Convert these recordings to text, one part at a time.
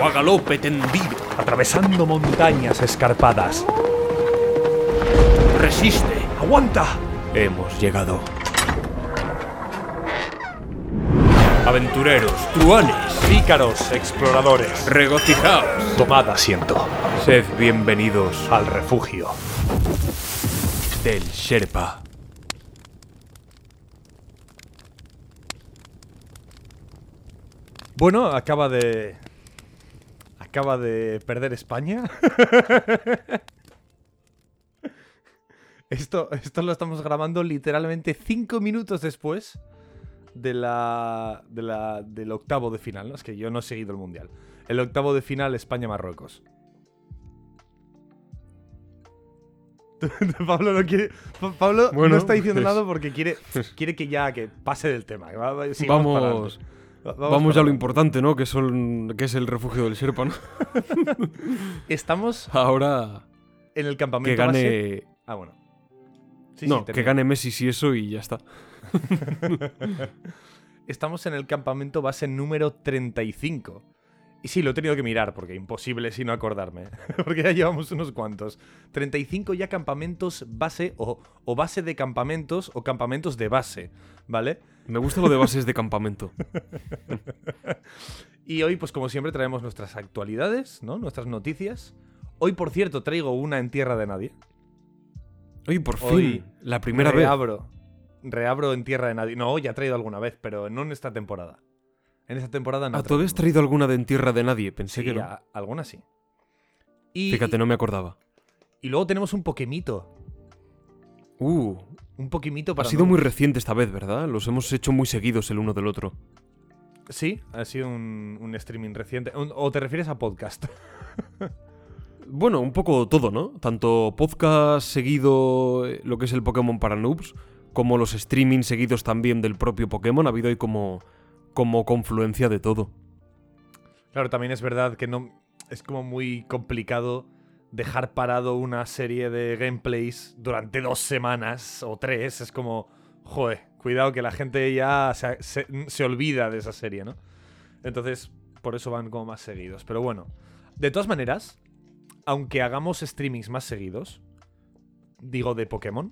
O a galope tendido. Atravesando montañas escarpadas. Resiste. ¡Aguanta! Hemos llegado. Aventureros, truanes, Pícaros, exploradores. regocijaos. Tomad asiento. Sed bienvenidos Al refugio. del Sherpa. Bueno, acaba de. Acaba de perder España. esto, esto lo estamos grabando literalmente cinco minutos después de la, de la, del octavo de final. ¿no? Es que yo no he seguido el mundial. El octavo de final España-Marruecos. Pablo no quiere. Pa- Pablo Bueno, no está diciendo pues- nada porque quiere, quiere que ya que pase del tema. que va- va- sigamos para Vamos, vamos, a lo importante, ¿no? Que, son, que es el refugio del Sherpa, ¿no? Estamos Ahora en el que campamento base. gane... Ah, bueno. Sí, no, sí, que gane Messi si eso y ya está. Estamos en el campamento base número 35. Y sí, lo he tenido que mirar, porque imposible si no acordarme. porque ya llevamos unos cuantos. 35 ya campamentos base o, o base de campamentos o campamentos de base, ¿vale? Me gusta lo de bases de campamento. Y hoy, pues como siempre, traemos nuestras actualidades, ¿no? Nuestras noticias. Hoy, por cierto, traigo una en tierra de nadie. Oye, por fin, Hoy la primera vez. reabro, Reabro en tierra de nadie. No, ya he traído alguna vez, pero no en esta temporada. En esta temporada no. Ah, ¿tú habías traído alguna de en tierra de nadie? Pensé Sí, que no. a- alguna sí. Y, Fíjate, no me acordaba. y luego tenemos un Pokémito. Uh, Un Pokémito ha para. sido no- muy reciente esta vez, ¿verdad? Los hemos hecho muy seguidos el uno del otro. Sí, ha sido un, un streaming reciente. ¿O te refieres a podcast? Bueno, un poco todo, ¿no? Tanto podcast seguido, eh, lo que es el Pokémon para noobs, como los streaming seguidos también del propio Pokémon. Ha habido ahí como, como confluencia de todo. Claro, también es verdad que no. Es como muy complicado dejar parado una serie de gameplays durante dos semanas o tres. Es como. Joder, cuidado que la gente ya se, se- se olvida de esa serie, ¿no? Entonces, por eso van como más seguidos. Pero bueno, de todas maneras, aunque hagamos streamings más seguidos, digo de Pokémon,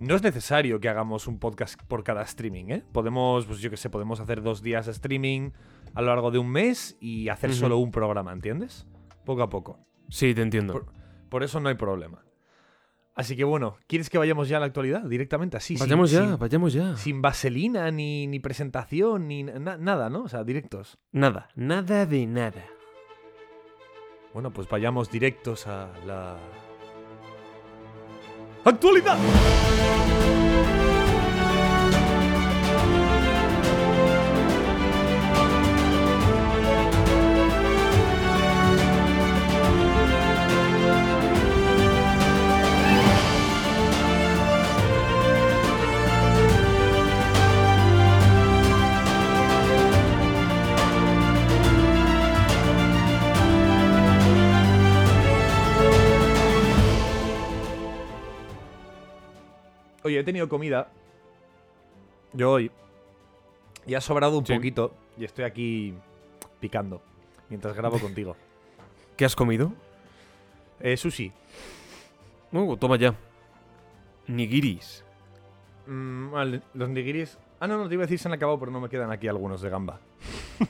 no es necesario que hagamos un podcast por cada streaming, ¿eh? Podemos, pues yo qué sé, podemos hacer dos días de streaming a lo largo de un mes y hacer solo un programa, ¿entiendes? Poco a poco. Sí, te entiendo. Por, por eso no hay problema. Así que bueno, ¿quieres que vayamos ya a la actualidad? Directamente así. sin- vayamos ya, sin- vayamos ya. sin vaselina, ni, ni presentación, ni na- nada, ¿no? O sea, directos. Nada, nada de nada. Bueno, pues vayamos directos a la... ¡Actualidad! Oye, he tenido comida. Yo hoy. Y ha sobrado un Sí. poquito. Y estoy aquí picando. Mientras grabo contigo. ¿Qué has comido? Eh, sushi. Uh, toma ya. Nigiris. Mm, vale, los nigiris. Ah, no, no, te iba a decir se han acabado, pero no me quedan aquí algunos de gamba.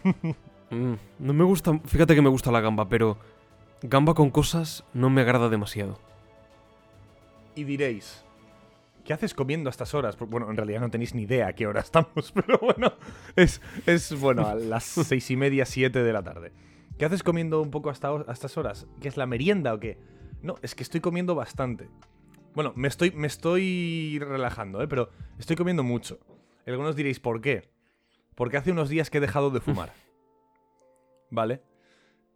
Mm, no me gusta. Fíjate que me gusta la gamba, pero. Gamba con cosas no me agrada demasiado. Y diréis, ¿qué haces comiendo a estas horas? Bueno, en realidad no tenéis ni idea a qué hora estamos, pero bueno, es, es bueno, a las seis y media, siete de la tarde. ¿Qué haces comiendo un poco hasta, a estas horas? ¿Qué es la merienda o qué? No, es que estoy comiendo bastante. Bueno, me estoy, me estoy relajando, ¿eh? pero estoy comiendo mucho. Algunos diréis, ¿por qué? Porque hace unos días que he dejado de fumar. ¿Vale?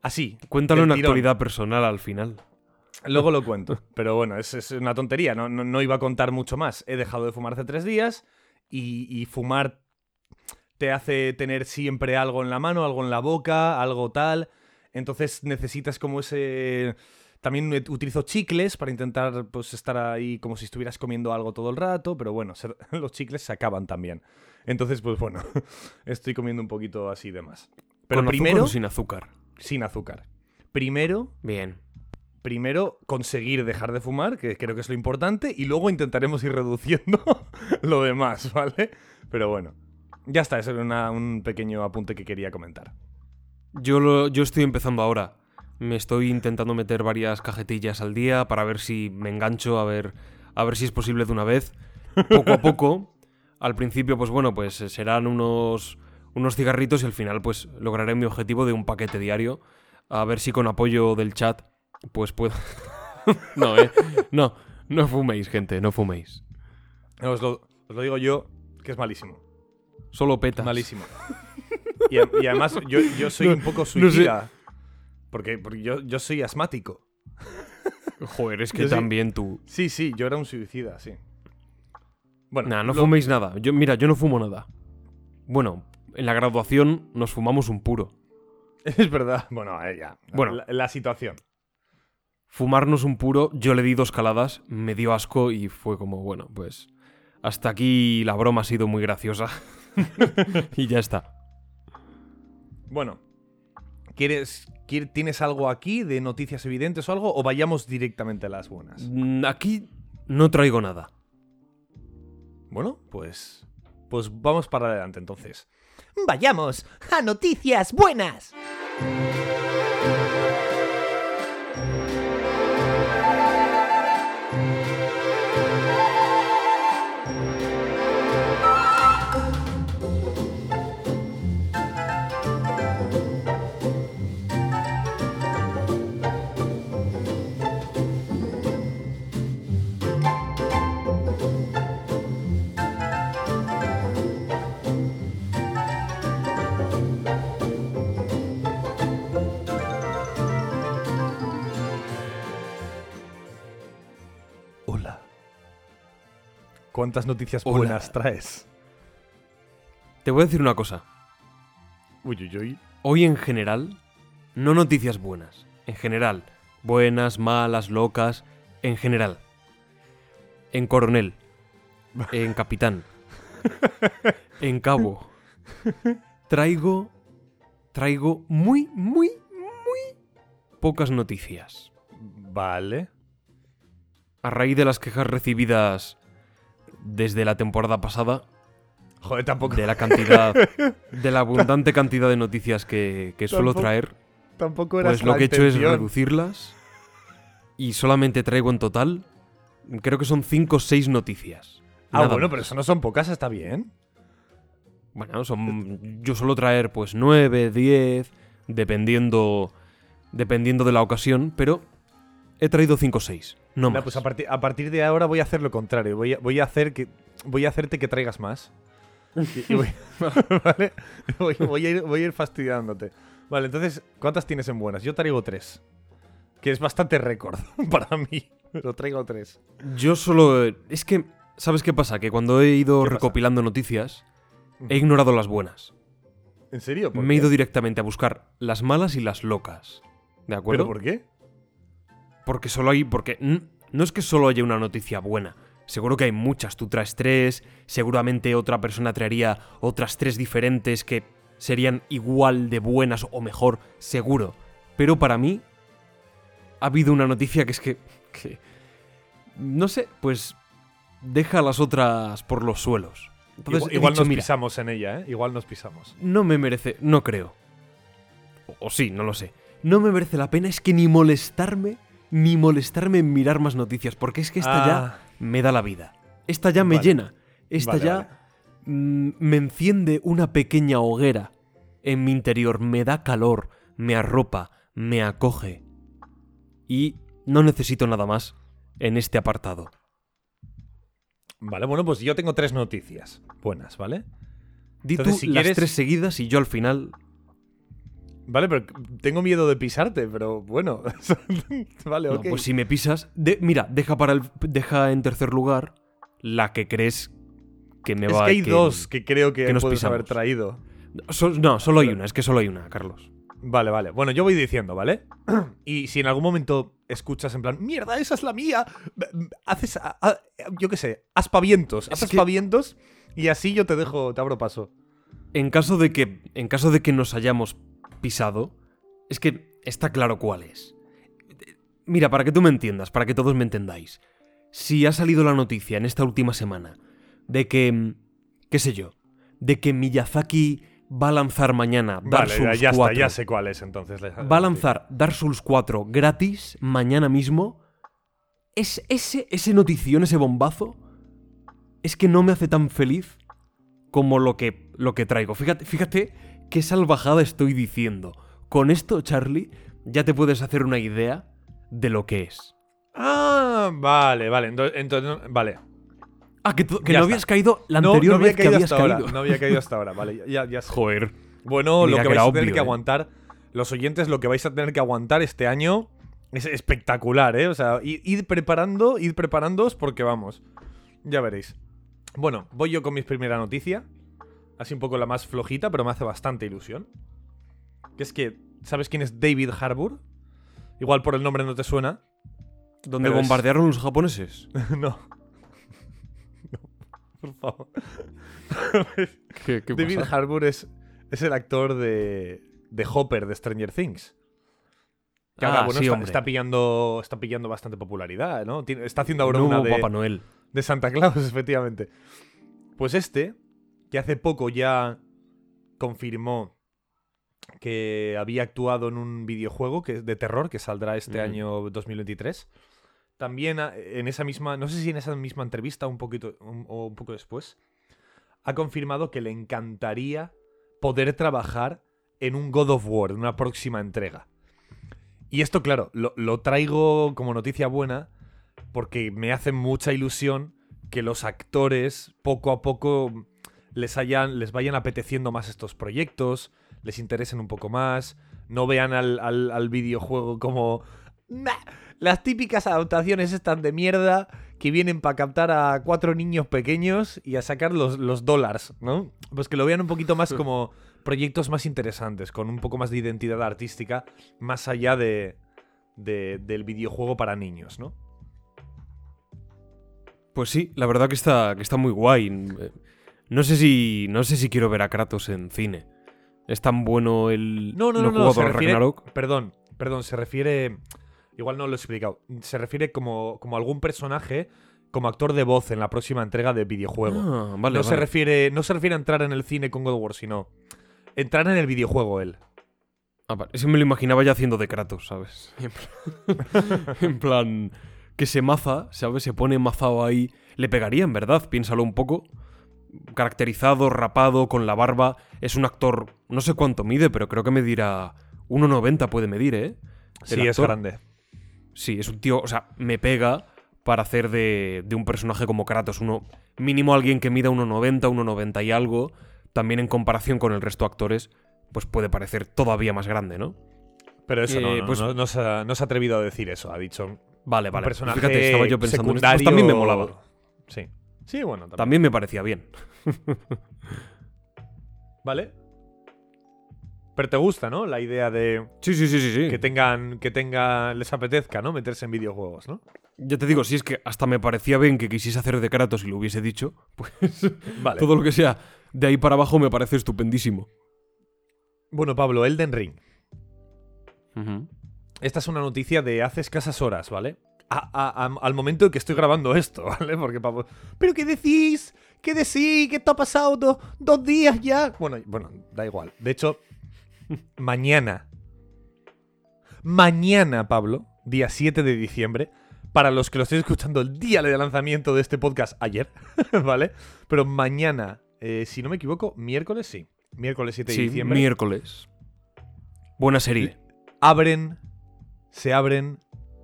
Así. Cuéntalo en tirón. actualidad personal al final. Luego lo cuento. Pero bueno, es, es una tontería. No, no, no iba a contar mucho más. He dejado de fumar hace tres días y, y fumar te hace tener siempre algo en la mano, algo en la boca, algo tal. Entonces necesitas como ese... También ut- utilizo chicles para intentar pues estar ahí como si estuvieras comiendo algo todo el rato, pero bueno, se- los chicles se acaban también. Entonces, pues bueno, estoy comiendo un poquito así de más. Pero ¿Con azúcar primero, o sin azúcar? sin azúcar. Primero Bien. Primero conseguir dejar de fumar, que creo que es lo importante, y luego intentaremos ir reduciendo lo demás, ¿vale? Pero bueno, ya está, ese era una- un pequeño apunte que quería comentar. Yo, lo- yo estoy empezando ahora. Me estoy intentando meter varias cajetillas al día para ver si me engancho, a ver, a ver si es posible de una vez. Poco a poco. Al principio, pues bueno, pues serán unos, unos cigarritos y al final, pues lograré mi objetivo de un paquete diario. A ver si con apoyo del chat, pues puedo. no, eh. No, no fuméis, gente, no fuméis. Os lo, os lo digo yo, que es malísimo. Solo petas. Malísimo. Y, a- y además, yo, yo soy No- un poco no sé. suicida. Porque, porque yo, yo soy asmático. Joder, es que Yo también tú. Sí, sí, yo era un suicida, sí. Bueno, Nah, no lo- fuméis nada. Yo, mira, yo no fumo nada. Bueno, en la graduación nos fumamos un puro. Es verdad. Bueno, eh, ya. Bueno. La, la situación. Fumarnos un puro, yo le di dos caladas, me dio asco y fue como, bueno, pues hasta aquí la broma ha sido muy graciosa. y ya está. Bueno, ¿quieres, quier- ¿tienes algo aquí de noticias evidentes o algo? ¿O vayamos directamente a las buenas? Mm, Aquí no traigo nada. Bueno, pues. Pues vamos para adelante entonces. ¡Vayamos a noticias buenas! ¿Cuántas noticias Hola. buenas traes? Te voy a decir una cosa. Uy, uy, uy. Hoy en general, no noticias buenas. En general, buenas, malas, locas. En general. En coronel. En capitán. En cabo. Traigo. Traigo muy, muy, muy pocas noticias. Vale. A raíz de las quejas recibidas desde la temporada pasada, Joder, tampoco, de la cantidad, de la abundante cantidad de noticias que, que suelo Tampoco traer, tampoco era pues lo que he hecho es reducirlas y solamente traigo en total, creo que son 5 o 6 noticias. Ah, Nada bueno, más. pero eso no son pocas, está bien. Bueno, son, yo suelo traer pues 9, 10, dependiendo, dependiendo de la ocasión, pero he traído 5 o 6, no pues a, partir- a partir de ahora voy a hacer lo contrario. Voy a, voy a hacer que. Voy a hacerte que traigas más. Y- y voy, ¿Vale? Voy, voy a ir, voy a ir fastidiándote. Vale, entonces, ¿cuántas tienes en buenas? Yo traigo tres. Que es bastante récord para mí. Pero traigo tres. Yo solo... Es que, ¿sabes qué pasa? Que cuando he ido recopilando noticias, he ignorado las buenas. ¿En serio? ¿Por Me he ido directamente a buscar las malas y las locas. ¿De acuerdo? ¿Pero por qué? Porque solo hay. Porque no es que solo haya una noticia buena. Seguro que hay muchas. Tú traes tres. Seguramente otra persona traería otras tres diferentes que serían igual de buenas o mejor. Seguro. Pero para mí. Ha habido una noticia que es que. que no sé, pues. Deja a las otras por los suelos. Entonces, igual he igual dicho, nos "Mira, pisamos en ella, ¿eh? Igual nos pisamos. no me merece, no creo. O, o sí, no lo sé. No me merece la pena es que ni molestarme ni molestarme en mirar más noticias, porque es que esta Ah. ya me da la vida. Esta ya me Vale. llena. Esta Vale, ya vale. mm, me enciende una pequeña hoguera en mi interior, me da calor, me arropa, me acoge. Y no necesito nada más en este apartado. Vale, bueno, pues yo tengo tres noticias buenas, ¿vale? Di tú Entonces, si las quieres- tres seguidas y yo al final Vale, pero tengo miedo de pisarte, pero bueno. vale, No, ok. pues si me pisas. de- mira, deja para el, deja en tercer lugar la que crees que me es va que hay que- dos que creo que, que nos puedes haber pisamos. traído. Sol- no, solo hay una, es que solo hay una, Carlos. Vale, vale. Bueno, yo voy diciendo, ¿vale? Y si en algún momento escuchas en plan, mierda, esa es la mía, haces, a- a- yo qué sé, aspavientos, Es que- aspavientos y así yo te dejo, te abro paso. En caso de que. En caso de que nos hayamos pisado. Es que está claro cuál es. Mira, para que tú me entiendas, para que todos me entendáis. Si ha salido la noticia en esta última semana de que. qué sé yo. De que Miyazaki va a lanzar mañana Dark Vale, ya, Souls ya está, 4. ya sé cuál es entonces. va a lanzar Dark Souls 4 gratis mañana mismo. Es ese, ese notición, ese bombazo, es que no me hace tan feliz como lo que, lo que traigo. Fíjate, fíjate qué salvajada estoy diciendo. Con esto, Charlie, ya te puedes hacer una idea de lo que es. Ah, vale, vale. Entonces, entonces- vale. Ah, que, que no está. habías caído la No, anterior no había vez que habías caído. ahora. No había caído hasta ahora, vale. Ya, ya sé. Joder. Bueno, Mira lo que que vais a tener que ¿eh? aguantar, los oyentes, lo que vais a tener que aguantar este año es espectacular, ¿eh? O sea, id preparando, id preparándoos porque vamos. Ya veréis. Bueno, voy yo con mi primera noticia. Así un poco la más flojita, pero me hace bastante ilusión. Que es que, ¿sabes quién es David Harbour? Igual por el nombre no te suena. Es- bombardearon los japoneses. no. No, por favor. ¿Qué, qué David pasa? Harbour es, es el actor de, de Hopper de Stranger Things. Que ahora, Ah, bueno, sí, está, pillando, está pillando bastante popularidad, ¿no? Tiene- está haciendo ahora una de, Papá Noel. de Santa Claus, efectivamente. Pues este, que hace poco ya confirmó que había actuado en un videojuego que es de terror que saldrá este año 2023. También a- en esa misma, no sé si en esa misma entrevista un poquito un- o un poco después, ha confirmado que le encantaría poder trabajar en un God of War, en una próxima entrega. Y esto, claro, lo, lo traigo como noticia buena porque me hace mucha ilusión que los actores poco a poco les, hayan, les vayan apeteciendo más estos proyectos, les interesen un poco más, no vean al, al- al videojuego como... "Nah, las típicas adaptaciones están de mierda que vienen para captar a cuatro niños pequeños y a sacar los, los dólares, ¿no? Pues que lo vean un poquito más como proyectos más interesantes, con un poco más de identidad artística, más allá de, de- del videojuego para niños, ¿no? Pues sí, la verdad que está, que está muy guay. No sé si. No sé si quiero ver a Kratos en cine. Es tan bueno el. No, no, no, no, se refiere, Ragnarok. perdón, perdón, se refiere, igual no lo he explicado, se refiere como, como algún personaje, como actor de voz en la próxima entrega de videojuego. Ah, vale, no, Se refiere, no se refiere a entrar en el cine con God of War, sino entrar en el videojuego él. Ah, vale. Es que me lo imaginaba ya haciendo de Kratos, ¿sabes? En plan, en plan, que se maza, ¿sabes? Se pone mazado ahí. Le pegaría, en verdad, piénsalo un poco. Caracterizado, rapado, con la barba. Es un actor, no sé cuánto mide, pero creo que medirá 1,90 puede medir, ¿eh? El Sí, es grande. Sí, es un tío, o sea, me pega para hacer de, de un personaje como Kratos. Uno, mínimo alguien que mida 1,90, 1,90 y algo, también en comparación con el resto de actores, pues puede parecer todavía más grande, ¿no? Pero eso no, Eh, no, pues- no, no se ha, no se ha atrevido a decir eso. Ha dicho Vale, vale. personaje Fíjate, estaba yo pensando en esto. secundario. Pues también me molaba. Sí. Sí, bueno, también. También me parecía bien. ¿Vale? Pero te gusta, ¿no? La idea de Sí, sí, sí, sí, sí. que tengan, que tenga, les apetezca, ¿no? Meterse en videojuegos, ¿no? Ya te digo, si es que hasta me parecía bien que quisiese hacer de Kratos y lo hubiese dicho, pues Vale. todo lo que sea de ahí para abajo me parece estupendísimo. Bueno, Pablo, Elden Ring. Esta es una noticia de hace escasas horas, ¿vale? A- a- a- al momento en que estoy grabando esto, ¿vale? Porque Pablo... ¿Pero qué decís? ¿Qué decís? ¿Qué está pasado do- dos días ya? Bueno, bueno, da igual. De hecho, mañana... Mañana, Pablo, día 7 de diciembre. Para los que lo estéis escuchando el día de lanzamiento de este podcast ayer, ¿vale? Pero mañana, eh, si no me equivoco, miércoles sí. Miércoles 7 de Sí, diciembre. miércoles. Buena serie. abren, se abren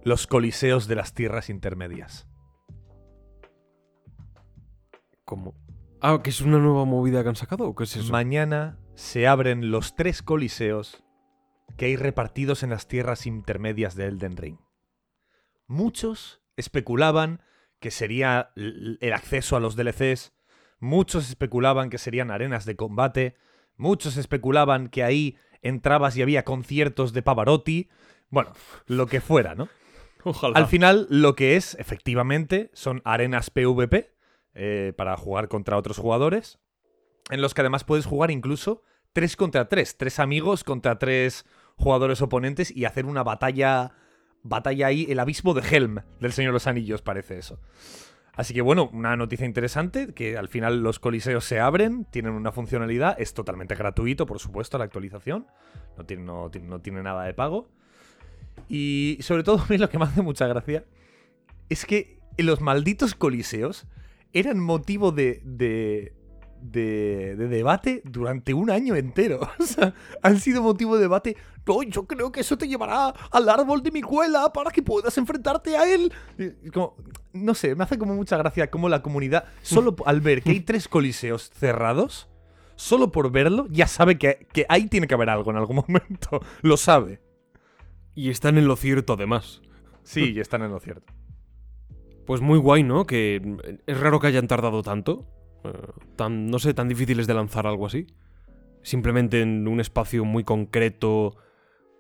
los coliseos de las tierras intermedias. ¿Cómo? Ah, ¿que es una nueva movida que han sacado o qué es eso? Mañana se abren los tres coliseos que hay repartidos en las tierras intermedias de Elden Ring. Muchos especulaban que sería el acceso a los DLCs, muchos especulaban que serían arenas de combate, muchos especulaban que ahí entrabas y había conciertos de Pavarotti, bueno, lo que fuera, ¿no? Al final, lo que es, efectivamente, son arenas PvP eh, para jugar contra otros jugadores, en los que además puedes jugar incluso 3 contra 3, tres amigos contra tres jugadores oponentes y hacer una batalla, batalla ahí, el abismo de Helm del Señor de los Anillos, parece eso. Así que bueno, una noticia interesante, que al final los coliseos se abren, tienen una funcionalidad, es totalmente gratuito, por supuesto, la actualización, no tiene nada de pago. Y sobre todo, a mí lo que me hace mucha gracia es que los malditos coliseos eran motivo de, de, de, de debate durante un año entero. O sea, han sido motivo de debate. No, yo creo que eso te llevará al árbol de mi cuela para que puedas enfrentarte a él. Como, no sé, me hace como mucha gracia como la comunidad, solo al ver que hay tres coliseos cerrados, solo por verlo, ya sabe que, que ahí tiene que haber algo en algún momento. Lo sabe. Y están en lo cierto, además. Sí, y están en lo cierto. Pues muy guay, ¿no? Que mm, es raro que hayan tardado tanto. eh, tan, no sé, tan difíciles de lanzar algo así. Simplemente en un espacio muy concreto.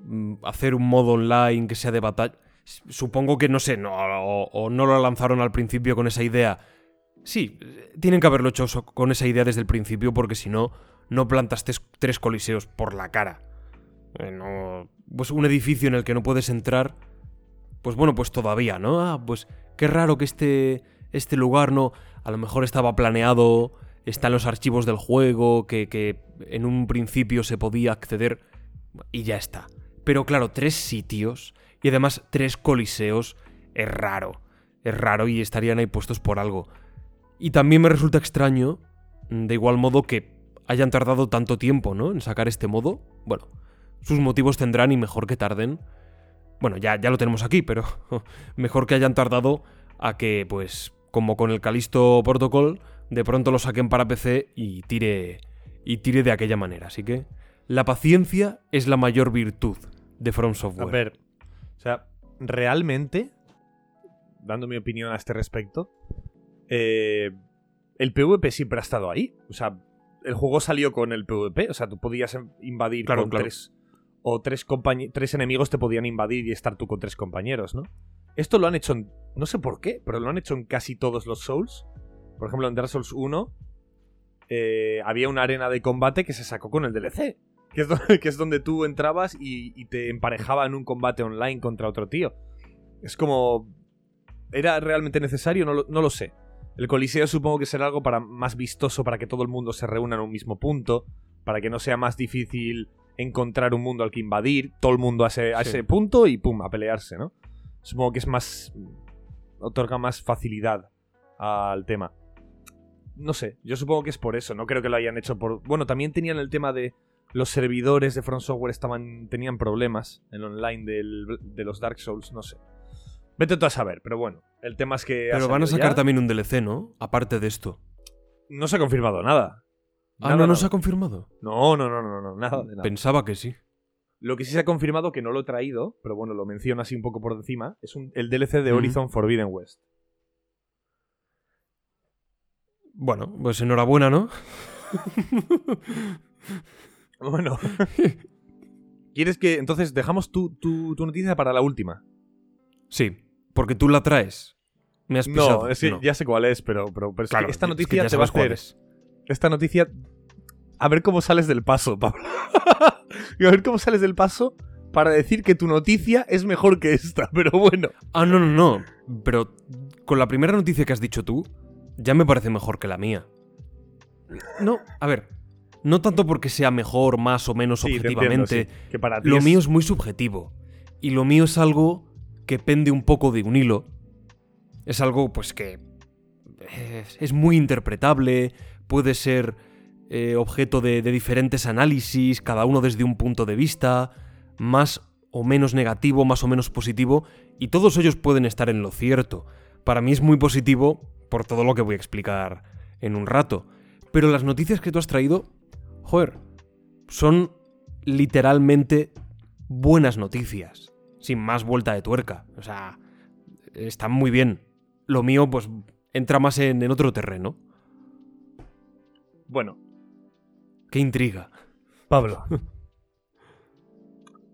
mm, Hacer un modo online que sea de batalla. Supongo que no sé, no, o, o no lo lanzaron al principio con esa idea. Sí, eh, tienen que haberlo hecho con esa idea desde el principio, porque si no, no plantas tres coliseos por la cara. Eh, no- pues un edificio en el que no puedes entrar. Pues bueno, pues todavía, ¿no? Ah, pues qué raro que este, este lugar no. A lo mejor estaba planeado, está en los archivos del juego, que, que en un principio se podía acceder y ya está. Pero claro, tres sitios y además tres coliseos es raro. Es raro y estarían ahí puestos por algo. Y también me resulta extraño, de igual modo, que hayan tardado tanto tiempo, ¿no? En sacar este modo. Bueno, sus motivos tendrán y mejor que tarden. Bueno, ya, ya lo tenemos aquí, pero mejor que hayan tardado a que, pues, como con el Calisto Protocol, de pronto lo saquen para PC y tire, y tire de aquella manera. Así que la paciencia es la mayor virtud de From A Software. ver, o sea, realmente, dando mi opinión a este respecto, eh, el PvP siempre ha estado ahí. O sea, el juego salió con el PvP, o sea, tú podías em- invadir Claro, con claro. tres. O tres, tres enemigos te podían invadir y estar tú con tres compañeros, ¿no? Esto lo han hecho en. No sé por qué, pero lo han hecho en casi todos los Souls. Por ejemplo, en Dark Souls 1 eh, había una arena de combate que se sacó con el DLC. Que es, do- que es donde tú entrabas y, y te emparejaba en un combate online contra otro tío. Es como... ¿Era realmente necesario? No lo, no lo sé. El coliseo supongo que será algo para más vistoso para que todo el mundo se reúna en un mismo punto, para que no sea más difícil encontrar un mundo al que invadir, todo el mundo a ese, a Sí. ese punto y pum, a pelearse, ¿no? Supongo que es más... otorga más facilidad al tema. No sé, yo supongo que es por eso, no creo que lo hayan hecho por... Bueno, también tenían el tema de los servidores de Front Software estaban, tenían problemas en online del- de los Dark Souls, no sé. Vete tú a saber, pero bueno, el tema es que... Pero van a sacar ya. también un DLC, ¿no? Aparte de esto. No se ha confirmado nada. Ah, Nada, no, no nada. se ha confirmado. No, no, no, no, no, nada de nada. Pensaba que sí. Lo que sí se ha confirmado, que no lo he traído, pero bueno, lo menciono así un poco por encima, es un- el DLC de. Horizon Forbidden West. Bueno, pues enhorabuena, ¿no? Bueno. ¿Quieres que entonces dejamos tu, tu, tu noticia para la última? Sí, porque tú la traes. Me has pisado. No, es que No. ya sé cuál es, pero, pero, pero es Claro, que esta es que noticia te va a hacer. Es. Esta noticia. A ver cómo sales del paso, Pablo. a ver cómo sales del paso para decir que tu noticia es mejor que esta, pero bueno. Ah, no, no, no. Pero con la primera noticia que has dicho tú, ya me parece mejor que la mía. No, a ver. No tanto porque sea mejor, más o menos Sí, te entiendo, objetivamente. sí, que para ti Lo es- mío es muy subjetivo. Y lo mío es algo que pende un poco de un hilo. Es algo, pues, que es, muy interpretable, puede ser eh, objeto de, de diferentes análisis, cada uno desde un punto de vista, más o menos negativo, más o menos positivo, y todos ellos pueden estar en lo cierto. Para mí es muy positivo por todo lo que voy a explicar en un rato. Pero las noticias que tú has traído, joder, son literalmente buenas noticias, sin más vuelta de tuerca. O sea, están muy bien. Lo mío, pues, entra más en, en otro terreno. Bueno, Qué intriga. Pablo.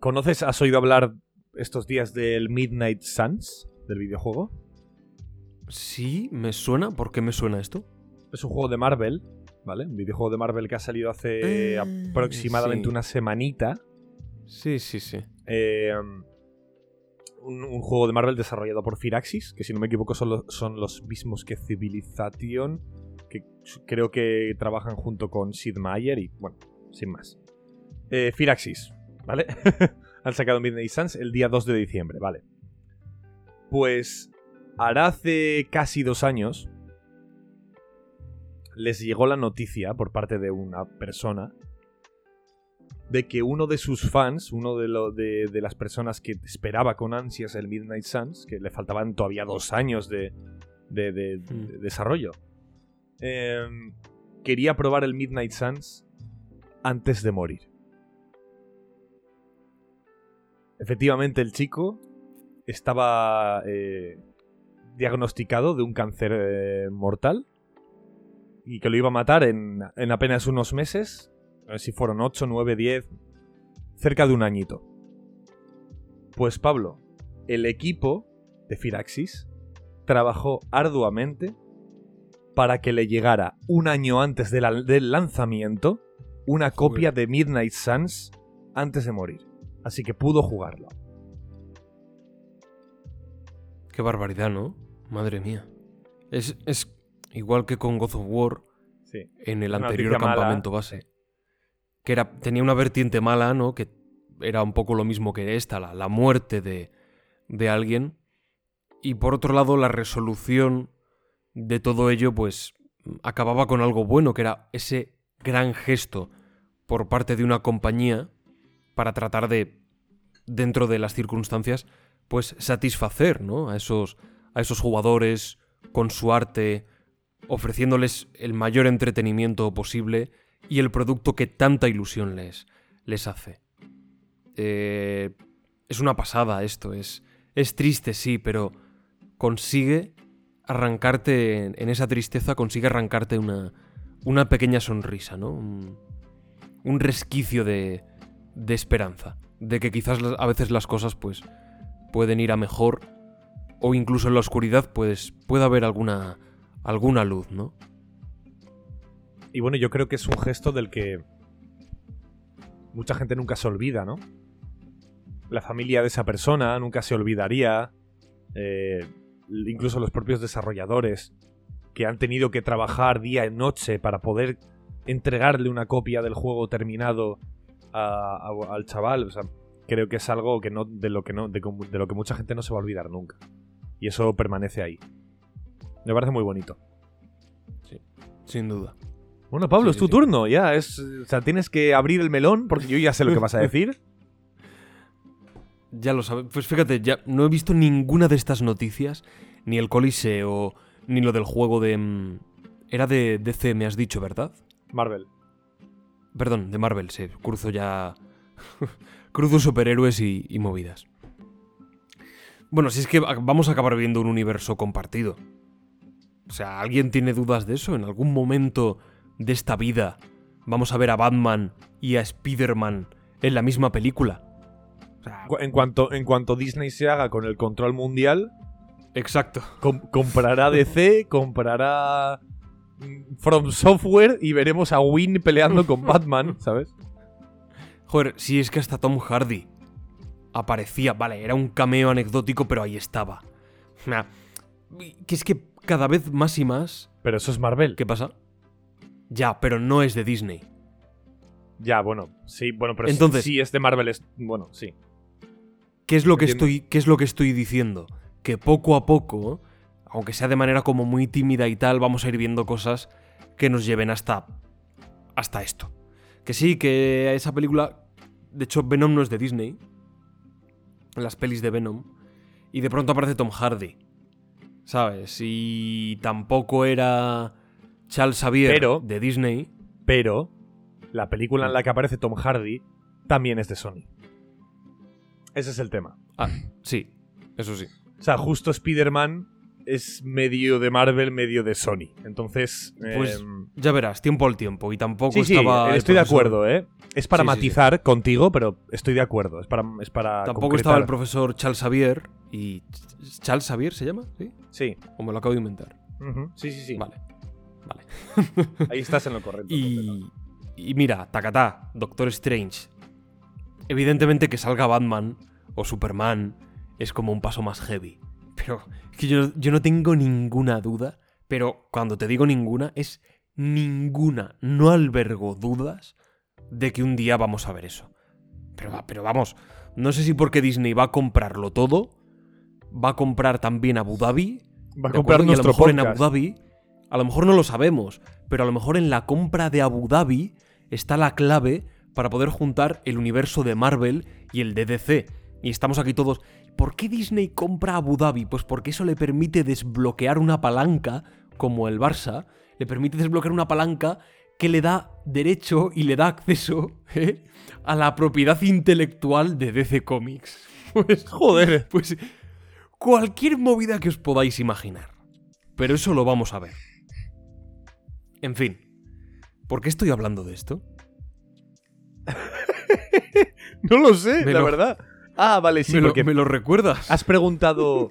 ¿Conoces, has oído hablar estos días del Midnight Suns, del videojuego? Sí, me suena. ¿Por qué me suena esto? Es un juego de Marvel, ¿vale? Un videojuego de Marvel que ha salido hace Eh, aproximadamente sí. una semanita. Sí, sí, sí. Eh, un, juego de Marvel desarrollado por Firaxis, que si no me equivoco son, los- son los mismos que Civilization, que creo que trabajan junto con Sid Meier y, bueno, sin más. Eh, Firaxis, ¿vale? Han sacado Midnight Suns el día 2 de diciembre, ¿vale? Pues hará hace casi dos años les llegó la noticia por parte de una persona de que uno de sus fans, uno de, lo- de- de las personas que esperaba con ansias el Midnight Suns, que le faltaban todavía dos años de, de- Hmm. de desarrollo, em, quería probar el Midnight Suns antes de morir. Efectivamente, el chico estaba eh, diagnosticado de un cáncer eh, mortal y que lo iba a matar en, en apenas unos meses. A ver si fueron 8, 9, 10, cerca de un añito. Pues Pablo, el equipo de Firaxis trabajó arduamente para que le llegara un año antes de la- del lanzamiento una copia de Midnight Suns antes de morir. Así que pudo jugarlo. Qué barbaridad, ¿no? Madre mía. Es, es igual que con God of War Sí. en el anterior mala, campamento base. Que era, tenía una vertiente mala, ¿no? Que era un poco lo mismo que esta, la, la muerte de, de alguien. Y por otro lado, la resolución de todo ello, pues acababa con algo bueno, que era ese gran gesto por parte de una compañía para tratar de, dentro de las circunstancias, pues satisfacer, ¿no? A esos, a esos jugadores con su arte, ofreciéndoles el mayor entretenimiento posible y el producto que tanta ilusión les, les hace. Eh, es una pasada esto, es, es triste, sí, pero consigue arrancarte en, esa tristeza, consigue arrancarte una, una pequeña sonrisa, ¿no? Un, resquicio de, de esperanza, de que quizás a veces las cosas pues pueden ir a mejor o incluso en la oscuridad pues puede haber alguna alguna luz, ¿no? Y bueno, yo creo que es un gesto del que mucha gente nunca se olvida, ¿no? La familia de esa persona nunca se olvidaría. eh, incluso los propios desarrolladores que han tenido que trabajar día y noche para poder entregarle una copia del juego terminado a- al chaval. O sea, creo que es algo que no, de, lo que no, de, de lo que mucha gente no se va a olvidar nunca. Y eso permanece ahí. Me parece muy bonito. Sin duda. Bueno, Pablo, Sí, es tu sí. turno, ya. Es, o sea, tienes que abrir el melón porque yo ya sé lo que vas a decir. Ya lo sabes. Pues fíjate, ya no he visto ninguna de estas noticias, ni el Coliseo, ni lo del juego de... mm, Era de DC, me has dicho, ¿verdad? Marvel. Perdón, de Marvel, sí. Cruzo ya... Cruzo superhéroes y, y movidas. Bueno, si es que vamos a acabar viendo un universo compartido. O sea, ¿alguien tiene dudas de eso? ¿En algún momento de esta vida vamos a ver a Batman y a Spider-Man en la misma película? En cuanto, en cuanto Disney se haga con el control mundial, exacto. com- comprará DC, comprará mm, From Software y veremos a Win peleando con Batman, ¿sabes? Joder, si es que hasta Tom Hardy aparecía, vale, era un cameo anecdótico, pero ahí estaba. Nah, que es que cada vez más y más... Pero eso es Marvel. ¿Qué pasa? Ya, pero no es de Disney. Ya, bueno, sí, bueno, pero Entonces- sí, sí es de Marvel, es. Bueno, sí. ¿Qué es lo que estoy, qué es lo que estoy diciendo? Que poco a poco, aunque sea de manera como muy tímida y tal, vamos a ir viendo cosas que nos lleven hasta hasta esto. Que sí, que esa película, de hecho Venom no es de Disney, las pelis de Venom, y de pronto aparece Tom Hardy, ¿sabes? Y tampoco era Charles Xavier Pero- de Disney. Pero la película en la que aparece Tom Hardy también es de Sony. Ese es el tema. Ah, sí, eso sí. O sea, justo Spider-Man es medio de Marvel, medio de Sony. Entonces. Pues em, ya verás, tiempo al tiempo. Y tampoco sí, estaba. estoy de acuerdo, ¿eh? Es para Sí, matizar contigo, pero estoy de acuerdo. Es para. Es para Tampoco estaba el profesor Charles Xavier. y ¿Charles Xavier se llama? ¿Sí? Sí. ¿O me lo acabo de inventar? Sí, sí, sí. Vale. Vale. Ahí estás en lo correcto. Y, y mira, Takata, Doctor Strange. Evidentemente que salga Batman o Superman es como un paso más heavy. Pero es que yo, yo no tengo ninguna duda. Pero cuando te digo ninguna, es ninguna. No albergo dudas de que un día vamos a ver eso. Pero, pero vamos, no sé si porque Disney va a comprarlo todo. Va a comprar también Abu Dhabi. Va a ¿de comprar acuerdo? Y a lo nuestro mejor en podcast. Abu Dhabi, a lo mejor no lo sabemos, pero a lo mejor en la compra de Abu Dhabi está la clave para poder juntar el universo de Marvel y el de DC. Y estamos aquí todos. ¿Por qué Disney compra Abu Dhabi? Pues porque eso le permite desbloquear una palanca, como el Barça, le permite desbloquear una palanca que le da derecho y le da acceso ¿eh? a la propiedad intelectual de DC Comics. Pues, Joder. pues cualquier movida que os podáis imaginar. Pero eso lo vamos a ver. En fin, ¿por qué estoy hablando de esto? No lo sé, Me la lo- verdad. Ah, vale, sí, ¿Me, lo, porque me lo recuerdas? has preguntado.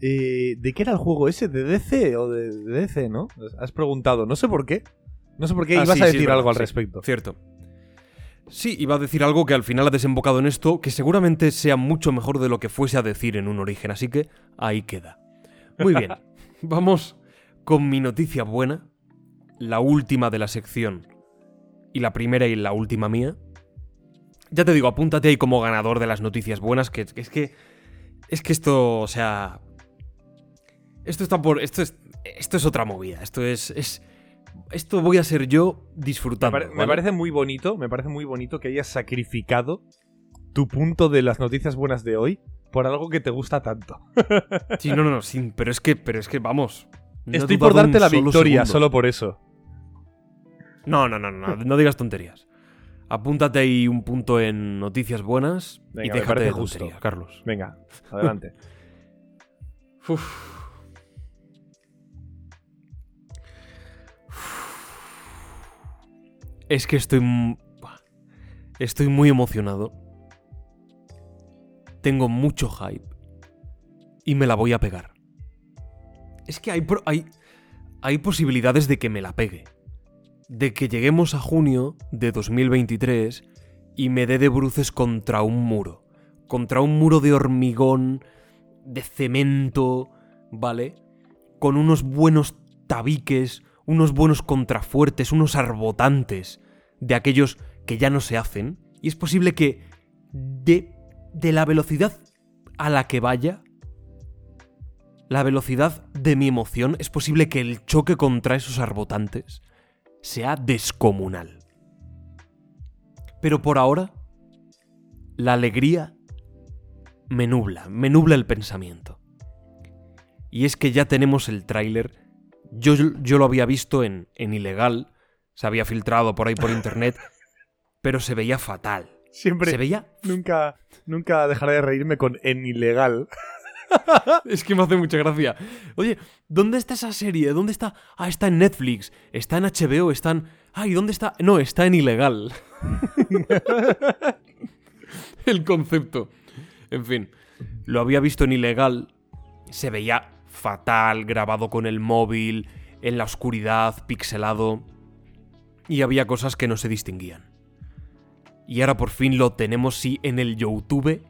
eh, ¿De qué era el juego ese? ¿De DC o de, de DC, no? Has preguntado, no sé por qué. No sé por qué Ah, ibas sí, a decir algo al sí, respecto. Cierto. Sí, iba a decir algo que al final ha desembocado en esto, que seguramente sea mucho mejor de lo que fuese a decir en un origen, así que ahí queda. Muy bien, vamos con mi noticia buena, la última de la sección y la primera y la última mía. Ya te digo, apúntate ahí como ganador de las noticias buenas, que, que es que es que esto, o sea, esto está por esto es esto es otra movida, esto es es esto voy a ser yo Me, disfrutando. me parece muy bonito, me parece muy bonito que hayas sacrificado tu punto de las noticias buenas de hoy por algo que te gusta tanto. Sí, no, no, no, sí, pero es que, pero es que vamos. no Estoy por darte la victoria segundo. solo por eso. No, no, no, no, no digas tonterías. Apúntate ahí un punto en noticias buenas Venga, y me déjate parece de justo. tonterías, Carlos. Venga, adelante. Uf. Es que estoy. Estoy muy emocionado. Tengo mucho hype. Y me la voy a pegar. Es que hay, hay, hay posibilidades de que me la pegue. De que lleguemos a junio de 2023 y me dé de bruces contra un muro. Contra un muro de hormigón, de cemento, ¿vale? Con unos buenos tabiques, unos buenos contrafuertes, unos arbotantes de aquellos que ya no se hacen. Y es posible que de, de la velocidad a la que vaya, la velocidad de mi emoción, es posible que el choque contra esos arbotantes sea descomunal. Pero por ahora, la alegría me nubla, me nubla el pensamiento. Y es que ya tenemos el tráiler. Yo, yo lo había visto en, en ilegal, se había filtrado por ahí por internet, pero se veía fatal. Siempre, Se veía... nunca, nunca dejaré de reírme con en ilegal. Es que me hace mucha gracia. Oye, ¿dónde está esa serie? ¿Dónde está? Ah, está en Netflix, está en HBO, está en... Ay, ¿dónde está? No, está en ilegal. el concepto. En fin, lo había visto en ilegal, se veía fatal, grabado con el móvil, en la oscuridad, pixelado, y había cosas que no se distinguían. Y ahora por fin lo tenemos, sí, en el YouTube,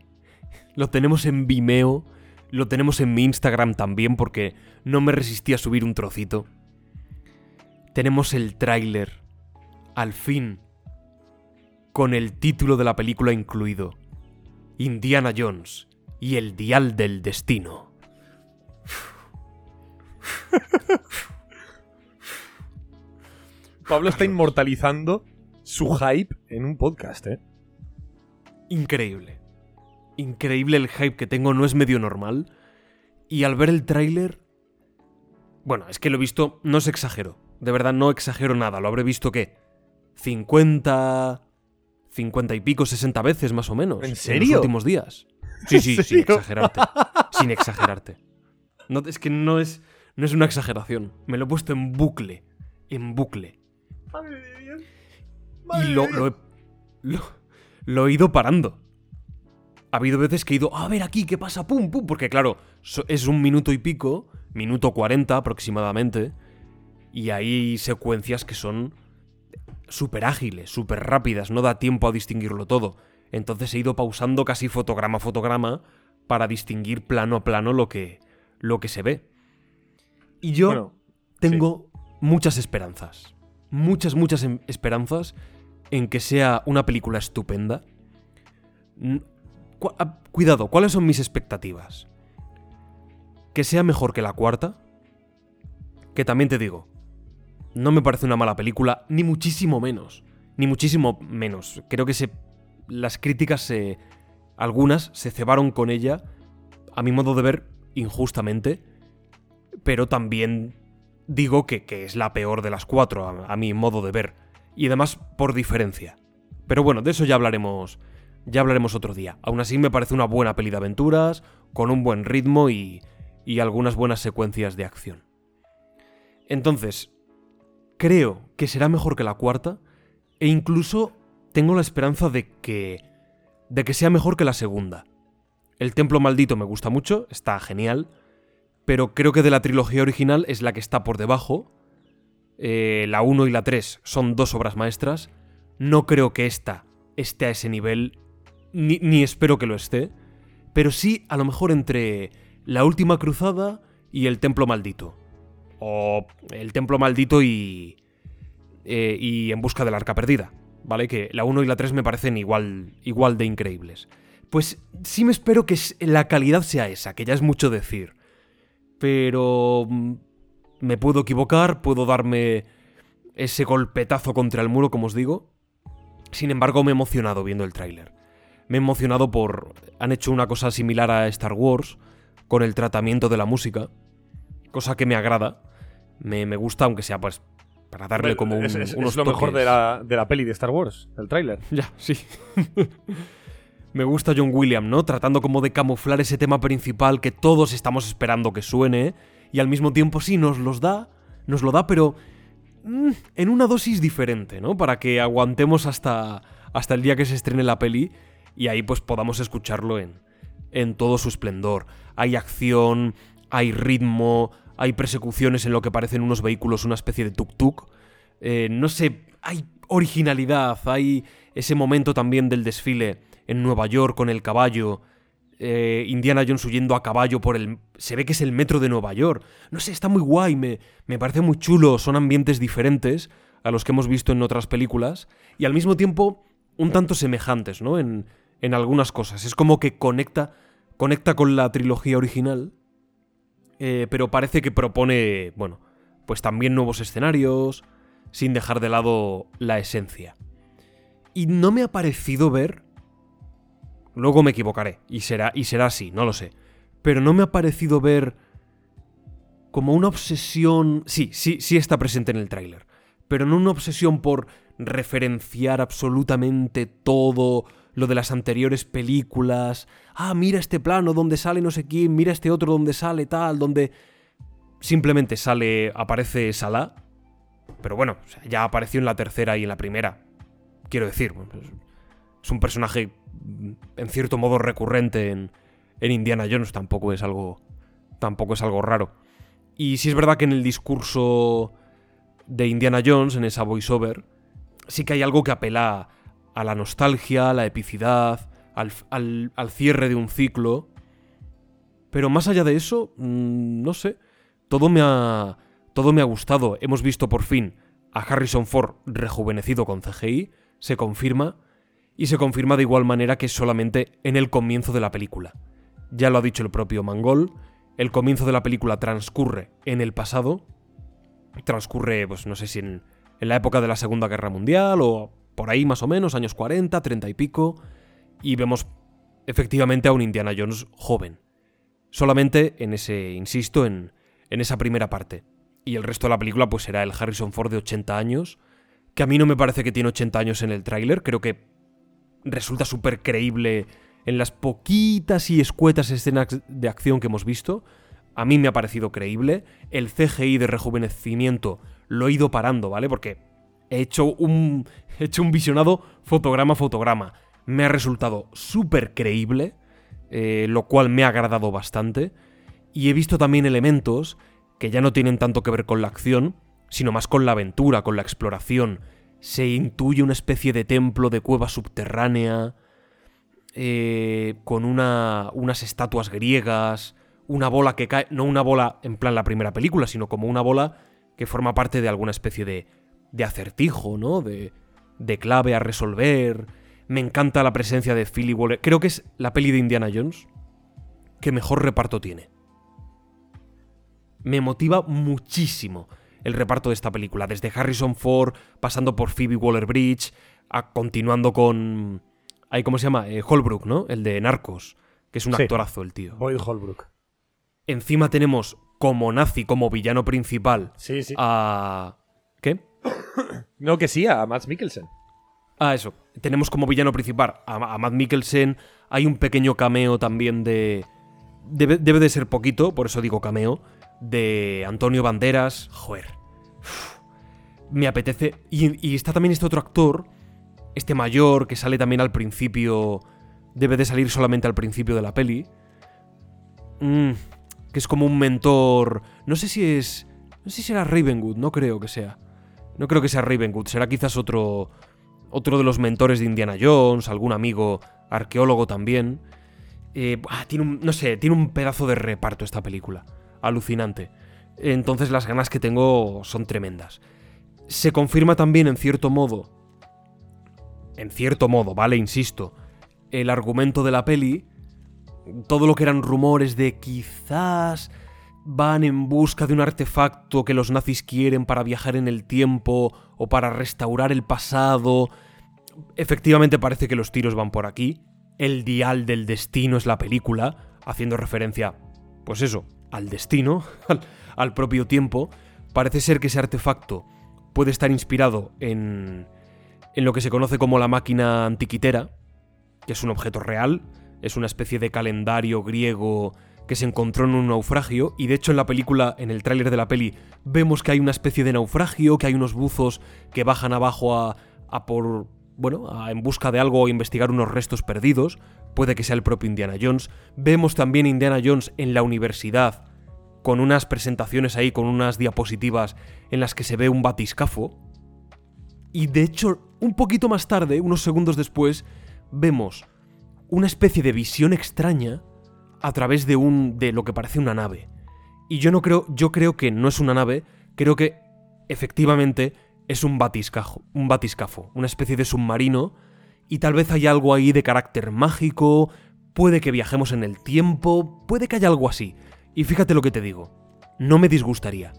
lo tenemos en Vimeo, lo tenemos en mi Instagram también porque no me resistí a subir un trocito. Tenemos el tráiler, al fin, con el título de la película incluido. Indiana Jones y el dial del destino. Pablo está inmortalizando su hype en un podcast, ¿eh? Increíble. Increíble el hype que tengo, no es medio normal. Y al ver el tráiler... Bueno, es que lo he visto, no se exagero. De verdad, no exagero nada. Lo habré visto, ¿qué? 50... 50 y pico, 60 veces más o menos. ¿En serio? En los últimos días. Sí, sí, ¿En sin exagerarte. sin exagerarte. No, es que no es, no es una exageración. Me lo he puesto en bucle. En bucle. y lo, lo he, lo- lo he ido parando. Ha habido veces que he ido, a ver aquí, ¿qué pasa? Pum, pum. Porque claro, es un minuto y pico, minuto 40 aproximadamente. Y hay secuencias que son súper ágiles, súper rápidas, no da tiempo a distinguirlo todo. Entonces he ido pausando casi fotograma a fotograma para distinguir plano a plano lo que, lo que se ve. Y yo Bueno, tengo muchas esperanzas. Muchas, muchas em- esperanzas en que sea una película estupenda. Ah, Cuidado, ¿cuáles son mis expectativas? Que sea mejor que la cuarta. Que también te digo, no me parece una mala película, ni muchísimo menos. Ni muchísimo menos. Creo que se, las críticas se... Algunas se cebaron con ella, a mi modo de ver, injustamente pero también digo que, es la peor de las cuatro, a mi modo de ver. Y además por diferencia. Pero bueno, de eso ya hablaremos. Ya hablaremos otro día. Aún así me parece una buena peli de aventuras, con un buen ritmo y, y algunas buenas secuencias de acción. Entonces, creo que será mejor que la cuarta, e incluso tengo la esperanza de que. de que sea mejor que la segunda. El Templo Maldito me gusta mucho, está genial pero creo que de la trilogía original es la que está por debajo. Eh, la 1 y la 3 son dos obras maestras. No creo que esta esté a ese nivel, ni, espero que lo esté, pero sí a lo mejor entre la última cruzada y el templo maldito. O el templo maldito y... eh, y en busca del arca perdida, ¿vale? Que la 1 y la 3 me parecen igual, igual de increíbles. Pues sí me espero que la calidad sea esa, que ya es mucho decir pero mm, me puedo equivocar, puedo darme ese golpetazo contra el muro, como os digo. Sin embargo, me he emocionado viendo el tráiler. Me he emocionado por... Han hecho una cosa similar a Star Wars, con el tratamiento de la música, cosa que me agrada. Me, me gusta, aunque sea pues para darle como un, es, es- es unos lo mejor de la, de la peli de Star Wars, el tráiler. Ya, sí. Me gusta John Williams, ¿no? Tratando como de camuflar ese tema principal que todos estamos esperando que suene. Y al mismo tiempo sí, nos los da. Nos lo da, pero. mm, en una dosis diferente, ¿no? Para que aguantemos hasta. hasta el día que se estrene la peli. Y ahí pues podamos escucharlo en. en todo su esplendor. Hay acción, hay ritmo, hay persecuciones en lo que parecen unos vehículos, una especie de tuk-tuk. Eh, no sé, hay originalidad, hay ese momento también del desfile en Nueva York con el caballo. eh, Indiana Jones huyendo a caballo por el... Se ve que es el metro de Nueva York. No sé, está muy guay, me, me parece muy chulo, son ambientes diferentes a los que hemos visto en otras películas y al mismo tiempo un tanto semejantes, ¿no? En, en algunas cosas. Es como que conecta, conecta con la trilogía original, eh, pero parece que propone, bueno, pues también nuevos escenarios, sin dejar de lado la esencia. Y no me ha parecido ver. Luego me equivocaré, y será, y será así, no lo sé. Pero no me ha parecido ver. como una obsesión. Sí, sí, sí está presente en el tráiler. Pero no una obsesión por referenciar absolutamente todo lo de las anteriores películas. Ah, mira este plano donde sale no sé quién, mira este otro donde sale tal, donde simplemente sale, aparece Salah. Pero bueno, ya apareció en la tercera y en la primera. Quiero decir, pues, es un personaje mm, en cierto modo recurrente en, en Indiana Jones, tampoco es algo tampoco es algo raro. Y sí es verdad que en el discurso de Indiana Jones, en esa voiceover, sí que hay algo que apela a la nostalgia, a la epicidad, al, al- al cierre de un ciclo. Pero más allá de eso, mm, no sé, todo me ha todo me ha gustado. Hemos visto por fin a Harrison Ford rejuvenecido con CGI, se confirma, y se confirma de igual manera que solamente en el comienzo de la película. ya lo ha dicho el propio Mangol, el comienzo de la película transcurre en el pasado, transcurre, pues no sé si en, en la época de la Segunda Guerra Mundial o por ahí más o menos, años 40, 30 y pico, y vemos efectivamente a un Indiana Jones joven. Solamente en ese, insisto, en, en esa primera parte. Y el resto de la película pues será el Harrison Ford de 80 años, que a mí no me parece que tiene 80 años en el tráiler, creo que resulta súper creíble en las poquitas y escuetas escenas de acción que hemos visto. A mí me ha parecido creíble. El CGI de rejuvenecimiento lo he ido parando, ¿vale? Porque he hecho un, he hecho un visionado fotograma a fotograma. Me ha resultado súper creíble, eh, lo cual me ha agradado bastante. Y he visto también elementos que ya no tienen tanto que ver con la acción, sino más con la aventura, con la exploración. Se intuye una especie de templo de cueva subterránea, eh, con una, unas estatuas griegas, una bola que cae, no una bola en plan la primera película, sino como una bola que forma parte de alguna especie de, de acertijo, ¿no? De, de clave a resolver. Me encanta la presencia de Philly Waller. Creo que es la peli de Indiana Jones que mejor reparto tiene. Me motiva muchísimo el reparto de esta película, desde Harrison Ford, pasando por Phoebe Waller-Bridge, continuando con... ¿Cómo se llama? Eh, Holbrook, ¿no? El de Narcos, que es un actorazo el tío. Boyd Holbrook. Encima tenemos como nazi, como villano principal, sí, sí. a... No, que sí, a Matt Mikkelsen. Ah, eso. Tenemos como villano principal a, Matt Mikkelsen. Hay un pequeño cameo también de... Debe, de ser poquito, por eso digo cameo. De Antonio Banderas. Joder. me apetece. Y, está también este otro actor, este mayor, que sale también al principio. Debe de salir solamente al principio de la peli. Mm, que es como un mentor. No sé si es. No sé si será Ravenwood, no creo que sea. No creo que sea Ravenwood, será quizás otro. Otro de los mentores de Indiana Jones, algún amigo arqueólogo también. Eh, tiene un, no sé, tiene un pedazo de reparto esta película. Alucinante. Entonces las ganas que tengo son tremendas. Se confirma también en cierto modo, en cierto modo, ¿vale? Insisto, el argumento de la peli, todo lo que eran rumores de quizás van en busca de un artefacto que los nazis quieren para viajar en el tiempo o para restaurar el pasado. Efectivamente parece que los tiros van por aquí. El dial del destino es la película, haciendo referencia, pues eso, al destino, al, propio tiempo. Parece ser que ese artefacto puede estar inspirado en, en lo que se conoce como la máquina antiquitera, que es un objeto real, es una especie de calendario griego que se encontró en un naufragio y de hecho en la película, en el tráiler de la peli, vemos que hay una especie de naufragio, que hay unos buzos que bajan abajo a, por... bueno, en busca de algo o investigar unos restos perdidos, puede que sea el propio Indiana Jones. Vemos también a Indiana Jones en la universidad, con unas presentaciones ahí, con unas diapositivas en las que se ve un batiscafo. Y de hecho, un poquito más tarde, unos segundos después, vemos una especie de visión extraña a través de un de lo que parece una nave. Y yo no creo, yo creo que no es una nave, creo que efectivamente es un batiscajo, un batiscafo, una especie de submarino y tal vez haya algo ahí de carácter mágico, puede que viajemos en el tiempo, puede que haya algo así. Y fíjate lo que te digo, no me disgustaría.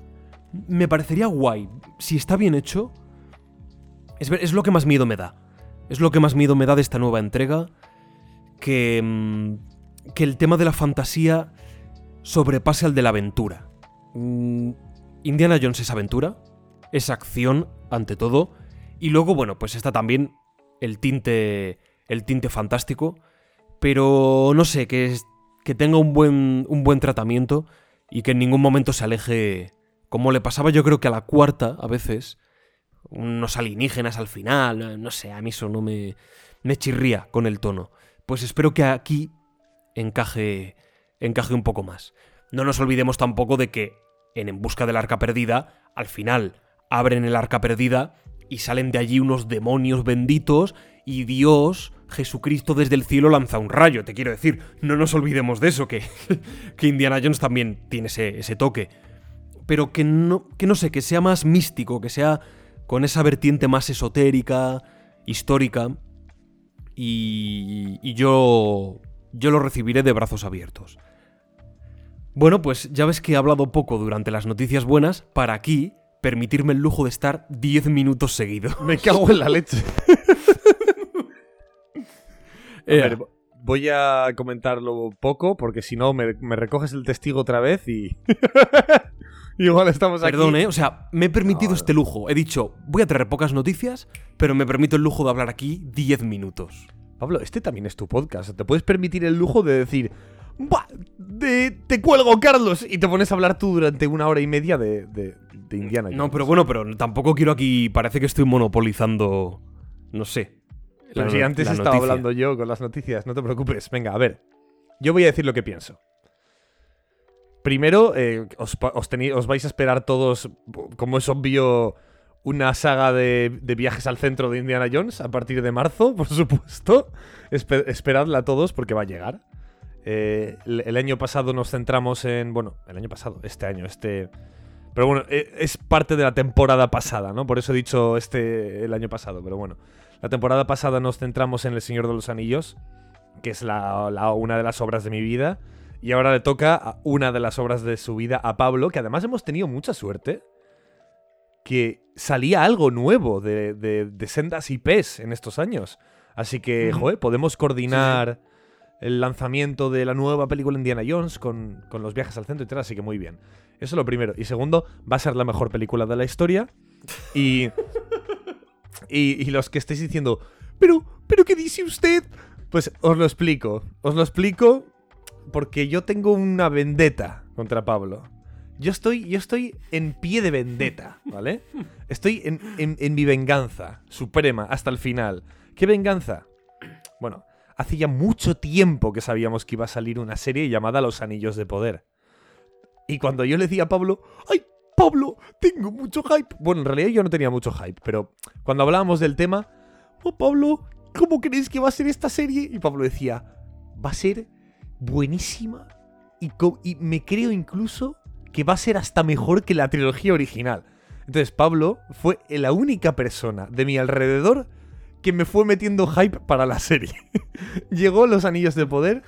Me parecería guay, si está bien hecho, es, es lo que más miedo me da. Es lo que más miedo me da de esta nueva entrega, que mm, que el tema de la fantasía sobrepase al de la aventura. Mm, Indiana Jones es aventura, es acción ante todo, y luego, bueno, pues está también el tinte, el tinte fantástico, pero no sé, que, tenga un buen, un buen tratamiento y que en ningún momento se aleje, como le pasaba yo creo que a la cuarta a veces, unos alienígenas al final, no sé, a mí eso no me, me chirría con el tono. Pues espero que aquí encaje, encaje un poco más. No nos olvidemos tampoco de que en En Busca del Arca Perdida, al final abren el Arca Perdida y salen de allí unos demonios benditos y Dios, Jesucristo desde el cielo lanza un rayo, te quiero decir, no nos olvidemos de eso, que, que Indiana Jones también tiene ese, ese toque. Pero que no, que no sé, que sea más místico, que sea con esa vertiente más esotérica, histórica. Y, y yo yo lo recibiré de brazos abiertos. Bueno, pues ya ves que he hablado poco durante las noticias buenas para aquí permitirme el lujo de estar 10 minutos seguidos. Me cago en la leche. A ver, voy a comentarlo poco porque si no me, me recoges el testigo otra vez y... Igual estamos aquí. Perdón, ¿eh? O sea, me he permitido No, este lujo. He dicho, voy a traer pocas noticias, pero me permito el lujo de hablar aquí 10 minutos. Pablo, este también es tu podcast. Te puedes permitir el lujo de decir... "Buah, de- te cuelgo, Carlos. Y te pones a hablar tú durante una hora y media de, de- de Indiana No, Jones. pero bueno, pero tampoco quiero aquí. Parece que estoy monopolizando. No sé. Pero la si no- antes estaba noticia. hablando yo con las noticias, no te preocupes. Venga, a ver. Yo voy a decir lo que pienso. Primero, eh, os, os vais a esperar todos, como es obvio, una saga de, de viajes al centro de Indiana Jones a partir de marzo, por supuesto. Espe- esperadla todos porque va a llegar. Eh, el, año pasado nos centramos en. Bueno, el año pasado, este año, este. Pero bueno, eh, es parte de la temporada pasada, ¿no? Por eso he dicho este el año pasado, pero bueno. La temporada pasada nos centramos en El Señor de los Anillos, que es la, una de las obras de mi vida. Y ahora le toca a una de las obras de su vida a Pablo, que además hemos tenido mucha suerte. Que salía algo nuevo de, de- de sendas IPs en estos años. Así que, joder, podemos coordinar el lanzamiento de la nueva película Indiana Jones con, con los viajes al centro y tal, así que muy bien. Eso es lo primero. Y segundo, va a ser la mejor película de la historia. Y. y, y los que estéis diciendo, pero, pero, ¿qué dice usted? Pues os lo explico. Os lo explico porque yo tengo una vendetta contra Pablo. Yo estoy, yo estoy en pie de vendetta, ¿vale? Estoy en, en- mi venganza suprema hasta el final. ¿Qué venganza? Bueno, hace ya mucho tiempo que sabíamos que iba a salir una serie llamada Los Anillos de Poder. Y cuando yo le decía a Pablo, ¡ay, Pablo, tengo mucho hype! Bueno, en realidad yo no tenía mucho hype, pero cuando hablábamos del tema, oh, Pablo, ¿cómo creéis que va a ser esta serie? Y Pablo decía, va a ser buenísima y me creo incluso que va a ser hasta mejor que la trilogía original. Entonces Pablo fue la única persona de mi alrededor que me fue metiendo hype para la serie. Llegó Los Anillos de Poder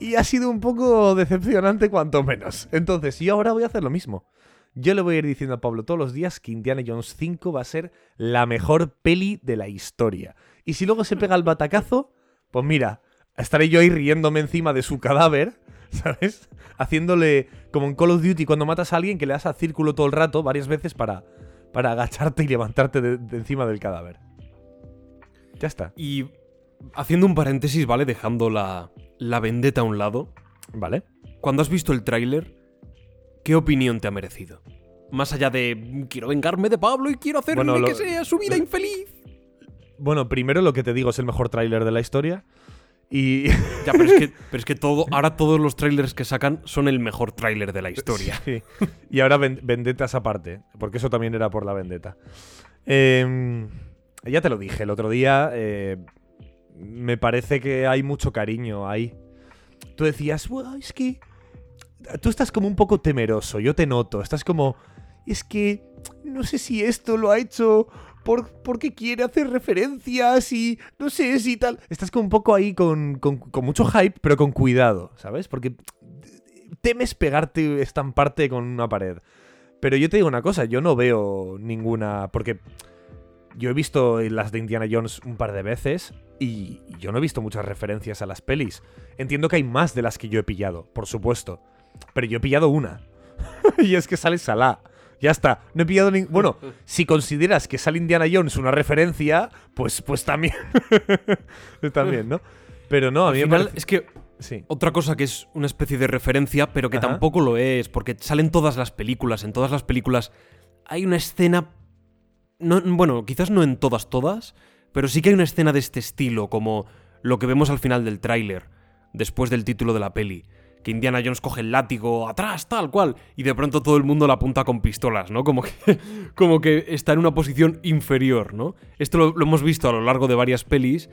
y, y ha sido un poco decepcionante cuanto menos. Entonces yo ahora voy a hacer lo mismo. Yo le voy a ir diciendo a Pablo todos los días que Indiana Jones 5 va a ser la mejor peli de la historia. Y si luego se pega el batacazo, pues mira, estaré yo ahí riéndome encima de su cadáver, ¿sabes? Haciéndole como en Call of Duty cuando matas a alguien que le das al círculo todo el rato, varias veces para, para agacharte y levantarte de, de encima del cadáver. Ya está. Y haciendo un paréntesis, ¿vale? Dejando la, la vendetta a un lado. ¿Vale? Cuando has visto el tráiler, ¿qué opinión te ha merecido? Más allá de "Mm, quiero vengarme de Pablo y quiero hacerle Bueno, lo- que sea su vida infeliz. Bueno, primero lo que te digo es el mejor tráiler de la historia. Y. Ya, pero es que, pero es que todo, ahora todos los trailers que sacan son el mejor tráiler de la historia. Sí. Y ahora ven- vendetas aparte, porque eso también era por la vendetta. Em, ya te lo dije el otro día. eh, me parece que hay mucho cariño ahí. Tú decías, "Buah, es que. Tú estás como un poco temeroso, yo te noto. Estás como. Es que. No sé si esto lo ha hecho por, porque quiere hacer referencias y. No sé si tal. Estás como un poco ahí con, con- con mucho hype, pero con cuidado, ¿sabes? Porque temes pegarte, estamparte con una pared. Pero yo te digo una cosa, yo no veo ninguna. Porque yo he visto las de Indiana Jones un par de veces y yo no he visto muchas referencias a las pelis. Entiendo que hay más de las que yo he pillado, por supuesto. Pero yo he pillado una. y es que sale Salah. Ya está. No he pillado ni. Bueno, si consideras que sale Indiana Jones una referencia, pues, pues también. también, ¿no? Pero no, a Al mí me parece- es que Sí. otra cosa que es una especie de referencia, pero que Ajá. tampoco lo es, porque salen todas las películas. En todas las películas hay una escena. No, bueno, quizás no en todas, todas, pero sí que hay una escena de este estilo, como lo que vemos al final del tráiler, después del título de la peli. Que Indiana Jones coge el látigo atrás, tal cual, y de pronto todo el mundo la apunta con pistolas, ¿no? Como que, como que está en una posición inferior, ¿no? Esto lo, lo hemos visto a lo largo de varias pelis,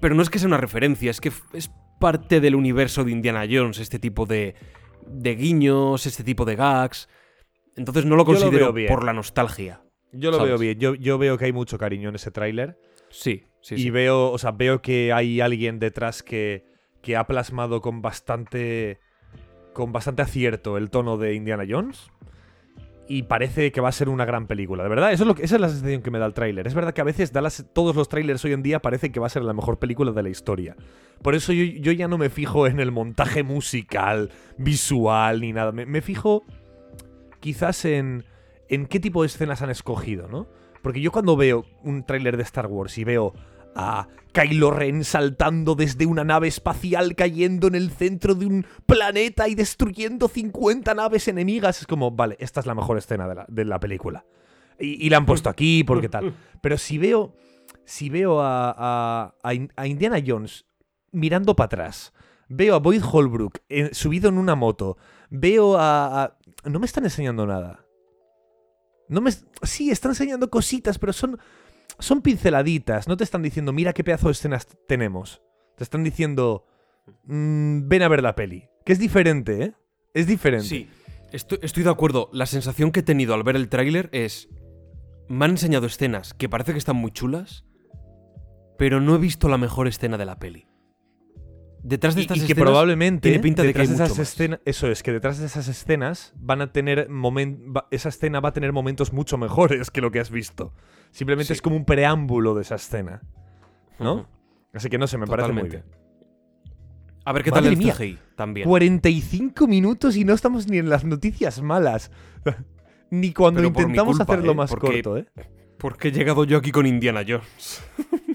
pero no es que sea una referencia, es que es parte del universo de Indiana Jones, este tipo de, de guiños, este tipo de gags. Entonces no lo considero por la nostalgia. Yo lo ¿sabes? veo bien. Yo, yo veo que hay mucho cariño en ese tráiler. Sí, sí, y sí. veo, o sea, veo que hay alguien detrás que, que ha plasmado con bastante con bastante acierto el tono de Indiana Jones y parece que va a ser una gran película. De verdad, eso es lo que, esa es la sensación que me da el tráiler. Es verdad que a veces da todos los trailers hoy en día parece que va a ser la mejor película de la historia. Por eso yo, yo ya no me fijo en el montaje musical, visual, ni nada. Me, me fijo quizás en, en qué tipo de escenas han escogido, ¿no? Porque yo cuando veo un tráiler de Star Wars y veo a Kylo Ren saltando desde una nave espacial cayendo en el centro de un planeta y destruyendo 50 naves enemigas, es como, vale, esta es la mejor escena de la, de la película. Y, y la han puesto aquí porque tal. Pero si veo, si veo a, a- a In- a Indiana Jones mirando para atrás, veo a Boyd Holbrook eh, subido en una moto, veo a, a- No me están enseñando nada. No me... Sí, están enseñando cositas, pero son, son pinceladitas. No te están diciendo, mira qué pedazo de escenas tenemos. Te están diciendo, "Mm, ven a ver la peli. Que es diferente, ¿eh? Es diferente. Sí, estoy, estoy de acuerdo. La sensación que he tenido al ver el tráiler es... Me han enseñado escenas que parece que están muy chulas, pero no he visto la mejor escena de la peli. Detrás de Y, estas y que escenas probablemente tiene pinta de que hay esas mucho más. escenas, eso es, que detrás de esas escenas van a tener momen- va- esa escena va a tener momentos mucho mejores que lo que has visto. Simplemente Sí. es como un preámbulo de esa escena, ¿no? Así que no sé, me parece muy bien. A ver qué Madre tal el. CGI también. 45 minutos y no estamos ni en las noticias malas. ni cuando Pero intentamos culpa, hacerlo ¿eh? más Porque- corto, ¿eh? Porque he llegado yo aquí con Indiana Jones.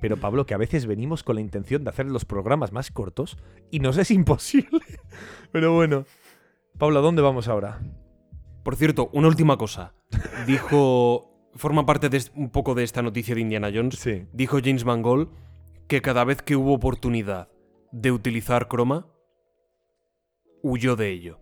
Pero Pablo, que a veces venimos con la intención de hacer los programas más cortos y nos es imposible. Pero bueno. Pablo, ¿a dónde vamos ahora? Por cierto, una última cosa. Dijo. Forma parte de un poco de esta noticia de Indiana Jones. Sí. Dijo James Mangold que cada vez que hubo oportunidad de utilizar croma, huyó de ello.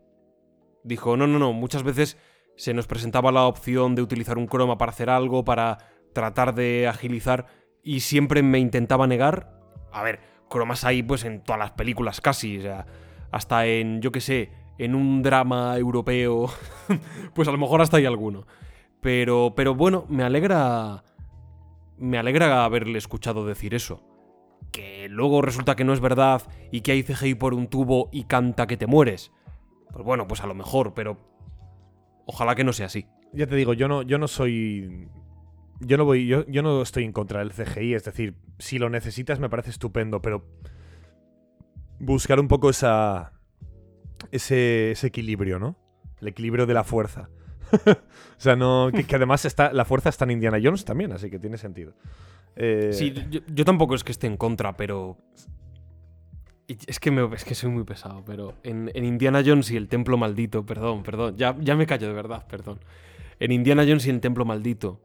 Dijo, no, no, no, muchas veces se nos presentaba la opción de utilizar un croma para hacer algo, para tratar de agilizar, y siempre me intentaba negar. A ver, cromas hay pues en todas las películas casi, o sea, hasta en, yo qué sé, en un drama europeo, pues a lo mejor hasta hay alguno. Pero, pero bueno, me alegra. Me alegra haberle escuchado decir eso. Que luego resulta que no es verdad y que hay CGI por un tubo y canta que te mueres. Pues bueno, pues a lo mejor, pero. Ojalá que no sea así. Ya te digo, yo no, yo no soy. Yo no voy. Yo, yo no estoy en contra del CGI. Es decir, si lo necesitas me parece estupendo, pero. Buscar un poco esa. Ese, equilibrio, ¿no? El equilibrio de la fuerza. o sea, no. Que, además está. La fuerza está en Indiana Jones también, así que tiene sentido. Eh, Sí, yo, yo tampoco es que esté en contra, pero. Es que, es que soy muy pesado, pero en, en Indiana Jones y el Templo Maldito, perdón, perdón, ya, ya me callo de verdad, perdón. En Indiana Jones y el Templo Maldito,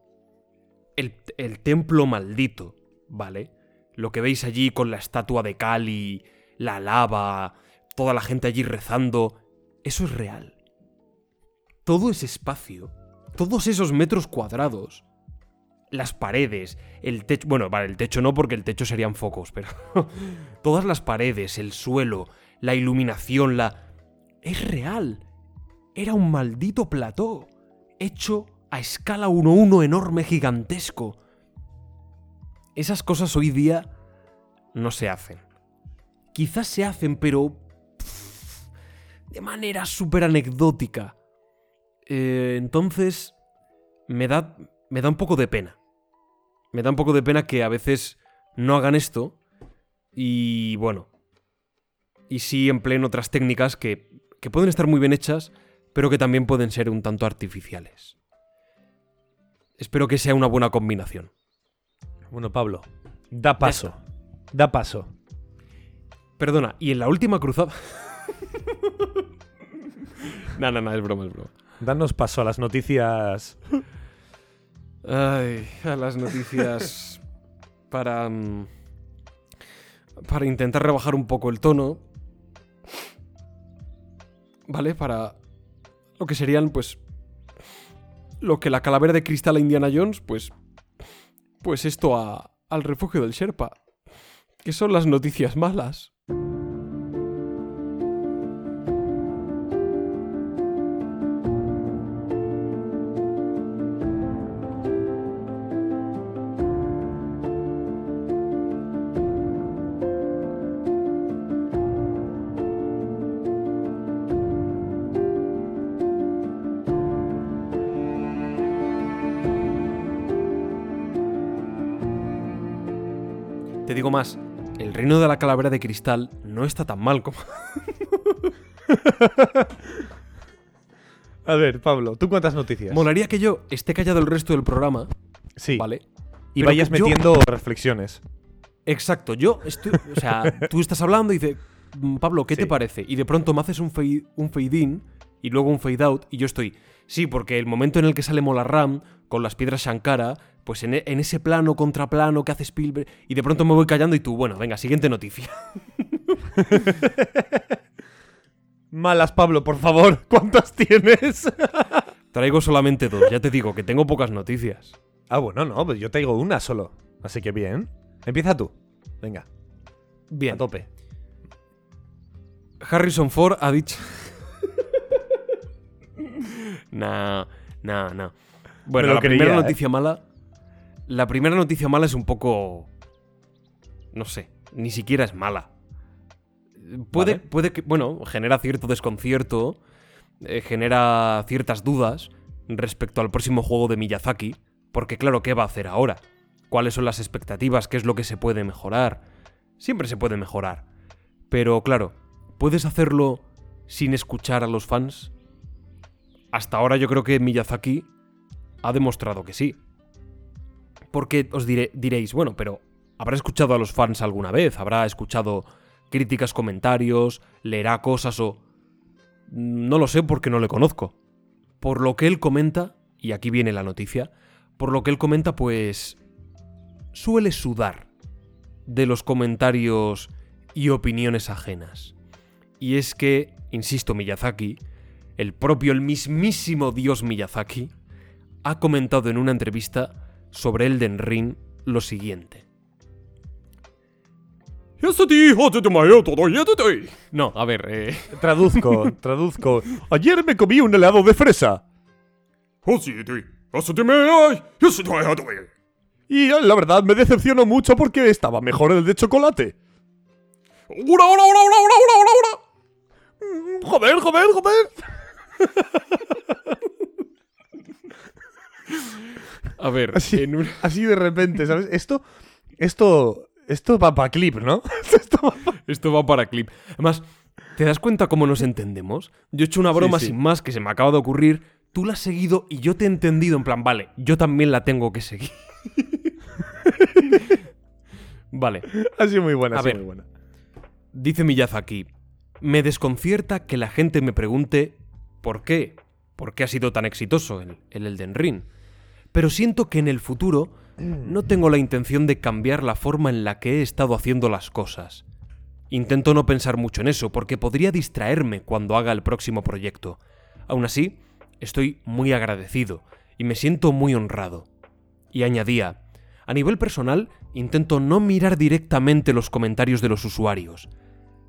el, Templo Maldito, ¿vale? Lo que veis allí con la estatua de Kali, la lava, toda la gente allí rezando, eso es real. Todo ese espacio, todos esos metros cuadrados, las paredes, el techo. Bueno, vale, el techo no, porque el techo serían focos, pero. todas las paredes, el suelo, la iluminación, la. Es real. Era un maldito plató. Hecho a escala 1-1 enorme, gigantesco. Esas cosas hoy día no se hacen. Quizás se hacen, pero. de manera súper anecdótica. Eh, entonces. Me da. Me da un poco de pena. Me da un poco de pena que a veces no hagan esto. Y bueno. Y sí empleen otras técnicas que, que pueden estar muy bien hechas, pero que también pueden ser un tanto artificiales. Espero que sea una buena combinación. Bueno, Pablo, da paso. Da paso. Perdona, y en la última cruzada. no, no, no, es broma, es broma. Danos paso a las noticias. Ay, a las noticias para mm, para intentar rebajar un poco el tono. ¿Vale? Para lo que serían pues lo que la calavera de cristal a Indiana Jones, pues pues esto a- al refugio del Sherpa, que son las noticias malas. Digo más, el reino de la calavera de cristal no está tan mal como... A ver, Pablo, ¿tú cuántas noticias? Molaría que yo esté callado el resto del programa, sí. ¿vale? Y Pero vayas yo- metiendo reflexiones. Exacto, yo estoy. O sea, tú estás hablando y dices, "Mm, Pablo, ¿qué Sí. te parece? Y de pronto me haces un fade, un fade in y luego un fade out y yo estoy. Sí, porque el momento en el que sale Molarram con las piedras Shankara, pues en, e- en ese plano contraplano que hace Spielberg, y de pronto me voy callando y tú, bueno, venga, siguiente noticia. Malas, Pablo, por favor. ¿Cuántas tienes? Traigo solamente dos, ya te digo que tengo pocas noticias. ah, bueno, no, pues yo te digo una solo. Así que bien. Empieza tú. Venga, Bien, a tope. Harrison Ford ha dicho. nah, nah, nah. Bueno, la primera ¿eh? noticia mala. La primera noticia mala es un poco. No sé, ni siquiera es mala. Puede, Vale. puede que. Bueno, genera cierto desconcierto. eh, genera ciertas dudas respecto al próximo juego de Miyazaki. Porque, claro, ¿qué va a hacer ahora? ¿Cuáles son las expectativas? ¿Qué es lo que se puede mejorar? Siempre se puede mejorar. Pero claro, ¿puedes hacerlo sin escuchar a los fans? Hasta ahora yo creo que Miyazaki ha demostrado que sí. Porque os diré- diréis, bueno, pero ¿habrá escuchado a los fans alguna vez? ¿Habrá escuchado críticas, comentarios? ¿Leerá cosas o...? No lo sé porque no le conozco. Por lo que él comenta, y aquí viene la noticia, por lo que él comenta, pues... suele sudar de los comentarios y opiniones ajenas. Y es que, insisto, Miyazaki, el propio, el mismísimo dios Miyazaki, ha comentado en una entrevista sobre Elden Ring lo siguiente. No, a ver, eh... Traduzco, traduzco. Ayer me comí un helado de fresa. Y eh, la verdad me decepcionó mucho porque estaba mejor el de chocolate. Mm, Joder, joder, joder. A ver, Así, en un- así de repente, ¿sabes? Esto, esto, esto va para clip, ¿no? Esto va pa- Esto va para clip. Además, ¿te das cuenta cómo nos entendemos? Yo he hecho una broma sí. sin más que se me acaba de ocurrir. Tú la has seguido y yo te he entendido en plan, vale, yo también la tengo que seguir. vale. ha sido muy buena, ha sido muy buena. Dice Miyazaki, me desconcierta que la gente me pregunte ¿por qué? ¿Por qué ha sido tan exitoso el, el Elden Ring? Pero siento que en el futuro no tengo la intención de cambiar la forma en la que he estado haciendo las cosas. Intento no pensar mucho en eso porque podría distraerme cuando haga el próximo proyecto. Aún así, estoy muy agradecido y me siento muy honrado. Y añadía, a nivel personal, intento no mirar directamente los comentarios de los usuarios.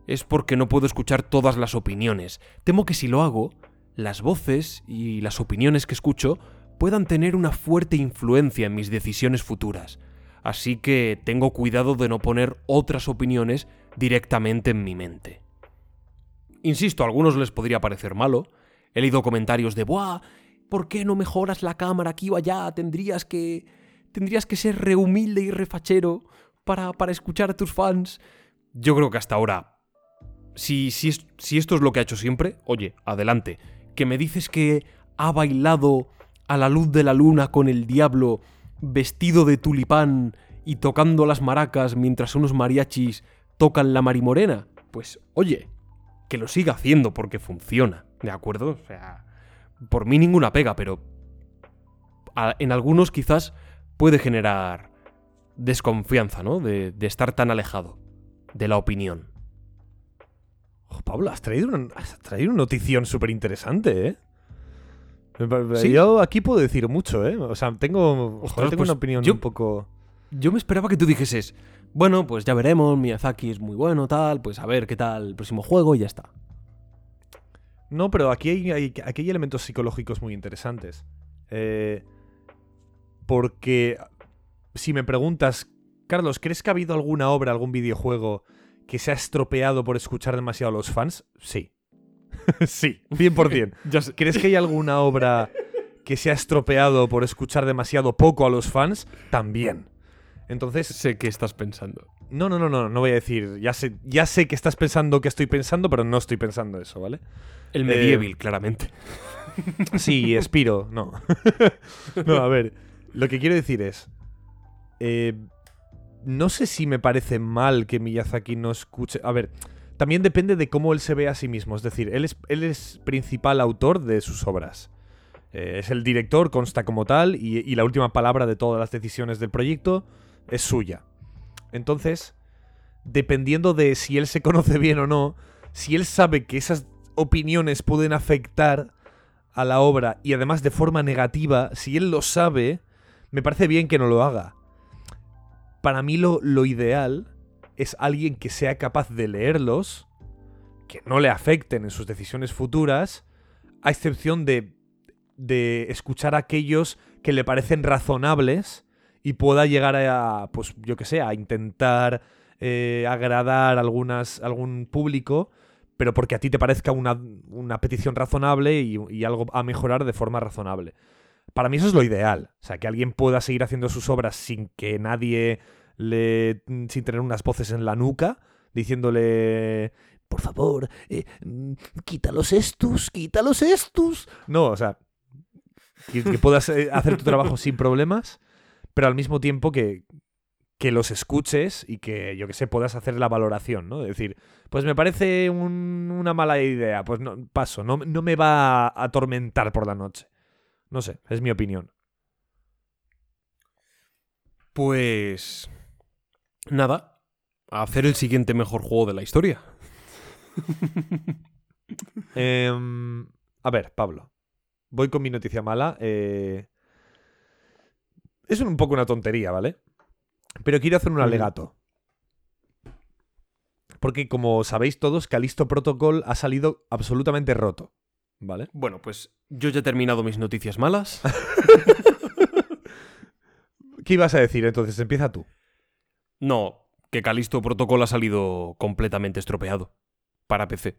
Es porque no puedo escuchar todas las opiniones. Temo que si lo hago, las voces y las opiniones que escucho puedan tener una fuerte influencia en mis decisiones futuras. Así que tengo cuidado de no poner otras opiniones directamente en mi mente. Insisto, a algunos les podría parecer malo. He leído comentarios de ¡Buah! ¿Por qué no mejoras la cámara aquí o allá? Tendrías que. Tendrías que ser rehumilde y refachero para, para escuchar a tus fans. Yo creo que hasta ahora. Si, si, si esto es lo que ha hecho siempre, oye, adelante. Que me dices que ha bailado a la luz de la luna con el diablo, vestido de tulipán y tocando las maracas mientras unos mariachis tocan la marimorena. Pues, oye, que lo siga haciendo porque funciona, ¿de acuerdo? O sea, por mí ninguna pega, pero en algunos quizás puede generar desconfianza, ¿no? De, de estar tan alejado de la opinión. Oh, Pablo, has traído una, has traído una notición súper interesante, ¿eh? Sí. Yo aquí puedo decir mucho, ¿eh? O sea, tengo, Ostras, joder, tengo pues una opinión yo- un poco... Yo me esperaba que tú dijeses, bueno, pues ya veremos, Miyazaki es muy bueno, tal, pues a ver qué tal el próximo juego y ya está. No, pero aquí hay, hay- aquí hay elementos psicológicos muy interesantes. Eh, porque si me preguntas, Carlos, ¿crees que ha habido alguna obra, algún videojuego que se ha estropeado por escuchar demasiado a los fans? Sí. sí, 100%. Ya sé- ¿Crees que hay alguna obra que se ha estropeado por escuchar demasiado poco a los fans? También. Entonces, sé qué estás pensando. No, no, no, no, no voy a decir. Ya sé, ya sé que estás pensando que estoy pensando, pero no estoy pensando eso, ¿vale? El medieval, claramente. Sí, Espiro, no. no, a ver. Lo que quiero decir es. eh, no sé si me parece mal que Miyazaki no escuche. A ver, también depende de cómo él se ve a sí mismo. Es decir, él es, él es principal autor de sus obras. Eh, es el director, consta como tal, y, y la última palabra de todas las decisiones del proyecto es suya. Entonces, dependiendo de si él se conoce bien o no, si él sabe que esas opiniones pueden afectar a la obra y además de forma negativa, si él lo sabe, me parece bien que no lo haga. Para mí lo, lo ideal es alguien que sea capaz de leerlos, que no le afecten en sus decisiones futuras, a excepción de, de escuchar aquellos que le parecen razonables y pueda llegar a, pues yo que sé, a intentar eh, agradar algunas, algún público, pero porque a ti te parezca una, una petición razonable y, y algo a mejorar de forma razonable. Para mí eso es lo ideal. O sea, que alguien pueda seguir haciendo sus obras sin que nadie le. sin tener unas voces en la nuca, diciéndole. Por favor, eh, mm, quítalos estos, quítalos estos. No, o sea. Que, puedas eh, hacer tu trabajo sin problemas, pero al mismo tiempo que, que los escuches y que, yo que sé, puedas hacer la valoración, ¿no? Es decir, pues me parece un- una mala idea, pues no, paso, no, no me va a atormentar por la noche. No sé, es mi opinión. Pues. Nada. A hacer el siguiente mejor juego de la historia. Em, a ver, Pablo. Voy con mi noticia mala. eh, Es un poco una tontería, ¿vale? Pero quiero hacer un alegato. Porque como sabéis todos, Calisto Protocol ha salido absolutamente roto. ¿Vale? Bueno, pues yo ya he terminado mis noticias malas. ¿Qué ibas a decir entonces? Empieza tú. No, que Calisto Protocol ha salido completamente estropeado. Para PC.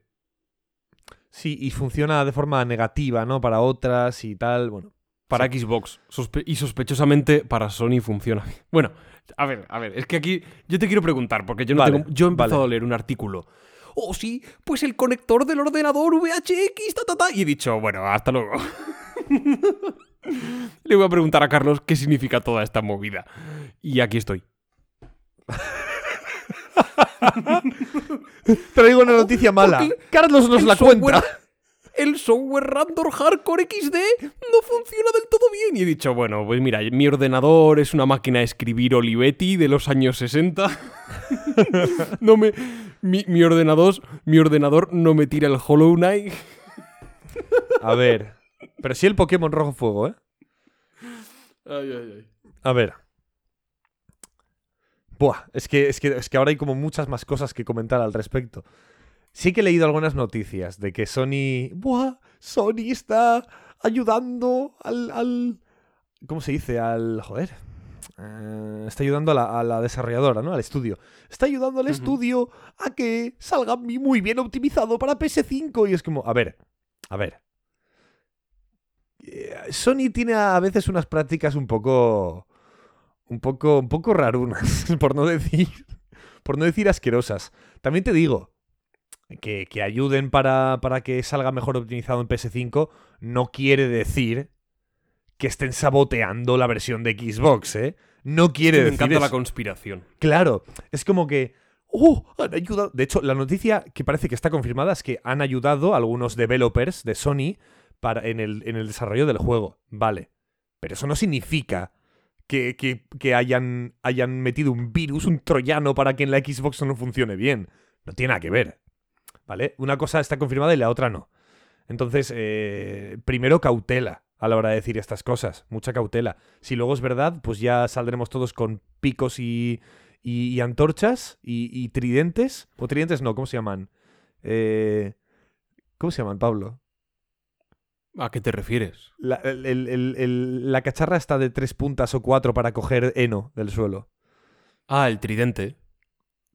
Sí, y funciona de forma negativa, ¿no? Para otras y tal. Bueno. Para Xbox. Sospe- y sospechosamente para Sony funciona. Bueno, a ver, a ver, es que aquí yo te quiero preguntar, porque yo no Vale, tengo. Yo he empezado vale. a leer un artículo. Oh, sí, pues el conector del ordenador VHX, ta, ta, ta. Y he dicho, bueno, hasta luego. Le voy a preguntar a Carlos qué significa toda esta movida. Y aquí estoy. Traigo una noticia mala. Carlos nos el la software- cuenta. El software Random Hardcore XD no funciona del todo bien. Y he dicho, bueno, pues mira, mi ordenador es una máquina de escribir Olivetti de los años 60. no me. Mi, mi ordenador, mi ordenador no me tira el Hollow Knight. A ver. Pero sí el Pokémon Rojo Fuego, ¿eh? Ay, ay, ay. A ver. Buah, es que, es, que, es que ahora hay como muchas más cosas que comentar al respecto. Sí que he leído algunas noticias de que Sony. Buah, Sony está ayudando al. al ¿Cómo se dice? Al. Joder. Eh, está ayudando a la, a la desarrolladora, ¿no? Al estudio. Está ayudando al estudio a que salga muy bien optimizado para PS5. Y es como, a ver, a ver. Eh, Sony tiene a veces unas prácticas un poco. Un poco. Un poco rarunas. Por no decir. Por no decir asquerosas. También te digo. Que, que ayuden para, para que salga mejor optimizado en PS5 no quiere decir que estén saboteando la versión de Xbox, ¿eh? No quiere me decir encanta la conspiración. Claro, es como que. ¡Oh! Han ayudado. De hecho, la noticia que parece que está confirmada es que han ayudado a algunos developers de Sony para, en, el, en el desarrollo del juego. Vale. Pero eso no significa que, que- que hayan, hayan metido un virus, un troyano, para que en la Xbox no funcione bien. No tiene nada que ver. ¿Vale? Una cosa está confirmada y la otra no. Entonces, eh, primero cautela a la hora de decir estas cosas. Mucha cautela. Si luego es verdad, pues ya saldremos todos con picos y, y, antorchas y, y tridentes. O tridentes no, ¿cómo se llaman? Eh, ¿Cómo se llaman, Pablo? ¿A qué te refieres? La, el- el- el- el- la cacharra está de tres puntas o cuatro para coger heno del suelo. Ah, el tridente.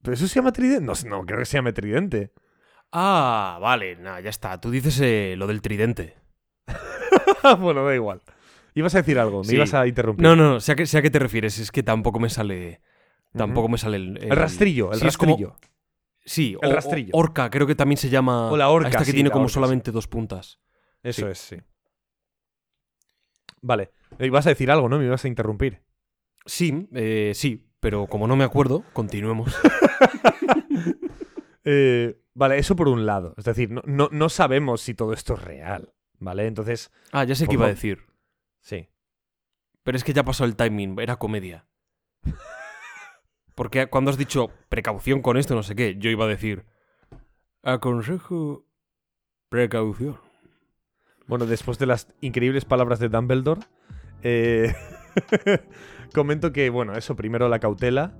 ¿Pero eso se llama tridente? No, no creo que se llame tridente. Ah, vale, nada, ya está. Tú dices eh, lo del tridente. bueno, da igual. Ibas a decir algo, me Sí. ibas a interrumpir. No, no, no, sé a, qué, sé a qué te refieres. Es que tampoco me sale. Tampoco me sale el. El rastrillo, el sí, como- rastrillo. Sí, El o- rastrillo. Orca, creo que también se llama. O la orca, Esta que sí, tiene como orca, solamente dos puntas. Eso sí. es, sí. Vale. Ibas a decir algo, ¿no? Me ibas a interrumpir. Sí, eh, sí, pero como no me acuerdo, continuemos. Eh, vale, eso por un lado. Es decir, no, no, no sabemos si todo esto es real. ¿Vale? Entonces, Ah, ya sé qué iba a decir. sí. Pero es que ya pasó el timing, era comedia. Porque cuando has dicho precaución con esto, no sé qué, yo iba a decir. Aconsejo precaución. Bueno, después de las increíbles palabras de Dumbledore, eh, comento que, bueno, eso, primero la cautela.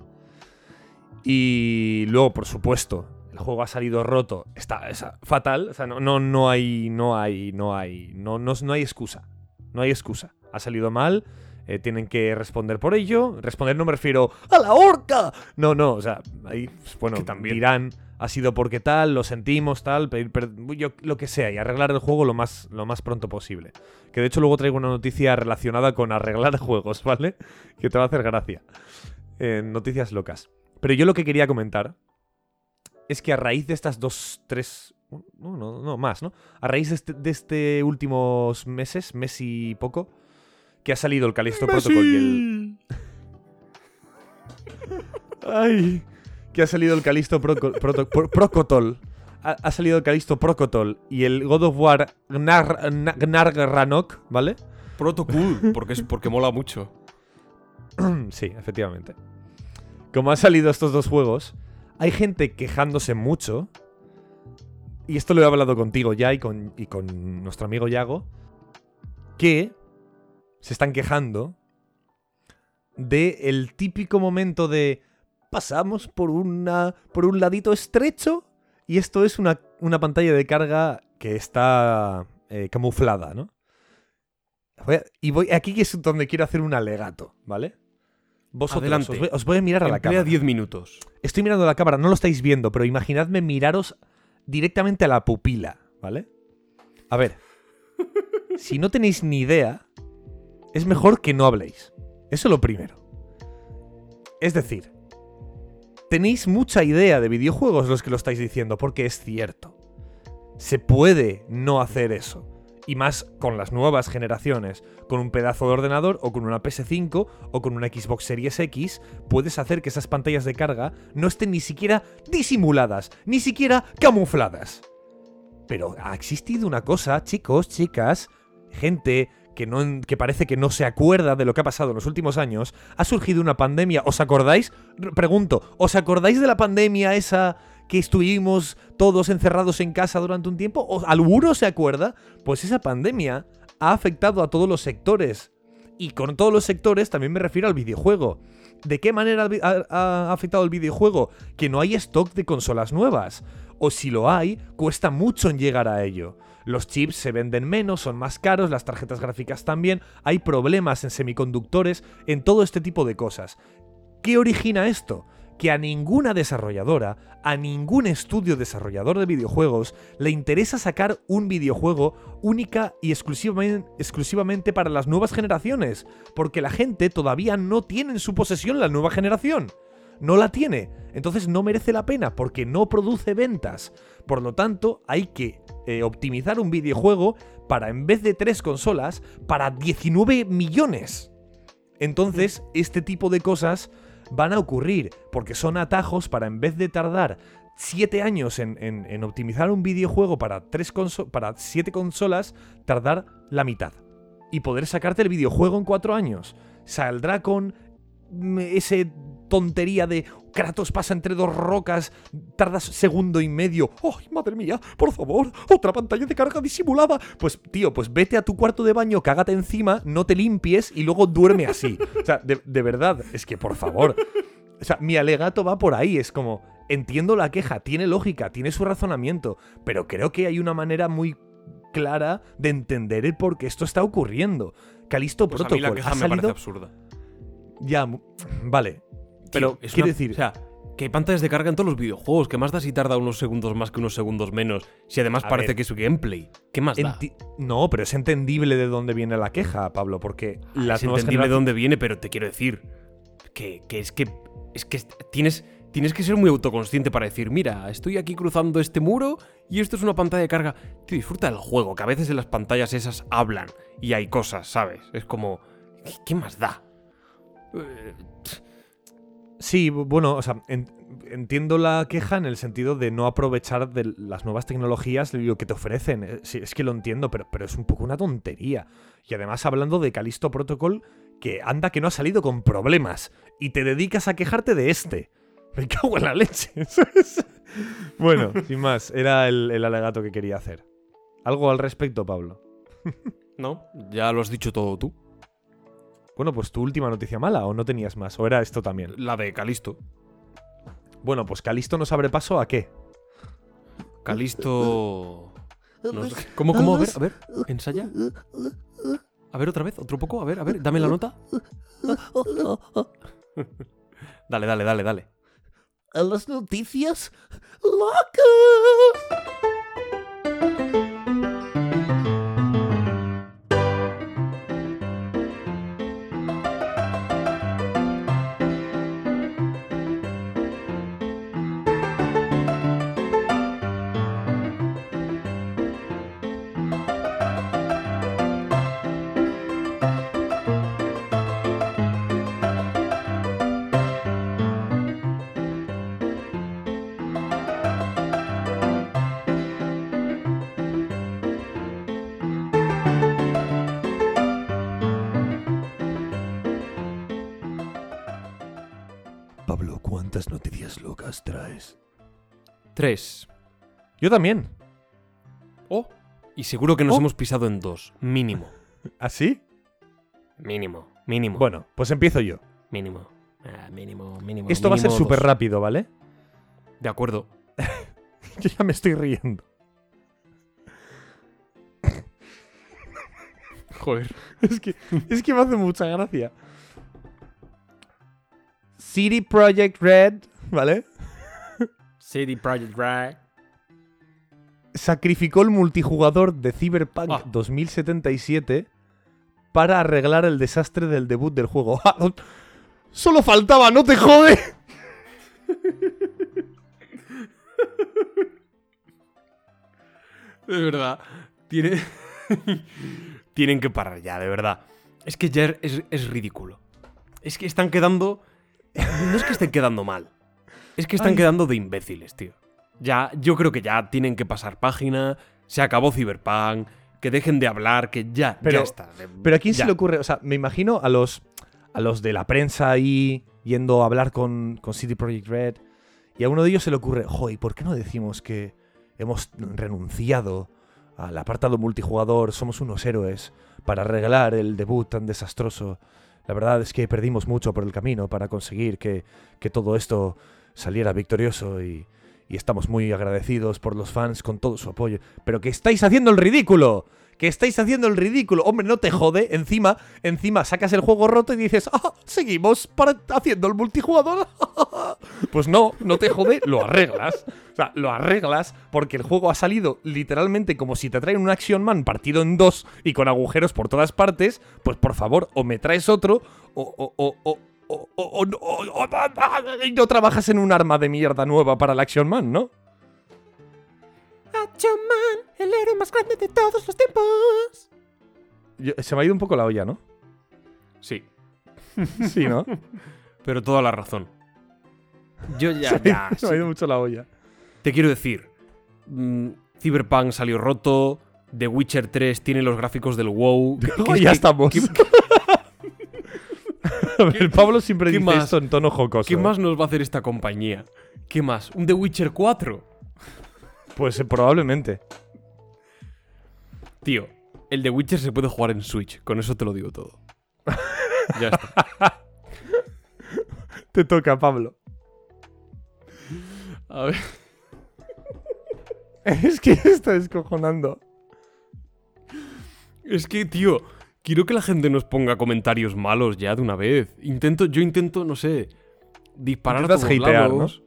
Y luego, por supuesto, el juego ha salido roto. Está, está fatal. O sea, no, no, no hay. No hay. No hay. No, no, no hay excusa. No hay excusa. Ha salido mal. eh, tienen que responder por ello. Responder no me refiero a la horca. No, no. O sea, ahí, pues, bueno, también. dirán. Ha sido porque tal, lo sentimos, tal, pedir yo- lo que sea, y arreglar el juego lo más, lo más pronto posible. Que de hecho luego traigo una noticia relacionada con arreglar juegos, ¿vale? Que te va a hacer gracia. Eh, noticias locas. Pero yo lo que quería comentar es que a raíz de estas dos, tres... No, no, no, más, ¿no? A raíz de este, de este últimos meses, mes y poco, que ha salido el Callisto Protocol y el... Ay, que ha salido el Callisto Proco- Proto- Pro- Procotol. Ha, ha salido el Callisto Procotol y el God of War Gnar, Gnar- Gnargranok, ¿vale? Proto cool, porque, es, porque mola mucho. sí, efectivamente. Como han salido estos dos juegos, hay gente quejándose mucho. Y esto lo he hablado contigo ya y con, y con nuestro amigo Yago. Que se están quejando de el típico momento de pasamos por una por un ladito estrecho y esto es una, una pantalla de carga que está eh, camuflada, ¿no? Voy a- y voy aquí es donde quiero hacer un alegato, ¿vale? Vosotros, Adelante. Os, voy, os voy a mirar a la cámara. 10 minutos. Estoy mirando a la cámara, no lo estáis viendo, pero imaginadme miraros directamente a la pupila, ¿vale? A ver, si no tenéis ni idea, es mejor que no habléis. Eso lo primero. Es decir, tenéis mucha idea de videojuegos los que lo estáis diciendo, porque es cierto. Se puede no hacer eso. Y más con las nuevas generaciones, con un pedazo de ordenador o con una PS5 o con una Xbox Series X, puedes hacer que esas pantallas de carga no estén ni siquiera disimuladas, ni siquiera camufladas. Pero ha existido una cosa, chicos, chicas, gente que, no, parece que no se acuerda de lo que ha pasado en los últimos años, ha surgido una pandemia, ¿os acordáis? Pregunto, ¿os acordáis de la pandemia esa que estuvimos todos encerrados en casa durante un tiempo? ¿O alguno se acuerda? Pues esa pandemia ha afectado a todos los sectores. Y con todos los sectores también me refiero al videojuego. ¿De qué manera ha afectado el videojuego? Que no hay stock de consolas nuevas. O si lo hay, cuesta mucho en llegar a ello. Los chips se venden menos, son más caros, las tarjetas gráficas también, hay problemas en semiconductores, en todo este tipo de cosas. ¿Qué origina esto? Que a ninguna desarrolladora, a ningún estudio desarrollador de videojuegos, le interesa sacar un videojuego única y exclusivamente, exclusivamente para las nuevas generaciones, porque la gente todavía no tiene en su posesión la nueva generación. No la tiene. Entonces no merece la pena porque no produce ventas. Por lo tanto, hay que eh, optimizar un videojuego para, en vez de tres consolas, para 19 millones. Entonces, este tipo de cosas van a ocurrir, porque son atajos para en vez de tardar 7 años en, en- en optimizar un videojuego para, tres para 7 consolas, tardar la mitad. Y poder sacarte el videojuego en 4 años. Saldrá con mm, ese tontería de Kratos pasa entre dos rocas, tardas segundo y medio. ¡Ay, madre mía! Por favor, otra pantalla de carga disimulada. Pues, tío, pues vete a tu cuarto de baño, cágate encima, no te limpies y luego duerme así. O sea, de, de verdad, es que por favor. O sea, mi alegato va por ahí, es como, entiendo la queja, tiene lógica, tiene su razonamiento, pero creo que hay una manera muy clara de entender el por qué esto está ocurriendo. Calisto Pues a mí Protocol la queja ha me parece absurda. Ya, vale. Pero es quiero una- decir, O sea, que hay pantallas de carga en todos los videojuegos. que más da si tarda unos segundos más que unos segundos menos? Si además A parece ver. que es su gameplay. ¿Qué más da? no, pero es entendible de dónde viene la queja, Pablo, porque las es nuevas entendible de dónde viene, pero te quiero decir que, que es que es que tienes, tienes que ser muy autoconsciente para decir, mira, estoy aquí cruzando este muro y esto es una pantalla de carga. Tío, disfruta del juego, que a veces en las pantallas esas hablan y hay cosas, ¿sabes? Es como, ¿qué más da? Sí, bu- bueno, o sea, en- entiendo la queja en el sentido de no aprovechar de las nuevas tecnologías y lo que te ofrecen. Eh, Sí, es que lo entiendo, pero, pero es un poco una tontería. Y además hablando de Calisto Protocol, que anda que no ha salido con problemas y te dedicas a quejarte de este. Me cago en la leche. bueno, sin más, era el, el alegato que quería hacer. ¿Algo al respecto, Pablo? no, ya lo has dicho todo tú. Bueno, pues tu última noticia mala, o no tenías más, o era esto también. La de Calisto. Bueno, pues Calisto nos abre paso a qué? Calisto. nos- ¿Cómo, cómo? A ver, a ver, ensaya. A ver, otra vez, otro poco, a ver, a ver, dame la nota. Dale, dale, dale, dale. a las noticias locas. Tres. Yo también. Oh. Y seguro que nos Oh. hemos pisado en dos. Mínimo. ¿Así? Mínimo. Mínimo. Bueno, pues empiezo yo. Mínimo. Ah, mínimo, mínimo. Esto va a ser súper rápido, ¿vale? De acuerdo. Yo ya me estoy riendo. Joder. Es que, es que me hace mucha gracia. City Project Red, ¿vale? City Project Red. Sacrificó el multijugador de Cyberpunk Ah. 2077 para arreglar el desastre del debut del juego. Solo faltaba, no te jode. De verdad. Tiene... Tienen que parar ya, de verdad. Es que ya es, es ridículo. Es que están quedando... No es que estén quedando mal. Es que están Ay. quedando de imbéciles, tío. Ya, yo creo que ya tienen que pasar página. Se acabó Cyberpunk. Que dejen de hablar, que ya, Pero- ya está. Pero a quién ya. se le ocurre, o sea, me imagino a los a los de la prensa ahí yendo a hablar con, con City Project Red y a uno de ellos se le ocurre, joder, ¿y ¿por qué no decimos que hemos renunciado al apartado multijugador, somos unos héroes para arreglar el debut tan desastroso? La verdad es que perdimos mucho por el camino para conseguir que, que todo esto saliera victorioso y, estamos muy agradecidos por los fans con todo su apoyo. Pero que estáis haciendo el ridículo. Que estáis haciendo el ridículo. Hombre, no te jode. Encima, encima sacas el juego roto y dices, ah, seguimos para haciendo el multijugador. pues no, no te jode, lo arreglas. O sea, lo arreglas porque el juego ha salido literalmente como si te traen un Action Man partido en dos y con agujeros por todas partes. Pues por favor, o me traes otro o, o, o, o, o- o- o- o- o- y no trabajas en un arma de mierda nueva para el Action Man, ¿no? Action Man, el héroe más grande de todos los tiempos. Yo- se me ha ido un poco la olla, ¿no? Sí, Sí, ¿no? pero toda la razón. Yo ya, se, ya. me ha ido mucho la olla. Te quiero decir, mm, Cyberpunk salió roto, The Witcher 3 tiene los gráficos del WoW. que- Oh, ya que- estamos. ¿Qué, A ver, Pablo siempre dice más? esto en tono jocoso. qué más nos va a hacer esta compañía? ¿Qué más? ¿Un The Witcher 4? Pues eh, probablemente. Tío, el The Witcher se puede jugar en Switch, con eso te lo digo todo. ya está. Te toca, Pablo. A ver. Es que está descojonando. Es que, tío, quiero que la gente nos ponga comentarios malos ya de una vez. Intento, yo intento, no sé, disparar a Intentas todos hatear, lados.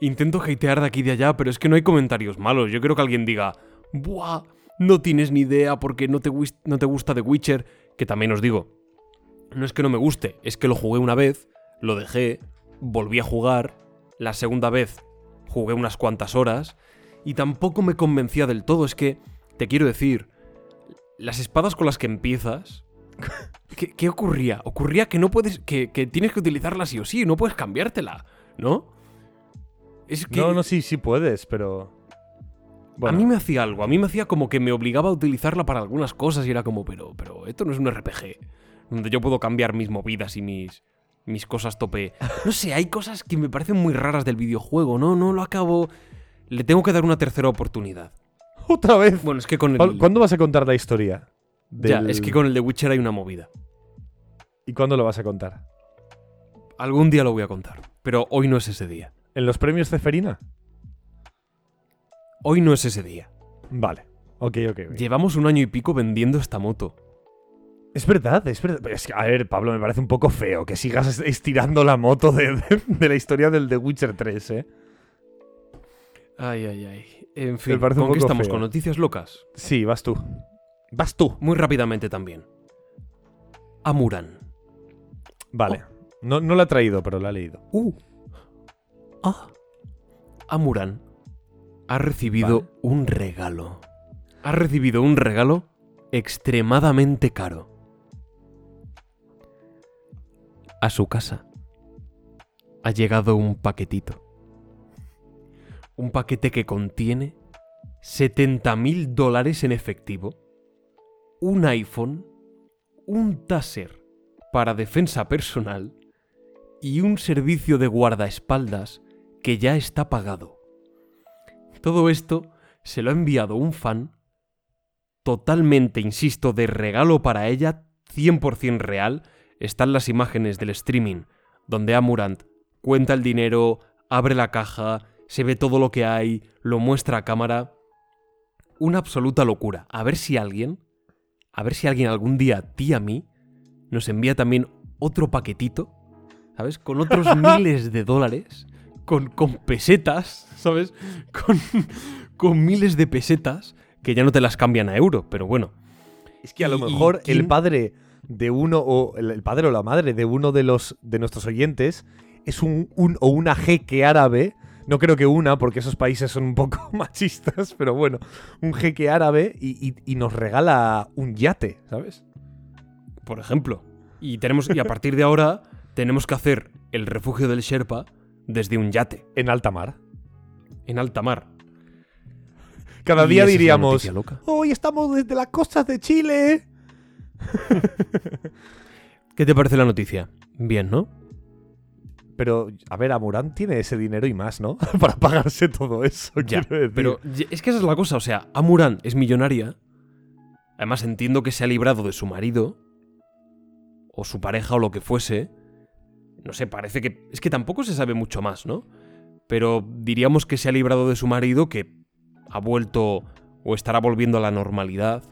Intento hatear de aquí y de allá, pero es que no hay comentarios malos. Yo creo que alguien diga, ¡buah! No tienes ni idea porque no te, no te gusta The Witcher. Que también os digo, no es que no me guste, es que lo jugué una vez, lo dejé, volví a jugar, la segunda vez jugué unas cuantas horas y tampoco me convencía del todo. Es que, te quiero decir, las espadas con las que empiezas... ¿Qué, qué ocurría? Ocurría que no puedes. Que, que tienes que utilizarla sí o sí, no puedes cambiártela, ¿no? Es que. No, no, sí, sí puedes, pero. Bueno, A mí me hacía algo, a mí me hacía como que me obligaba a utilizarla para algunas cosas y era como, pero, pero esto no es un RPG, donde yo puedo cambiar mis movidas y mis, mis cosas tope. No sé, hay cosas que me parecen muy raras del videojuego, no, no lo acabo. Le tengo que dar una tercera oportunidad. otra vez. Bueno, es que con el. ¿Cuándo- ¿Cuándo vas a contar la historia? Ya, es que con el de Witcher hay una movida. ¿Y cuándo lo vas a contar? Algún día lo voy a contar, pero hoy no es ese día. ¿En los premios Ceferina? Hoy no es ese día. Vale. Ok, ok. Llevamos un año y pico vendiendo esta moto. Es verdad, es verdad. Es que, a ver, Pablo, me parece un poco feo que sigas est- estirando la moto de, de- de la historia del The Witcher 3, ¿eh? Ay, ay, ay. En fin, ¿con qué estamos? feo. ¿Con noticias locas? Sí, vas tú. Vas tú. Muy rápidamente también. Amuran. Vale. No, no la he traído, pero la he leído. Uh. Ah. Amuran ha recibido Vale. un regalo. Ha recibido un regalo extremadamente caro. A su casa ha llegado un paquetito. Un paquete que contiene 70 mil dólares en efectivo, un iPhone, un taser para defensa personal y un servicio de guardaespaldas que ya está pagado. Todo esto se lo ha enviado un fan totalmente, insisto, de regalo para ella, 100% real. Están las imágenes del streaming donde Amurant cuenta el dinero, abre la caja, se ve todo lo que hay, lo muestra a cámara. Una absoluta locura. A ver si alguien, a ver si alguien algún día, a ti a mí, nos envía también otro paquetito, ¿sabes? Con otros miles de dólares, con, con pesetas, ¿sabes? Con, con miles de pesetas que ya no te las cambian a euro, pero bueno. Es que a lo mejor el padre de uno, o el, el padre o la madre de uno de los de nuestros oyentes es un, un o una jeque árabe. No creo que una, porque esos países son un poco machistas, pero bueno, un jeque árabe y, y- y nos regala un yate, ¿sabes? Por ejemplo. Y, tenemos, y a partir de ahora tenemos que hacer el refugio del Sherpa desde un yate, En alta mar. en alta mar. Cada día es diríamos, hoy estamos desde las costas de Chile. ¿Qué te parece la noticia? Bien, ¿no? Pero, a ver, Amurán tiene ese dinero y más, ¿no? Para pagarse todo eso, Ya, quiero decir. pero es que esa es la cosa, o sea, Amuran es millonaria. Además entiendo que se ha librado de su marido o su pareja o lo que fuese. No sé, parece que es que tampoco se sabe mucho más, ¿no? Pero diríamos que se ha librado de su marido que ha vuelto o estará volviendo a la normalidad.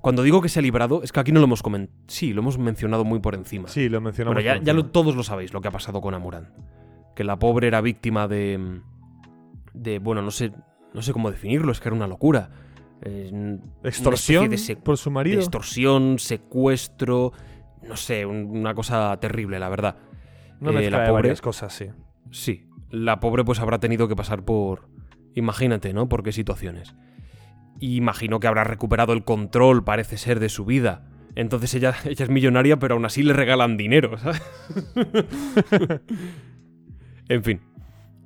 Cuando digo que se ha librado, es que aquí no lo hemos comentado. Sí, lo hemos mencionado muy por encima. Sí, lo mencionamos. Bueno, ya, ya lo- todos lo sabéis lo que ha pasado con Amuran. Que la pobre era víctima de. de. bueno, no sé. No sé cómo definirlo, es que era una locura. Eh, Extorsión de, por su de marido. extorsión, secuestro. No sé, un- una cosa terrible, la verdad. Una eh, la de pobre- varias cosas, sí. Sí. La pobre pues habrá tenido que pasar por. Imagínate, ¿no? Por qué situaciones. Y imagino que habrá recuperado el control, parece ser, de su vida. Entonces ella, ella es millonaria, pero aún así le regalan dinero, ¿sabes? en fin.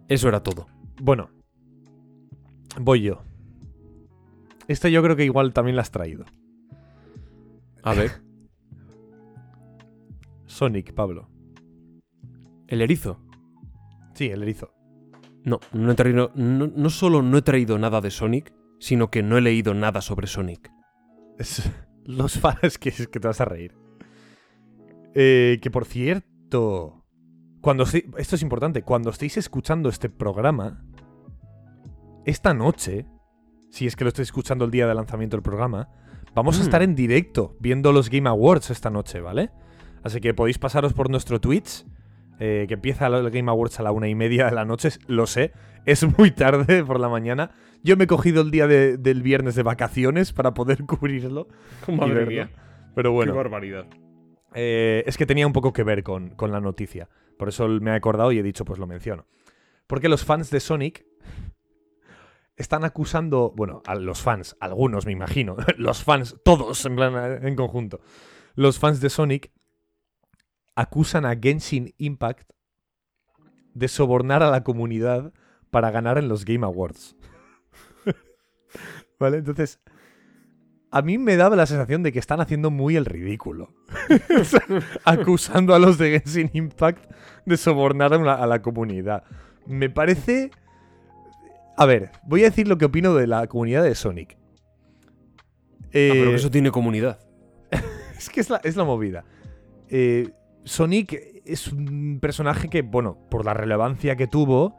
Eso era todo. Bueno, voy yo. Esta yo creo que igual también la has traído. A ver. Sonic, Pablo. El erizo. Sí, el erizo. No, no he traído. No, no solo no he traído nada de Sonic, sino que no he leído nada sobre Sonic. Es- los fans que, es que te vas a reír. Eh, que por cierto, cuando esto es importante, cuando estéis escuchando este programa, esta noche, si es que lo estáis escuchando el día de lanzamiento del programa, vamos a Mm. estar en directo viendo los Game Awards esta noche, ¿vale? Así que podéis pasaros por nuestro Twitch, eh, que empieza el Game Awards a la una y media de la noche, lo sé, es muy tarde por la mañana. Yo me he cogido el día de- del viernes de vacaciones para poder cubrirlo. y verlo. Pero bueno, barbaridad. Eh, es que tenía un poco que ver con, con la noticia. Por eso me he acordado y he dicho, pues lo menciono. Porque los fans de Sonic están acusando, bueno, a los fans, algunos me imagino, los fans, todos en plan en conjunto, los fans de Sonic acusan a Genshin Impact de sobornar a la comunidad para ganar en los Game Awards. ¿Vale? Entonces, a mí me daba la sensación de que están haciendo muy el ridículo. O sea, acusando a los de Genshin Impact de sobornar a la, a la comunidad. Me parece... A ver, voy a decir lo que opino de la comunidad de Sonic. Ah, pero Eh, que eso tiene comunidad. es que es la, es la movida. Eh, Sonic es un personaje que, bueno, por la relevancia que tuvo,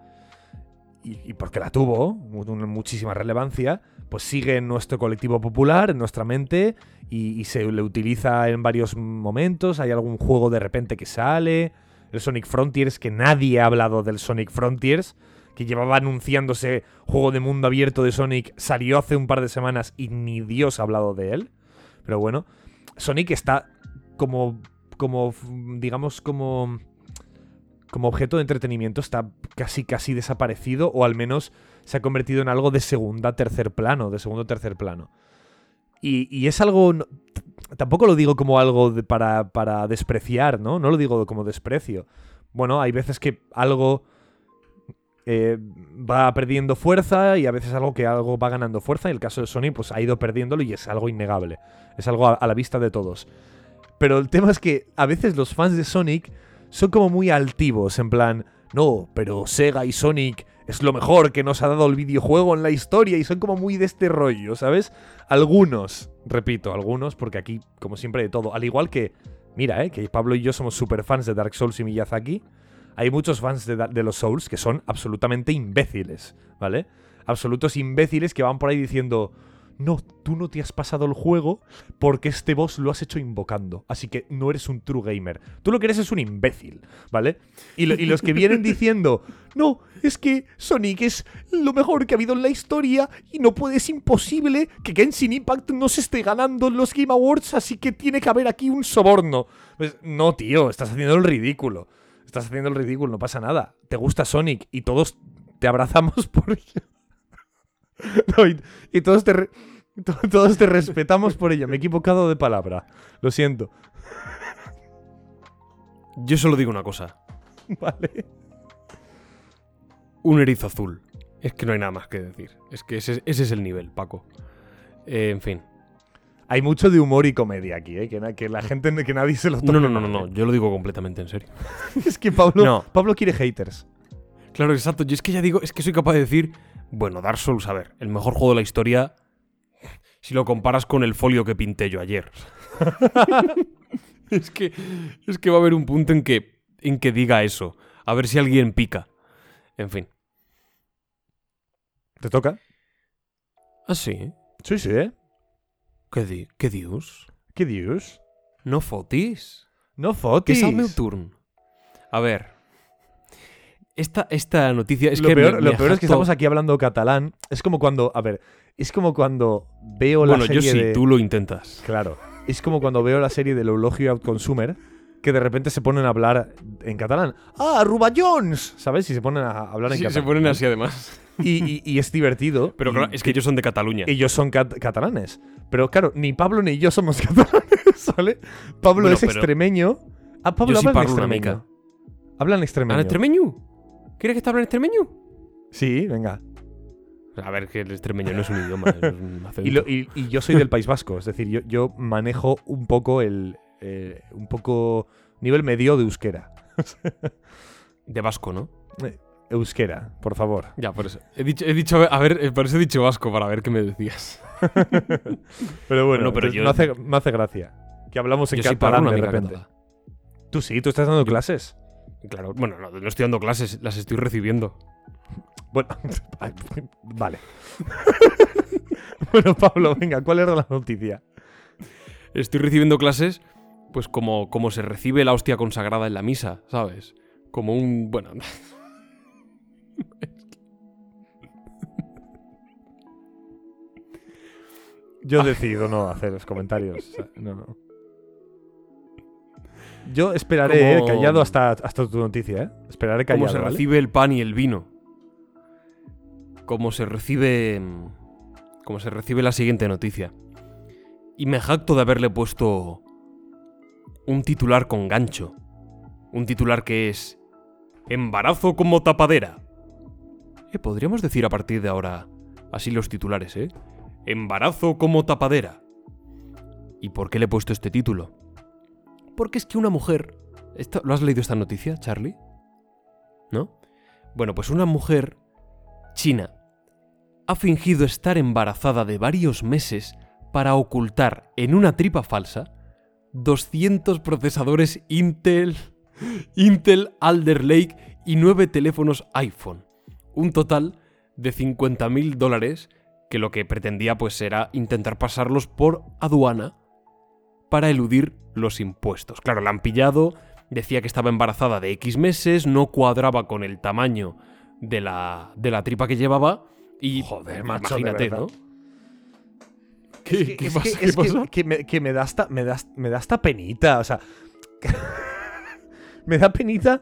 y, y porque la tuvo, muchísima relevancia, pues sigue en nuestro colectivo popular, en nuestra mente, y, y se le utiliza en varios momentos. Hay algún juego de repente que sale. El Sonic Frontiers, que nadie ha hablado del Sonic Frontiers, que llevaba anunciándose juego de mundo abierto de Sonic, salió hace un par de semanas y ni Dios ha hablado de él. Pero bueno, Sonic está como, como digamos, como, como objeto de entretenimiento, está casi, casi desaparecido, o al menos se ha convertido en algo de segunda, tercer plano, de segundo, tercer plano. Y, y es algo, tampoco lo digo como algo para, para despreciar, ¿no? No lo digo como desprecio. Bueno, hay veces que algo eh, va perdiendo fuerza y a veces algo que algo va ganando fuerza. Y el caso de Sony pues ha ido perdiéndolo y es algo innegable. Es algo a la vista de todos. Pero el tema es que a veces los fans de Sonic son como muy altivos, en plan, no, pero Sega y Sonic es lo mejor que nos ha dado el videojuego en la historia y son como muy de este rollo, ¿sabes? Algunos, repito, algunos, porque aquí, como siempre, de todo. Al igual que, mira, ¿eh? que Pablo y yo somos super fans de Dark Souls y Miyazaki. Hay muchos fans de, de los Souls que son absolutamente imbéciles, ¿vale? Absolutos imbéciles que van por ahí diciendo, no, tú no te has pasado el juego porque este boss lo has hecho invocando, así que no eres un true gamer. Tú lo que eres es un imbécil, ¿vale? Y, lo- y los que vienen diciendo, no, es que Sonic es lo mejor que ha habido en la historia y no puede, es imposible que Genshin Impact no se esté ganando en los Game Awards, así que tiene que haber aquí un soborno. Pues no, tío, estás haciendo el ridículo. Estás haciendo el ridículo, no pasa nada. Te gusta Sonic y todos te abrazamos por ello. No, y, y todos te re- todos te respetamos por ello. Me he equivocado de palabra. Lo siento. Yo solo digo una cosa. Vale. Un erizo azul. Es que no hay nada más que decir. Es que ese, ese es el nivel, Paco. Eh, en fin. Hay mucho de humor y comedia aquí, ¿eh? Que, na- que la gente, que nadie se lo tome No, no, no, no, no. Yo lo digo completamente en serio. Es que Pablo, No. Pablo quiere haters. Claro, exacto. Yo es que ya digo, es que soy capaz de decir, bueno, Dark Souls, a ver, el mejor juego de la historia, si lo comparas con el folio que pinté yo ayer. es que es que va a haber un punto en que en que diga eso, a ver si alguien pica. En fin. ¿Te toca? Ah, sí. Sí, sí, ¿eh? ¿Qué, di ¿Qué dius? ¿Qué dios? No fotis. No Que fotis. és el meu turn. A ver. Esta, esta noticia es lo que. peor, me- lo me peor es que estamos aquí hablando catalán. Es como cuando, a ver, es como cuando veo la Bueno, serie yo sí, de... tú lo intentas. Claro. Es como cuando veo la serie del Eulogio Outconsumer que de repente se ponen a hablar en catalán. ¡Ah, Ruballons! ¿Sabes? Y se ponen a hablar en Sí, catalán. se ponen así además. Y, y- y es divertido. Pero y- claro, es que ellos son de Cataluña. ellos son cat- catalanes. Pero claro, ni Pablo ni yo somos catalanes, ¿vale? Pablo Bueno, es extremeño. Ah, Pablo Yo sí habla en extremeño. mica. Habla en extremeño. ¿En extremeño? ¿Quieres que te hable en extremeño? Sí, venga. A ver, que el extremeño no es un idioma, es un acento. Y, lo- y- y yo soy del País Vasco, es decir, yo, yo manejo un poco el. eh, un poco. nivel medio de euskera. De vasco, ¿no? Euskera, por favor. Ya, por eso. He dicho, he dicho a ver, eh, por eso he dicho vasco, para ver qué me decías. Pero bueno, Bueno, pero yo- me, hace, me hace gracia. Que hablamos en Yo catalán de repente. Tú sí, tú estás dando clases. Claro, bueno, no, no estoy dando clases, las estoy recibiendo. Bueno, vale. bueno, Pablo, venga, ¿cuál era la noticia? Estoy recibiendo clases, pues como, como se recibe la hostia consagrada en la misa, ¿sabes? Como un. Bueno. Yo decido no hacer los comentarios. o sea, no, no. Yo esperaré, Como- eh, callado hasta, hasta tu noticia, ¿eh? Esperaré Cómo callado, se ¿vale? recibe el pan y el vino. Como se recibe. Como se recibe la siguiente noticia. Y me jacto de haberle puesto un titular con gancho. Un titular que es. Embarazo como tapadera. Eh, podríamos decir a partir de ahora así los titulares, ¿eh? Embarazo como tapadera. ¿Y por qué le he puesto este título? Porque es que una mujer... ¿Lo has leído esta noticia, Charlie? ¿No? Bueno, pues una mujer china ha fingido estar embarazada de varios meses para ocultar en una tripa falsa 200 procesadores Intel, Intel Alder Lake y 9 teléfonos iPhone. Un total de 50.000 dólares que lo que pretendía pues era intentar pasarlos por aduana para eludir los impuestos. Claro, la han pillado, decía que estaba embarazada de X meses, no cuadraba con el tamaño de la, de la tripa que llevaba y... Joder, macho, imagínate. ¿no? ¿Qué, pasa? que- me, que me da hasta, me, da, me da hasta penita, o sea... me da penita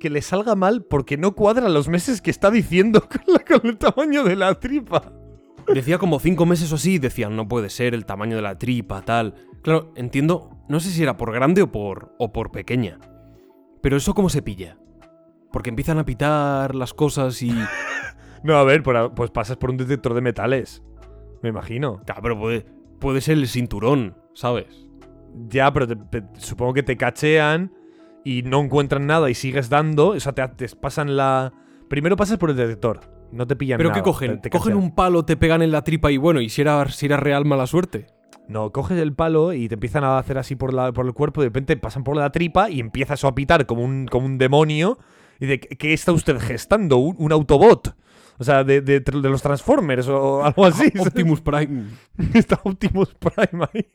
que le salga mal porque no cuadra los meses que está diciendo con, la- con el tamaño de la tripa. Decía como cinco meses o así, decían, no puede ser el tamaño de la tripa, tal. Claro, entiendo, no sé si era por grande o por, o por pequeña. Pero eso cómo se pilla. Porque empiezan a pitar las cosas y... No, a ver, por pues pasas por un detector de metales. Me imagino. Claro, pero puede, puede ser el cinturón, ¿sabes? Ya, pero te- te- supongo que te cachean y no encuentran nada y sigues dando. O sea, te, te pasan la. Primero pasas por el detector. No te pillan ¿Pero nada. qué cogen? ¿Cogen un palo, te pegan en la tripa y bueno, y si era, si era real mala suerte? No, coges el palo y te empiezan a hacer así por, la, por el cuerpo. Y de repente pasan por la tripa y empiezas a pitar como un, como un demonio. Y de ¿qué está usted gestando? ¿Un, un autobot? O sea, de, de- de los Transformers o algo así. Optimus Prime. Está Optimus Prime ahí.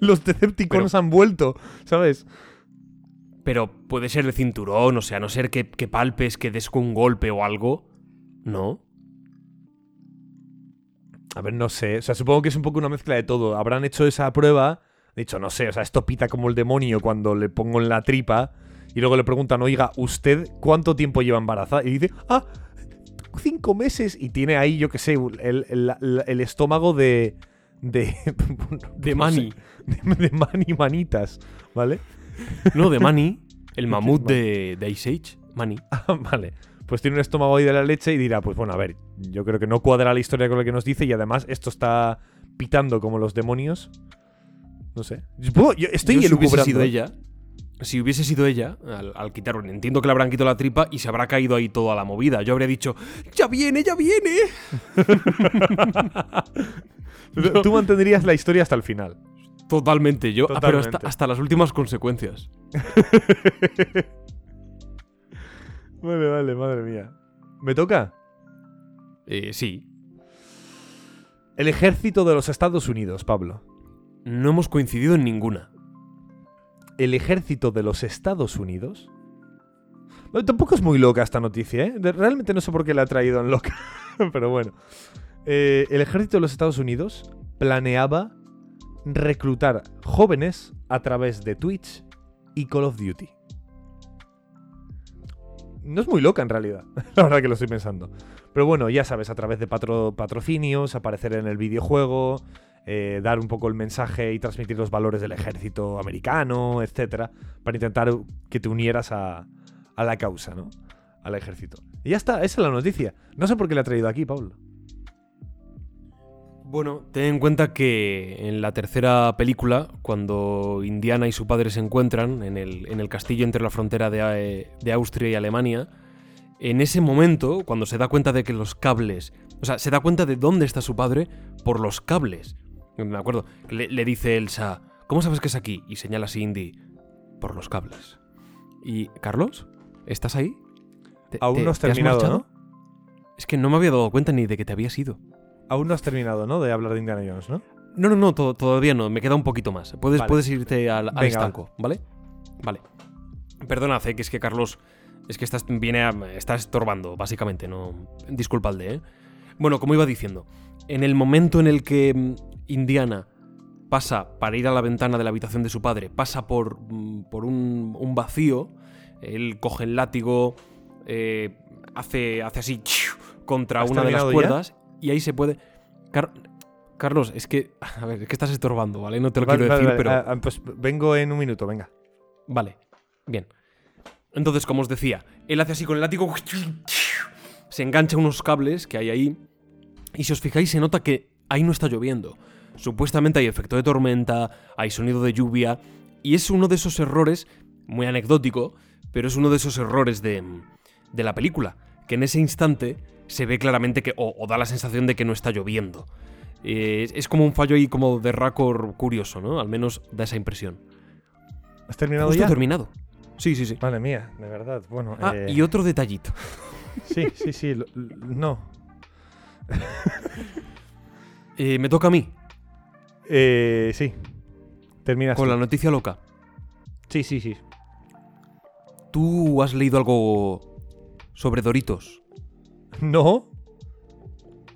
Los Decepticons han vuelto, ¿sabes? Pero puede ser el cinturón, o sea, a no ser que, que palpes, que des con un golpe o algo. ¿No? A ver, no sé. O sea, supongo que es un poco una mezcla de todo. Habrán hecho esa prueba. Dicho, no sé, o sea, esto pita como el demonio cuando le pongo en la tripa. Y luego le preguntan, oiga, ¿usted cuánto tiempo lleva embarazada? Y dice, ah, cinco meses. Y tiene ahí, yo qué sé, el, el- el estómago de. De. De no sé, Manny. de, de Manny Manitas, ¿vale? No, de Manny, el mamut de, de Ice Age. Manny. Ah, vale. Pues tiene un estómago ahí de la leche y dirá, pues bueno, a ver, yo creo que no cuadra la historia con lo que nos dice y además esto está pitando como los demonios. No sé. Yo estoy Yo, si hubiese sido ella, si hubiese sido ella, al, al quitarlo, entiendo que le habrán quitado la tripa y se habrá caído ahí toda la movida. Yo habría dicho, ¡ya viene, ya viene! Tú- Tú mantendrías la historia hasta el final. Totalmente, yo, ah, pero hasta, hasta las últimas consecuencias. Vale, vale, madre mía. ¿Me toca? Eh, sí, El ejército de los Estados Unidos, Pablo. no hemos coincidido en ninguna. El ejército de los Estados Unidos. Tampoco es muy loca esta noticia, ¿eh? Realmente no sé por qué la ha traído en loca. Pero bueno. Eh, el ejército de los Estados Unidos planeaba reclutar jóvenes a través de Twitch y Call of Duty. No es muy loca en realidad, la verdad que lo estoy pensando. Pero bueno, ya sabes, a través de patro- patrocinios, aparecer en el videojuego, eh, dar un poco el mensaje y transmitir los valores del ejército americano, etcétera, para intentar que te unieras a, a la causa, ¿no? Al ejército. Y ya está, esa es la noticia. No sé por qué la he traído aquí, Pablo. Bueno, ten en cuenta que en la tercera película, cuando Indiana y su padre se encuentran en el, en el castillo entre la frontera de, eh, de Austria y Alemania, en ese momento, cuando se da cuenta de que los cables, o sea, se da cuenta de dónde está su padre por los cables. Me acuerdo, le, le dice Elsa, ¿cómo sabes que es aquí? Y señala a Cindy, por los cables. ¿Y Carlos? ¿Estás ahí? ¿Te- Aún te- no has te has terminado. Es que no me había dado cuenta ni de que te habías ido. Aún no has terminado, ¿no? De hablar de Indiana Jones, ¿no? No, no, no, to- todavía no, me queda un poquito más. Puedes, Vale. puedes irte al, al Venga, estanco, ¿vale? Vale. Perdona, que es que Carlos. Es que estás, viene a, está estorbando, básicamente, no. Disculpadle, ¿eh? Bueno, como iba diciendo, en el momento en el que mm, Indiana pasa para ir a la ventana de la habitación de su padre, pasa por, mm, por un, un vacío, él coge el látigo, eh, hace, hace así contra ¿Has una de las cuerdas y ahí se puede... Car- Carlos, es que, a ver, es que estás estorbando, ¿vale? No te lo Vale, quiero vale, decir, vale. pero... Ah, ah, pues vengo en un minuto, venga. Vale, bien. Entonces, como os decía, él hace así con el látigo, se engancha unos cables que hay ahí, y si os fijáis se nota que ahí no está lloviendo. Supuestamente hay efecto de tormenta, hay sonido de lluvia, y es uno de esos errores, muy anecdótico, pero es uno de esos errores de, de la película, que en ese instante se ve claramente que, o, o da la sensación de que no está lloviendo. Eh, es- como un fallo ahí como de racor curioso, ¿no? Al menos da esa impresión. ¿Has terminado Justo ya? terminado. Sí, sí, sí. Madre mía, de verdad. Bueno, Ah, eh, y otro detallito. sí, sí, sí. lo- lo- no. Eh, me toca a mí, Eh, sí. Terminas. con tú. la noticia loca. Sí, sí, sí. ¿Tú has leído algo sobre Doritos? No.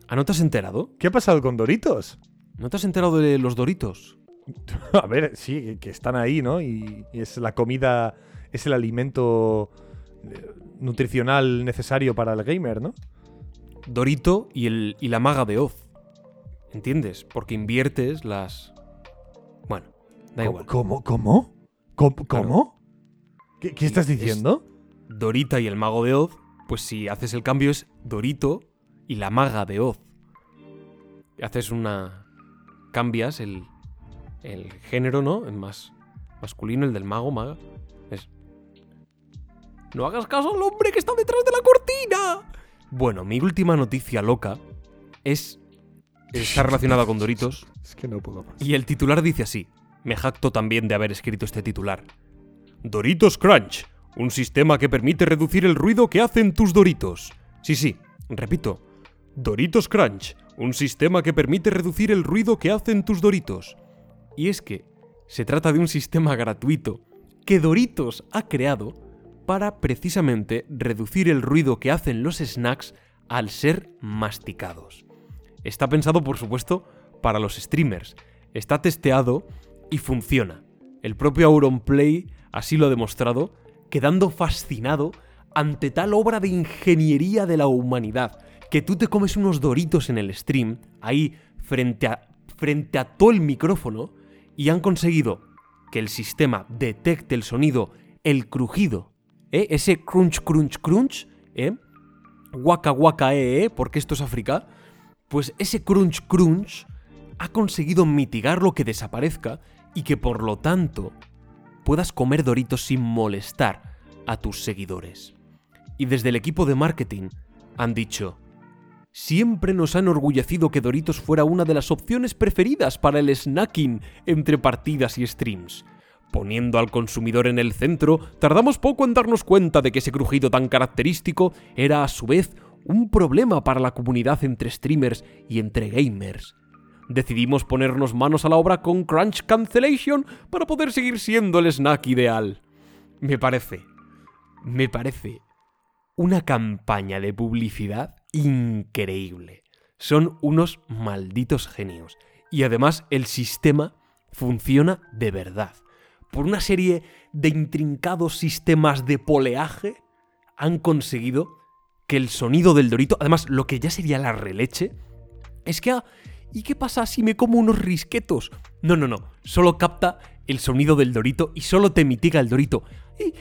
¿Ah, no te has enterado? ¿Qué ha pasado con Doritos? ¿No te has enterado de los Doritos? A ver, sí, que- están ahí, ¿no? Y, es la comida, es el alimento eh, nutricional necesario para el gamer, ¿no? Dorito y, el, y la maga de Oz. ¿Entiendes? Porque inviertes las... Bueno, da igual. ¿Cómo? ¿Cómo? ¿Cómo? ¿Qué, qué estás es- diciendo? Dorita y el mago de Oz, pues si haces el cambio es Dorito y la maga de Oz. Haces una... Cambias el, el género, ¿no? En más masculino, el del mago, maga. Es... No hagas caso al hombre que está detrás de la cortina. Bueno, mi última noticia loca es... Está relacionada con Doritos. Es que no puedo más. Y el titular dice así. Me jacto también de haber escrito este titular. Doritos Crunch, un sistema que permite reducir el ruido que hacen tus Doritos. Sí, sí, repito. Doritos Crunch, un sistema que permite reducir el ruido que hacen tus Doritos. Y es que se trata de un sistema gratuito que Doritos ha creado para precisamente reducir el ruido que hacen los snacks al ser masticados. Está pensado, por supuesto, para los streamers. Está testeado y funciona. El propio Auronplay así lo ha demostrado, quedando fascinado ante tal obra de ingeniería de la humanidad, que tú te comes unos doritos en el stream, ahí frente a, frente a todo el micrófono, y han conseguido que el sistema detecte el sonido, el crujido, ¿eh? ese crunch, crunch, crunch, ¿eh? Waka waka eh, eh, porque esto es África, pues ese crunch crunch ha conseguido mitigar lo que desaparezca y que por lo tanto puedas comer doritos sin molestar a tus seguidores. Y desde el equipo de marketing han dicho, siempre nos ha enorgullecido que Doritos fuera una de las opciones preferidas para el snacking entre partidas y streams. Poniendo al consumidor en el centro, tardamos poco en darnos cuenta de que ese crujido tan característico era a su vez un problema para la comunidad entre streamers y entre gamers. Decidimos ponernos manos a la obra con Crunch Cancellation para poder seguir siendo el snack ideal. Me parece, me parece una campaña de publicidad increíble. Son unos malditos genios. Y además el sistema funciona de verdad. Por una serie de intrincados sistemas de poleaje han conseguido que el sonido del dorito, además lo que ya sería la releche, es que... ah, ¿Y qué pasa si me como unos risquetos? No, no, no. Solo capta el sonido del dorito y solo te mitiga el dorito. ¿Y,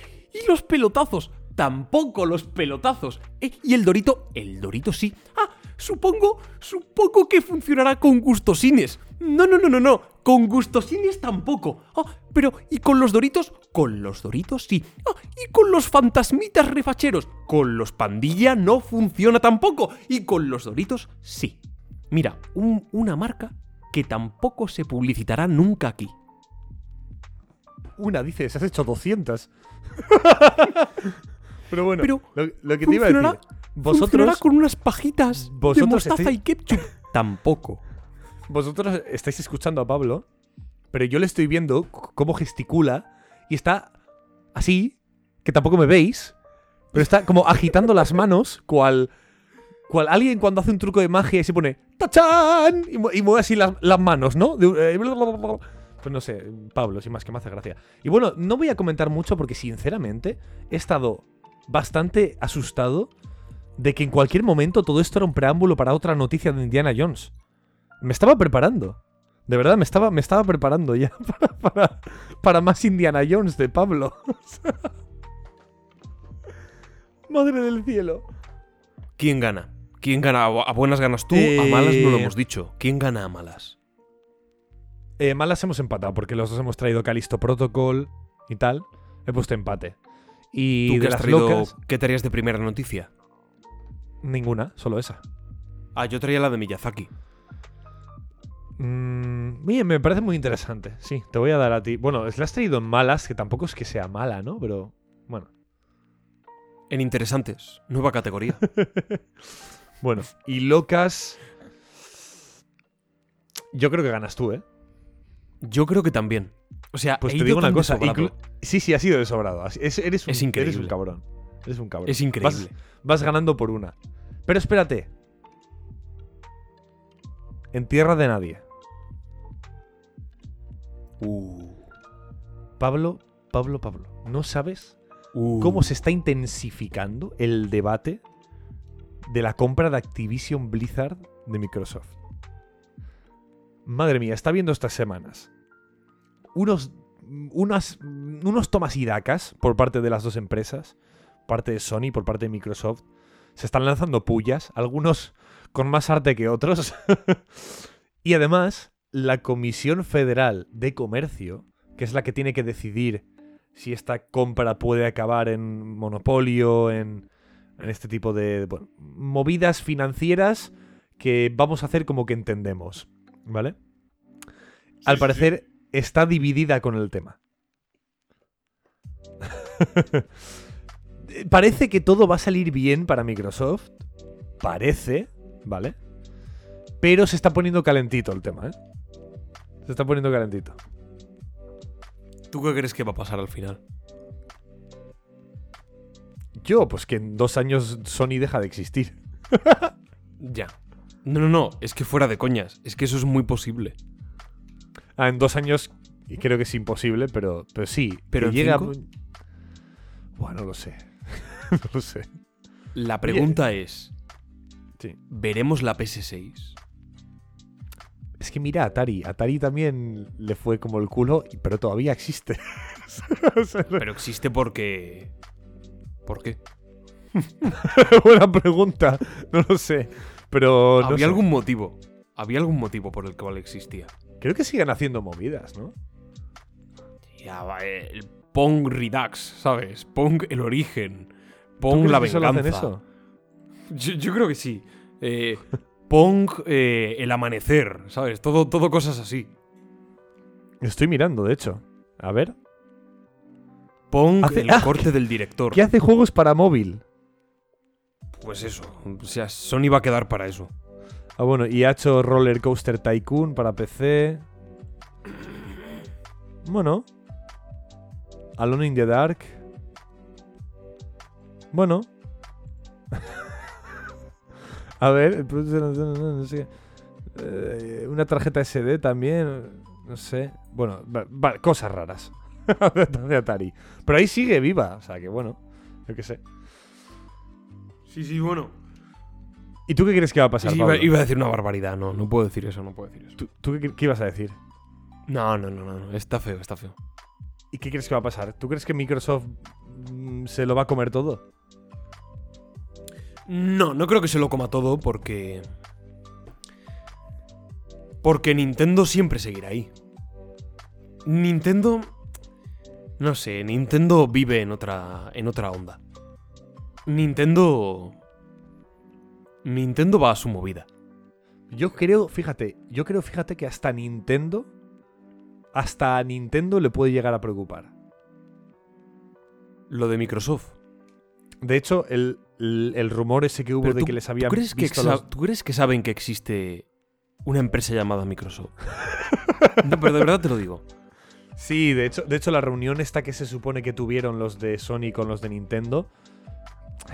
los pelotazos? Tampoco los pelotazos. ¿Y el dorito? El dorito sí. Ah, supongo, supongo que funcionará con gustosines. No, no, no, no, no. Con gustosines tampoco. Ah, pero ¿y con los doritos? Con los doritos sí. Ah, ¿y con los fantasmitas refacheros? Con los pandilla no funciona tampoco. Y con los doritos sí. Mira, un- una marca que tampoco se publicitará nunca aquí. Una, dices, has hecho 200. Pero bueno, Pero lo, lo que te iba a decir. Vosotros, con unas pajitas de vosotros mostaza estáis- y ketchup. Tampoco. vosotros estáis escuchando a Pablo, pero yo le estoy viendo cómo gesticula y está así, que tampoco me veis, pero está como agitando las manos, cual, alguien cuando hace un truco de magia y se pone ¡Tachán! Y, mu- y mueve así las, manos, ¿no? Eh, pues no sé, Pablo, sin más que me hace gracia. Y bueno, no voy a comentar mucho porque sinceramente he estado bastante asustado de que en cualquier momento todo esto era un preámbulo para otra noticia de Indiana Jones. Me estaba preparando. De verdad, me estaba, me estaba preparando ya para más Indiana Jones de Pablo. Madre del cielo. ¿Quién gana? ¿Quién gana? ¿A buenas ganas tú? A malas no lo Eh. hemos dicho. ¿Quién gana a malas? Eh, malas hemos empatado porque los dos hemos traído Calisto Protocol y tal. He puesto empate. Y ¿Tú de qué has las traído? locas, ¿Qué tareas de primera noticia? ninguna, solo esa. Ah, yo traía la de Miyazaki. Mm, bien, me parece muy interesante. Sí, te voy a dar a ti. Bueno, la has traído en malas, que tampoco es que sea mala, ¿no? Pero bueno. En interesantes. Nueva categoría. Bueno, y locas. Yo creo que ganas tú, ¿eh? Yo creo que también. O sea, Pues he te ido digo una cosa. Sí, sí, ha sido desobrado. Es- eres, un, Es increíble. Eres un cabrón. Eres un cabrón. Es increíble. Vas, vas ganando por una. Pero espérate. En tierra de nadie. Uh, Pablo, Pablo, Pablo. ¿No sabes uh. cómo se está intensificando el debate de la compra de Activision Blizzard de Microsoft? Madre mía, está viendo estas semanas unos, unos tomas y dacas por parte de las dos empresas, parte de Sony, por parte de Microsoft. Se están lanzando pullas, algunos con más arte que otros. y además, la Comisión Federal de Comercio, que es la que tiene que decidir si esta compra puede acabar en monopolio, en, en este tipo de bueno, movidas financieras que vamos a hacer como que entendemos, ¿vale? Al parecer está dividida con el tema. Parece que todo va a salir bien para Microsoft. Parece, ¿vale? Pero se está poniendo calentito el tema, ¿eh? Se está poniendo calentito. ¿Tú qué crees que va a pasar al final? Yo, pues que en dos años Sony deja de existir. Ya. No, no, no. Es que fuera de coñas. Es que eso es muy posible. Ah, en dos años y creo que es imposible, pero, pero sí. ¿Pero en llega. cinco? Bueno, no lo sé. no lo sé. La pregunta es: Sí. ¿veremos la PS6? Es que mira, Atari. Atari también le fue como el culo, pero todavía existe. Pero existe porque. ¿Por qué? Buena pregunta. No lo sé. Pero no Había sé. algún motivo. Había algún motivo por el cual existía. Creo que siguen haciendo movidas, ¿no? Ya, va, eh, el Pong Redux, ¿sabes? Pong el origen. ¿Tú Pong la venganza. eso? Yo, yo creo que sí. Eh, Pong eh, el amanecer, ¿sabes? Todo, todo cosas así. Estoy mirando, de hecho. A ver. Pong Hace- el ah, corte del director. ¿Qué hace juegos para móvil? Pues eso. O sea, Sony va a quedar para eso. Ah, bueno, y ha hecho Roller Coaster Tycoon para PC. Bueno. Alone in the Dark. Bueno. A ver. Eh, una tarjeta SD también. No sé. Bueno, va- va- cosas raras. de Atari. Pero ahí sigue viva. O sea que bueno. Yo qué sé. Sí, sí, bueno. ¿Y tú qué crees que va a pasar? iba, Pablo? iba a decir una barbaridad. No, no puedo decir eso, no puedo decir eso. ¿Tú, tú qué, qué ibas a decir? No, no, no, no. no. Está feo, está feo. ¿Y qué crees que va a pasar? ¿Tú crees que Microsoft mm, se lo va a comer todo? No, no creo que se lo coma todo porque. Porque Nintendo siempre seguirá ahí. Nintendo. No sé, Nintendo vive en otra. en otra onda. Nintendo. Nintendo va a su movida. Yo creo, fíjate, yo creo, fíjate que hasta Nintendo, hasta a Nintendo le puede llegar a preocupar. Lo de Microsoft. De hecho, el, el- el rumor ese que hubo Pero de tú- que les ¿tú habían crees que, visto sa- los- ¿Tú crees que saben que existe una empresa llamada Microsoft? no, pero de verdad te lo digo. Sí, de hecho, de hecho la reunión esta que se supone que tuvieron los de Sony con los de Nintendo,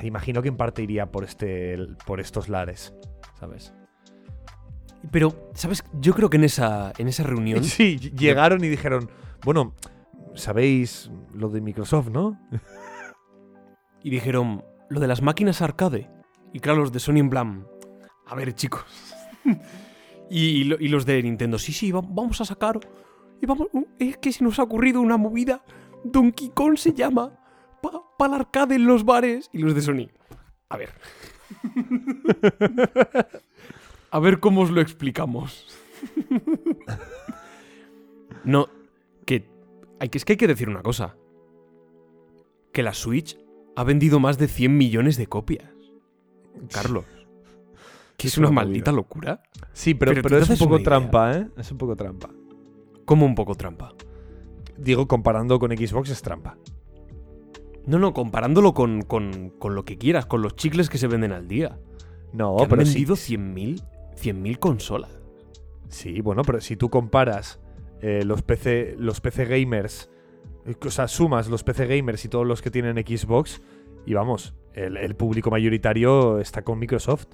imagino que en parte iría por, este, por estos lares, ¿sabes? Pero, ¿sabes? Yo creo que en esa, en esa reunión. Sí, llegaron y dijeron, bueno, sabéis lo de Microsoft, ¿no? Y dijeron, lo de las máquinas arcade. Y claro, los de Sony en plan, a ver, chicos. y, y lo- y los de Nintendo, sí, sí, va- vamos a sacar. Y vamos, uh, es que se nos ha ocurrido una movida. Donkey Kong se llama. Para el arcade en los bares. Y los de Sony. A ver. a ver cómo os lo explicamos. no, que, hay que. Es que hay que decir una cosa. Que la Switch ha vendido más de 100 millones de copias. Carlos. Que es, Es una una maldita locura. Sí, pero, Pero pero, es un poco trampa, ¿eh? Es un poco trampa. Como un poco trampa. Digo, comparando con Xbox es trampa. No, no, comparándolo con, con- con lo que quieras, con los chicles que se venden al día. No, que han pero sí, vendido 100.000 100.000 consolas. sí, bueno, pero si tú comparas eh, los PC, los PC gamers, eh, o sea, sumas los PC gamers y todos los que tienen Xbox, y vamos, el, el público mayoritario está con Microsoft.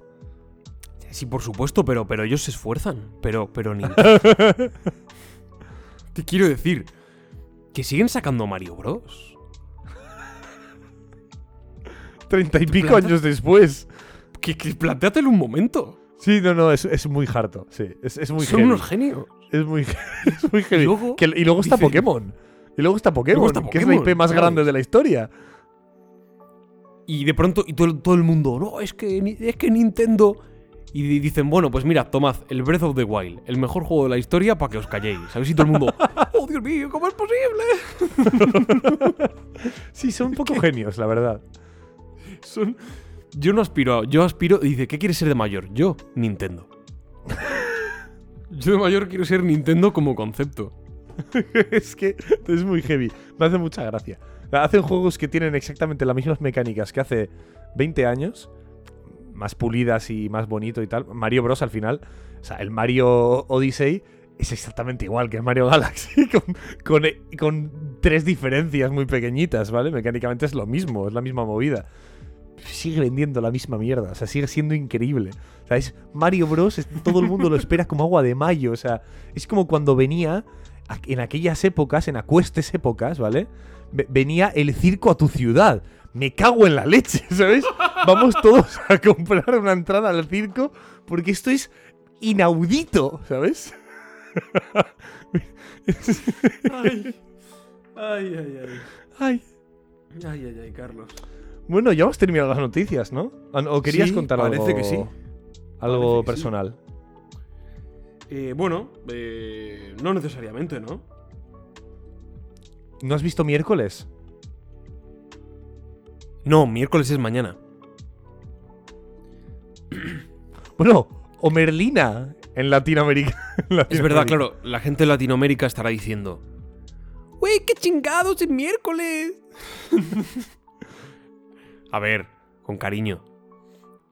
Sí, por supuesto, pero, pero ellos se esfuerzan. Pero, pero ni. Te quiero decir que siguen sacando Mario Bros. Treinta y pico años después. Que, que plantéatelo un momento. Sí, no, no, es, es muy harto. Sí, es, es muy Son heavy. unos genios. Es muy, es muy heavy. Y luego Que- y luego está dice- Pokémon. Y luego está Pokémon, Luego está que es la IP más claro. grande de la historia. Y de pronto, y todo, todo el mundo, no, es que, es que Nintendo. Y di- dicen, bueno, pues mira, tomad el Breath of the Wild, el mejor juego de la historia, para que os calléis. ¿Sabes? Y todo el mundo, oh Dios mío, ¿cómo es posible? Sí, son un poco genios, la verdad. Son. Yo no aspiro a. Yo aspiro. y Dice, ¿qué quieres ser de mayor? Yo, Nintendo. yo de mayor quiero ser Nintendo como concepto. es que es muy heavy. Me hace mucha gracia. Hacen juegos que tienen exactamente las mismas mecánicas que hace 20 años, más pulidas y más bonito y tal. Mario Bros. al final, o sea, el Mario Odyssey es exactamente igual que el Mario Galaxy, con, tres diferencias muy pequeñitas, ¿vale? Mecánicamente es lo mismo, es la misma movida. Sigue vendiendo la misma mierda, o sea, sigue siendo increíble. O sea, es Mario Bros. todo el mundo lo espera como agua de mayo, o sea, es como cuando venía en aquellas épocas, en acuestes épocas, ¿vale? Ve- Venía el circo a tu ciudad. Me cago en la leche, ¿sabes? Vamos todos a comprar una entrada al circo porque esto es inaudito, ¿sabes? Ay. Ay, ay, ay. Ay. Ay, ay, ay, Carlos. Bueno, ya hemos terminado las noticias, ¿no? Ah, ¿O querías Sí, contar parece algo? que sí. Algo sí. personal. Eh, bueno, eh, no necesariamente, ¿no? ¿No has visto miércoles? No, miércoles es mañana. Bueno, o Merlina en Latinoamérica. en Es verdad, claro, la gente de Latinoamérica estará diciendo. ¡Wey, qué chingados es miércoles! a ver, con cariño.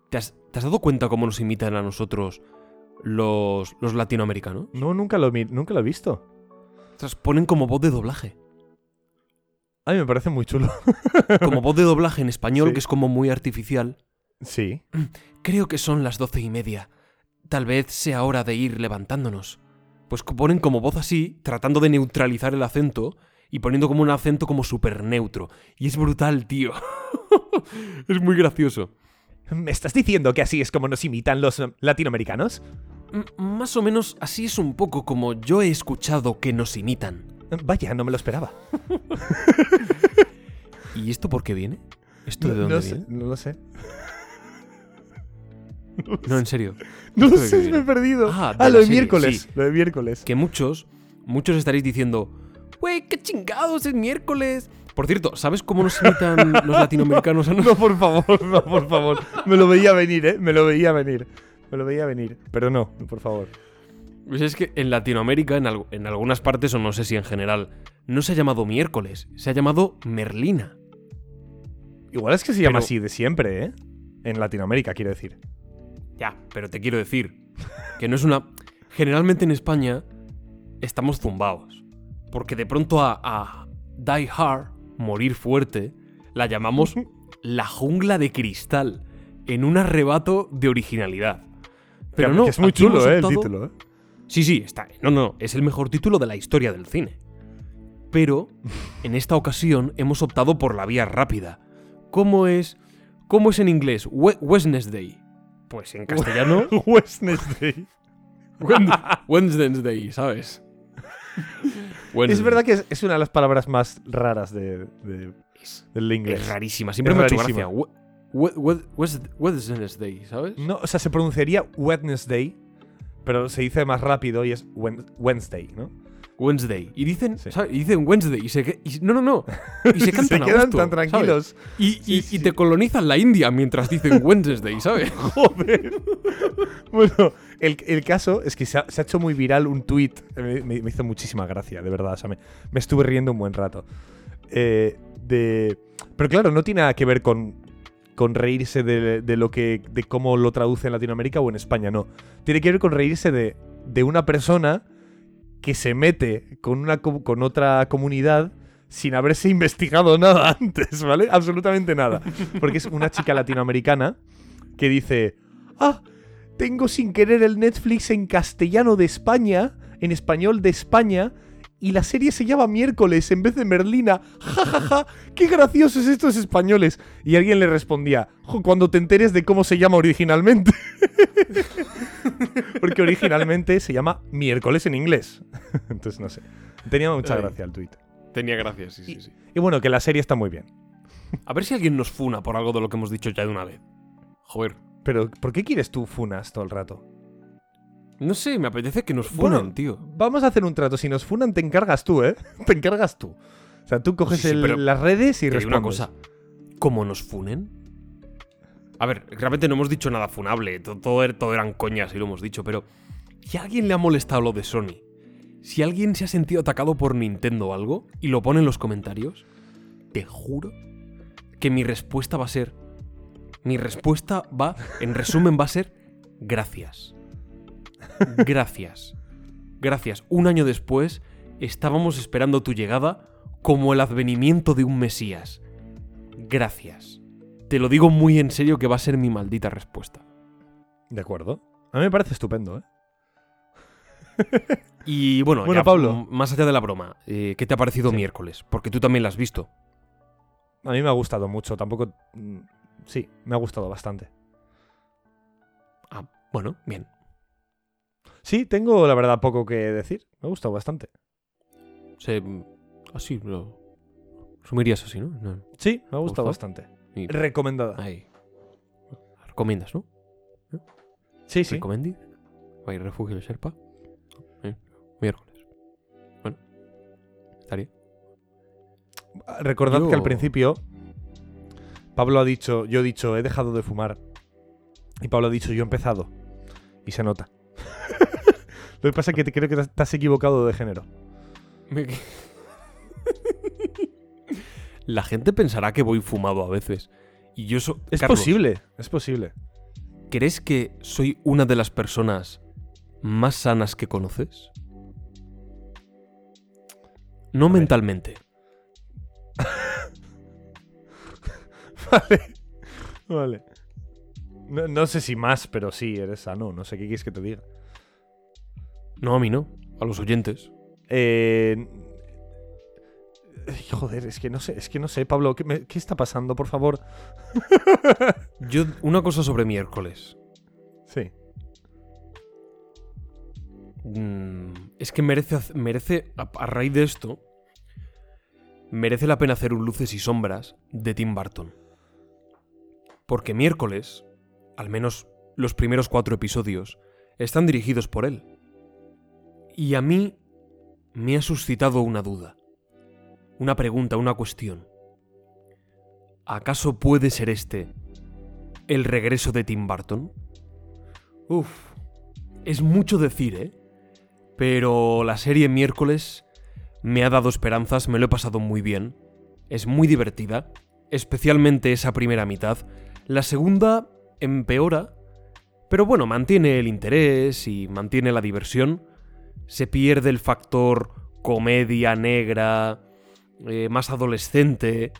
¿Te has, te has dado cuenta cómo nos imitan a nosotros los, los latinoamericanos? No, nunca lo, nunca lo he visto. Ostras, ponen como voz de doblaje. A mí me parece muy chulo. Como voz de doblaje en español, Sí. que es como muy artificial. Sí. Creo que son las doce y media. Tal vez sea hora de ir levantándonos. Pues ponen como voz así, tratando de neutralizar el acento y poniendo como un acento como súper neutro. Y es brutal, tío. es muy gracioso. ¿Me estás diciendo que así es como nos imitan los eh, latinoamericanos? M- más o menos así es un poco como yo he escuchado que nos imitan. Vaya, no me lo esperaba. ¿Y esto por qué viene? ¿Esto No, de dónde no sé, viene? no lo sé. No, en serio. No ¿Esto lo sé, me he perdido. Ah, Ah, lo de serie, miércoles. sí. Lo de miércoles. que muchos, muchos estaréis diciendo, ¡Wey, qué chingados es miércoles! Por cierto, ¿sabes cómo nos imitan los latinoamericanos a No, nosotros? por favor, no, por favor. Me lo veía venir, ¿eh? Me lo veía venir. Me lo veía venir. Pero no, por favor. Pues es que en Latinoamérica, en, al- en algunas partes, o no sé si en general, no se ha llamado miércoles, se ha llamado Merlina. Igual es que se llama Pero- así de siempre, ¿eh? En Latinoamérica, quiero decir. Ya, pero te quiero decir que no es una... Generalmente en España estamos zumbados. Porque de pronto a, a Die Hard, morir fuerte, la llamamos La jungla de cristal en un arrebato de originalidad. Pero Que- no, que es muy chulo, ¿eh? El título, ¿eh? Sí, sí, está. No, no, es el mejor título de la historia del cine. Pero en esta ocasión hemos optado por la vía rápida. ¿Cómo es, cómo es en inglés? We- Wednesday. Pues en castellano, Wednesday. Wed- Wednesday, ¿sabes? Es verdad que es, es una de las palabras más raras de, de- del inglés. Es rarísima, siempre Es me ha hecho rarísima. gracia. We- we- we- Wednesday, ¿sabes? No, o sea, se pronunciaría Wednesday, pero se dice más rápido y es Wednesday, ¿no? Wednesday. Y dicen, Sí. ¿sabes? Y dicen Wednesday. Y se, y- no, no, no. Y se cantan a quedan gusto, tan tranquilos. Y, Sí, te colonizan la India mientras dicen Wednesday, ¿sabes? Joder. bueno, el, el caso es que se ha, se ha hecho muy viral un tweet. Me, me- me hizo muchísima gracia, de verdad. O sea, me, me estuve riendo un buen rato. Eh, de, pero claro, no tiene nada que ver con, con reírse de, lo que. de cómo lo traduce en Latinoamérica o en España, no. Tiene que ver con reírse de, de una persona que se mete con, una, co- con otra comunidad sin haberse investigado nada antes, ¿vale? Absolutamente nada. Porque es una chica latinoamericana que dice, ah, tengo sin querer el Netflix en castellano de España, en español de España, y la serie se llama Miércoles en vez de Merlina. Ja, ja, ja, qué graciosos estos españoles. Y alguien le respondía, "Jo, cuando te enteres de cómo se llama originalmente. Porque originalmente se llama Miércoles en inglés. Entonces, no sé. Tenía mucha gracia el tweet. Tenía gracia, sí, sí, sí. Y bueno, que la serie está muy bien. A ver si alguien nos funa por algo de lo que hemos dicho ya de una vez. Joder. Pero, ¿por qué quieres tú funas todo el rato? No sé, me apetece que nos funen, Bueno, tío. Vamos a hacer un trato. Si nos funan, te encargas tú, ¿eh? Te encargas tú. O sea, tú coges Sí, sí, el- pero las redes y Te digo respondes. una cosa. ¿Cómo nos funen? A ver, realmente no hemos dicho nada funable. to- Todo, er- todo eran coñas y lo hemos dicho, pero. Si a alguien le ha molestado lo de Sony, si alguien se ha sentido atacado por Nintendo o algo y lo pone en los comentarios, te juro que mi respuesta va a ser. Mi respuesta va, en resumen, va a ser gracias. Gracias. Gracias. Un año después, estábamos esperando tu llegada como el advenimiento de un Mesías. Gracias. Te lo digo muy en serio que va a ser mi maldita respuesta. De acuerdo. A mí me parece estupendo, ¿eh? Y bueno, Bueno, ya, Pablo. más allá de la broma, eh, ¿qué te ha parecido Sí. miércoles? Porque tú también la has visto. A mí me ha gustado mucho. Tampoco. mm, Sí, me ha gustado bastante. Ah, bueno, bien. Sí, tengo la verdad poco que decir. Me ha gustado bastante. Mm, así, lo resumirías así, ¿no? No, Sí, me ha gustado bastante. y- Recomendada. ahí. Recomiendas, ¿no? Sí, sí. Recomendid. Vai refugio de Sherpa. Eh, miércoles. Bueno, estaría. Recordad que al principio Pablo ha dicho, yo he dicho, he dejado de fumar. Y Pablo ha dicho, yo he empezado. Y se nota. Lo que pasa es que te, creo que has equivocado de género. La gente pensará que voy fumado a veces. Y yo soy. Es posible, es posible. ¿Crees que soy una de las personas más sanas que conoces? No mentalmente. Vale. Vale. No, no sé si más, pero sí, eres sano. No sé qué quieres que te diga. No, a mí no. A los oyentes. Eh... Joder, es que no sé, es que no sé, Pablo, ¿qué, me- qué está pasando, por favor? Yo, una cosa sobre miércoles. Sí. Mm, es que merece, merece a, a raíz de esto, merece la pena hacer un luces y sombras de Tim Burton. Porque miércoles, al menos los primeros cuatro episodios, están dirigidos por él. Y a mí me ha suscitado una duda, una pregunta, una cuestión. ¿Acaso puede ser este el regreso de Tim Burton? Uf, es mucho decir, ¿eh? Pero la serie miércoles me ha dado esperanzas, me lo he pasado muy bien. Es muy divertida, especialmente esa primera mitad. La segunda empeora, pero bueno, mantiene el interés y mantiene la diversión. Se pierde el factor comedia negra, eh, más adolescente,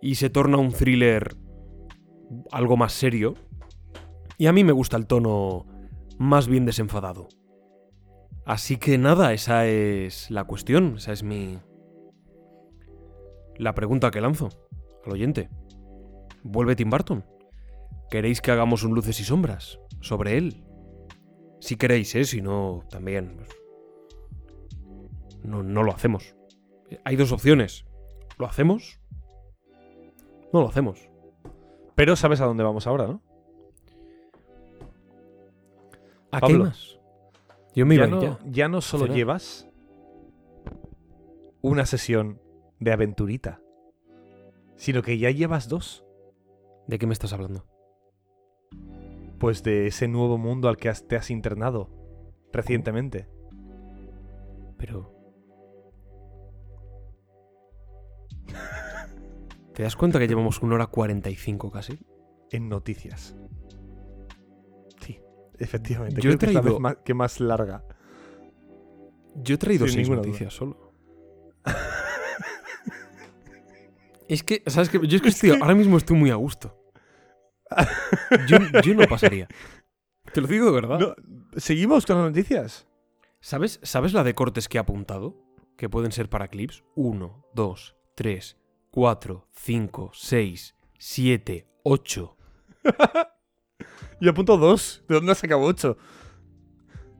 y se torna un thriller algo más serio. Y a mí me gusta el tono más bien desenfadado. Así que nada, esa es la cuestión, esa es mi... La pregunta que lanzo al oyente. ¿Vuelve Tim Burton? ¿Queréis que hagamos un luces y sombras sobre él? Si queréis, ¿eh? Si no, también... pues, no, no lo hacemos. Hay dos opciones. ¿Lo hacemos? No lo hacemos. Pero sabes a dónde vamos ahora, ¿no? ¿A Pablo, qué más? Yo me iba ya, a ir no, ya. ya no solo ¿Será? llevas una sesión de aventurita, sino que ya llevas dos. ¿De qué me estás hablando? Pues de ese nuevo mundo al que has- te has internado recientemente. Pero... ¿Te das cuenta que llevamos una hora 45 casi? En noticias. Sí, efectivamente. Yo he Creo que es la traído- vez más, que más larga. Yo he traído Sin seis noticias solo. es que, ¿sabes qué? Yo es que estoy, ahora mismo estoy muy a gusto. Yo, yo no pasaría. Te lo digo de verdad. No, ¿Seguimos con las noticias? ¿Sabes, ¿Sabes la de cortes que he apuntado? Que pueden ser para clips. 1, 2, 3, 4, 5, 6, 7, 8. Yo apunto dos. ¿De dónde has sacado ocho?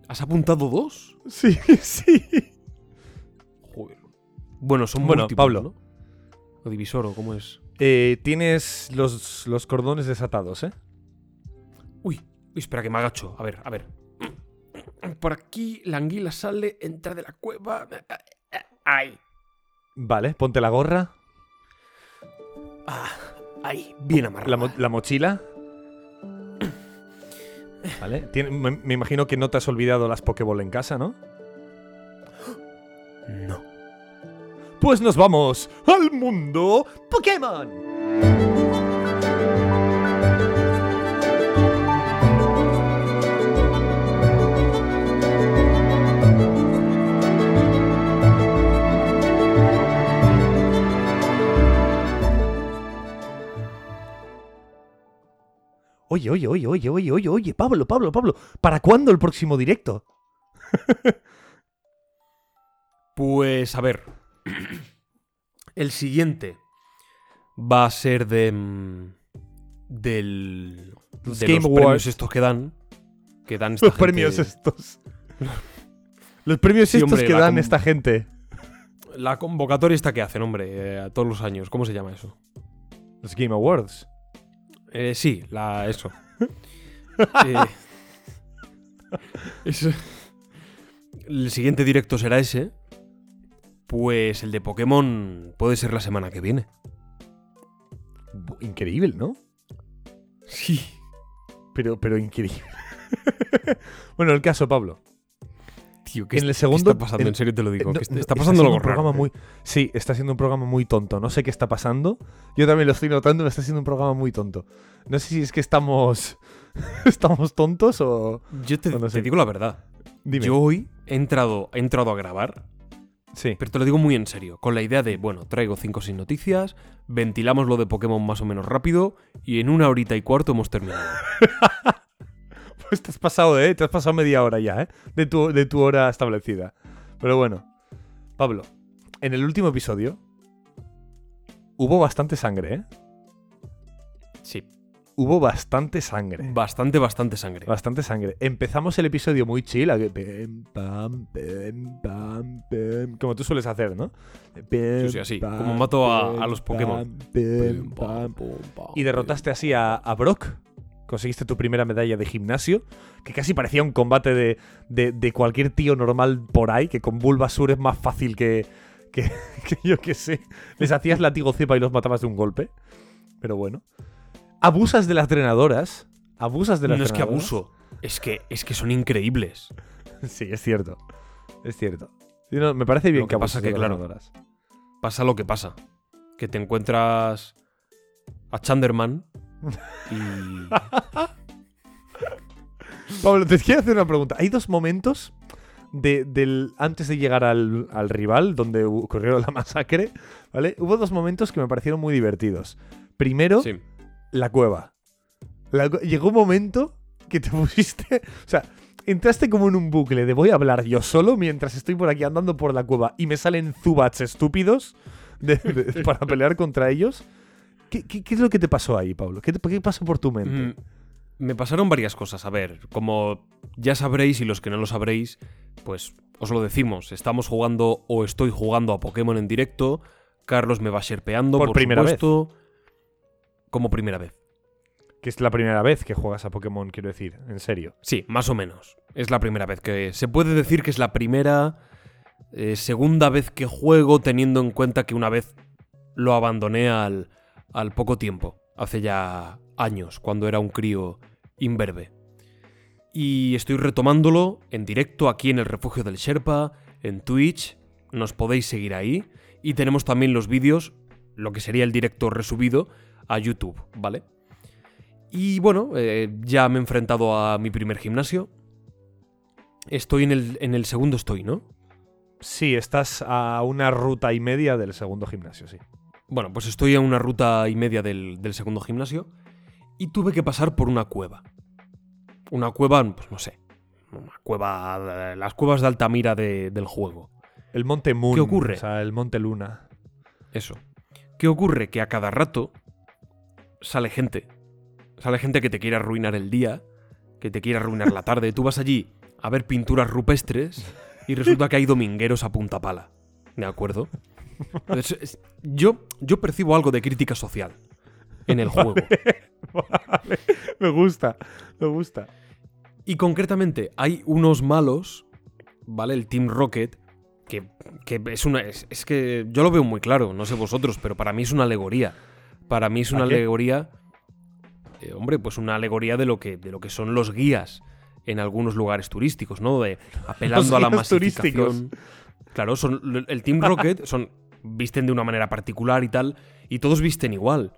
¿Has apuntado dos? Sí, sí. Joder. Bueno, son Bueno, múltiples, Pablo. ¿no? O divisor, o cómo es. Eh, tienes los, los cordones desatados, ¿eh? Uy, uy, espera que me agacho. A ver, a ver. Por aquí la anguila sale, entra de la cueva. ¡Ay! Vale, ponte la gorra, Ah, ¡Ay! Bien amarrada. la, mo- la mochila. Vale, tiene- me, me imagino que no te has olvidado las Pokéball en casa, ¿no? No. Pues nos vamos al mundo Pokémon. Oye, oye, oye, oye, oye, oye, oye, Pablo, Pablo, Pablo, ¿para cuándo el próximo directo? Pues a ver. El siguiente va a ser de. mm, Del. Los de Game los Awards. premios estos que dan. Que dan esta Los premios estos. Los premios Sí, estos hombre, que dan esta gente. La convocatoria esta que hacen, hombre, eh, a todos los años. ¿Cómo se llama eso? Los Game Awards. Eh, sí, la. Eso. Eh, eso- El siguiente directo será ese. Pues el de Pokémon puede ser la semana que viene. Increíble, ¿no? Sí. Pero, pero increíble. bueno, el caso, Pablo. Tío, ¿qué, En el qué segundo- está pasando? en- En serio te lo digo. No, está, está pasando siendo algo un programa raro. muy Sí, está siendo un programa muy tonto. No sé qué está pasando. Yo también lo estoy notando, me está siendo un programa muy tonto. No sé si es que estamos estamos tontos o Yo te, No, te digo la verdad. dime. Yo hoy he entrado, he entrado a grabar, sí. pero te lo digo muy en serio, con la idea de, bueno, traigo 5 o 6 noticias, ventilamos lo de Pokémon más o menos rápido y en una horita y cuarto hemos terminado. Pues te has pasado, ¿eh? Te has pasado media hora ya, ¿eh? De tu, de tu hora establecida. Pero bueno. Pablo, en el último episodio hubo bastante sangre, ¿eh? Sí. Hubo bastante sangre. Bastante, bastante sangre. Bastante sangre. Empezamos el episodio muy chill, a que pem, pam, pem, pam, pem, como tú sueles hacer, ¿no? Pem, Sí, sí, así, pam, como mato a- a los Pokémon. pam, pem, pam. Y derrotaste así a, a Brock. Conseguiste tu primera medalla de gimnasio, que casi parecía un combate de, de- de cualquier tío normal por ahí, que con Bulbasur es más fácil que, que, que yo que sé. Les hacías latigo cepa y los matabas de un golpe. Pero bueno. Abusas de las drenadoras. Abusas de las No es que abuso, es que, es que son increíbles. Sí, es cierto. Es cierto. Sí, no, me parece bien Lo que, que pasa que, claro, drenadoras. Pasa lo que pasa. Que te encuentras a Chanderman y... Pablo, te quiero hacer una pregunta. Hay dos momentos de, del, antes de llegar al, al rival, donde ocurrió la masacre, ¿vale? Hubo dos momentos que me parecieron muy divertidos. Primero, Sí. la cueva. La llegó un momento que te pusiste. O sea, entraste como en un bucle de voy a hablar yo solo mientras estoy por aquí andando por la cueva y me salen zubats estúpidos de- de- para pelear contra ellos. ¿Qué, qué- qué es lo que te pasó ahí, Pablo? ¿Qué, pasó por tu mente? Mm, Me pasaron varias cosas. A ver, como ya sabréis y los que no lo sabréis, pues os lo decimos. Estamos jugando o estoy jugando a Pokémon en directo. Carlos me va sherpeando Por por, primera vez. supuesto. Como primera vez. Que es la primera vez que juegas a Pokémon, quiero decir, en serio. Sí, más o menos. Es la primera vez que. Se puede decir que es la primera. eh, segunda vez que juego, teniendo en cuenta que una vez lo abandoné al, al poco tiempo. Hace ya años, cuando era un crío imberbe. Y estoy retomándolo en directo aquí en el Refugio del Sherpa, en Twitch. Nos podéis seguir ahí. Y tenemos también los vídeos, lo que sería el directo resubido, a YouTube, ¿vale? Y bueno, eh, ya me he enfrentado a mi primer gimnasio. Estoy en el, en el segundo, estoy, ¿no? Sí, estás a una ruta y media del segundo gimnasio, sí. Bueno, pues estoy a una ruta y media del, del segundo gimnasio y tuve que pasar por una cueva. Una cueva, pues no sé. Una cueva. Las cuevas de Altamira de- del juego. El Monte Moon. ¿Qué ocurre? O sea, el Monte Luna. Eso. ¿Qué ocurre? Que a cada rato sale gente. Sale gente que te quiere arruinar el día, que te quiere arruinar la tarde. Tú vas allí a ver pinturas rupestres y resulta que hay domingueros a punta pala. ¿De acuerdo? Entonces, es- yo, yo percibo algo de crítica social en el juego. Vale, me gusta, me gusta. Y concretamente hay unos malos, ¿vale? El Team Rocket, que, que es una. Es, es que yo lo veo muy claro, no sé vosotros, pero para mí es una alegoría. Para mí es una ¿A qué? alegoría. eh, hombre, pues una alegoría de lo que, de lo que son los guías en algunos lugares turísticos, ¿no? De apelando a la guías turísticos. masificación. Claro, son el Team Rocket son visten de una manera particular y tal, y todos visten igual.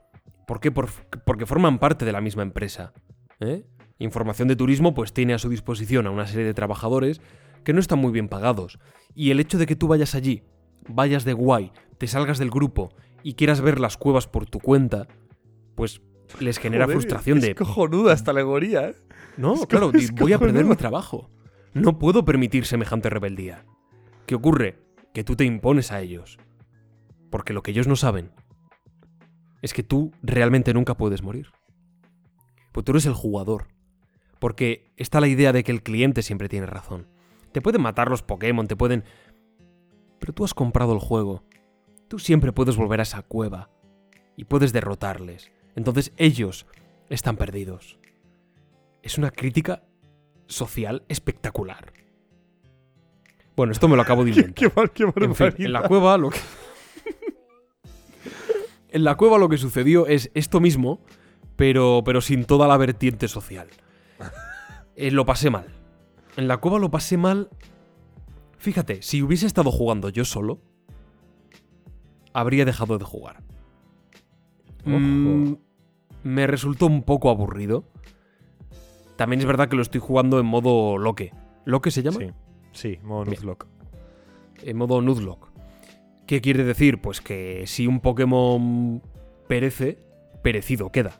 ¿Por qué? Por- porque forman parte de la misma empresa. ¿eh? Información de turismo pues tiene a su disposición a una serie de trabajadores que no están muy bien pagados. Y el hecho de que tú vayas allí, vayas de guay, te salgas del grupo y quieras ver las cuevas por tu cuenta, pues les genera Joder, frustración es de... cojonuda esta alegoría, ¿eh? No, Es claro, voy a perder mi trabajo. No puedo permitir semejante rebeldía. ¿Qué ocurre? Que tú te impones a ellos. Porque lo que ellos no saben es que tú realmente nunca puedes morir. Pues tú eres el jugador. Porque está la idea de que el cliente siempre tiene razón. Te pueden matar los Pokémon, te pueden... Pero tú has comprado el juego. Tú siempre puedes volver a esa cueva. Y puedes derrotarles. Entonces ellos están perdidos es una crítica social espectacular. Bueno, esto me lo acabo de inventar. Qué, mal- qué En fin, en la cueva lo que. En la cueva lo que sucedió es esto mismo, pero, pero sin toda la vertiente social. Eh, lo pasé mal. En la cueva lo pasé mal. Fíjate, si hubiese estado jugando yo solo, habría dejado de jugar. Mm, me resultó un poco aburrido. También es verdad que lo estoy jugando en modo loque. ¿Loque se llama? Sí, sí, modo. Nuzlocke. en modo Nuzlocke. ¿Qué quiere decir? Pues que si un Pokémon perece, perecido queda.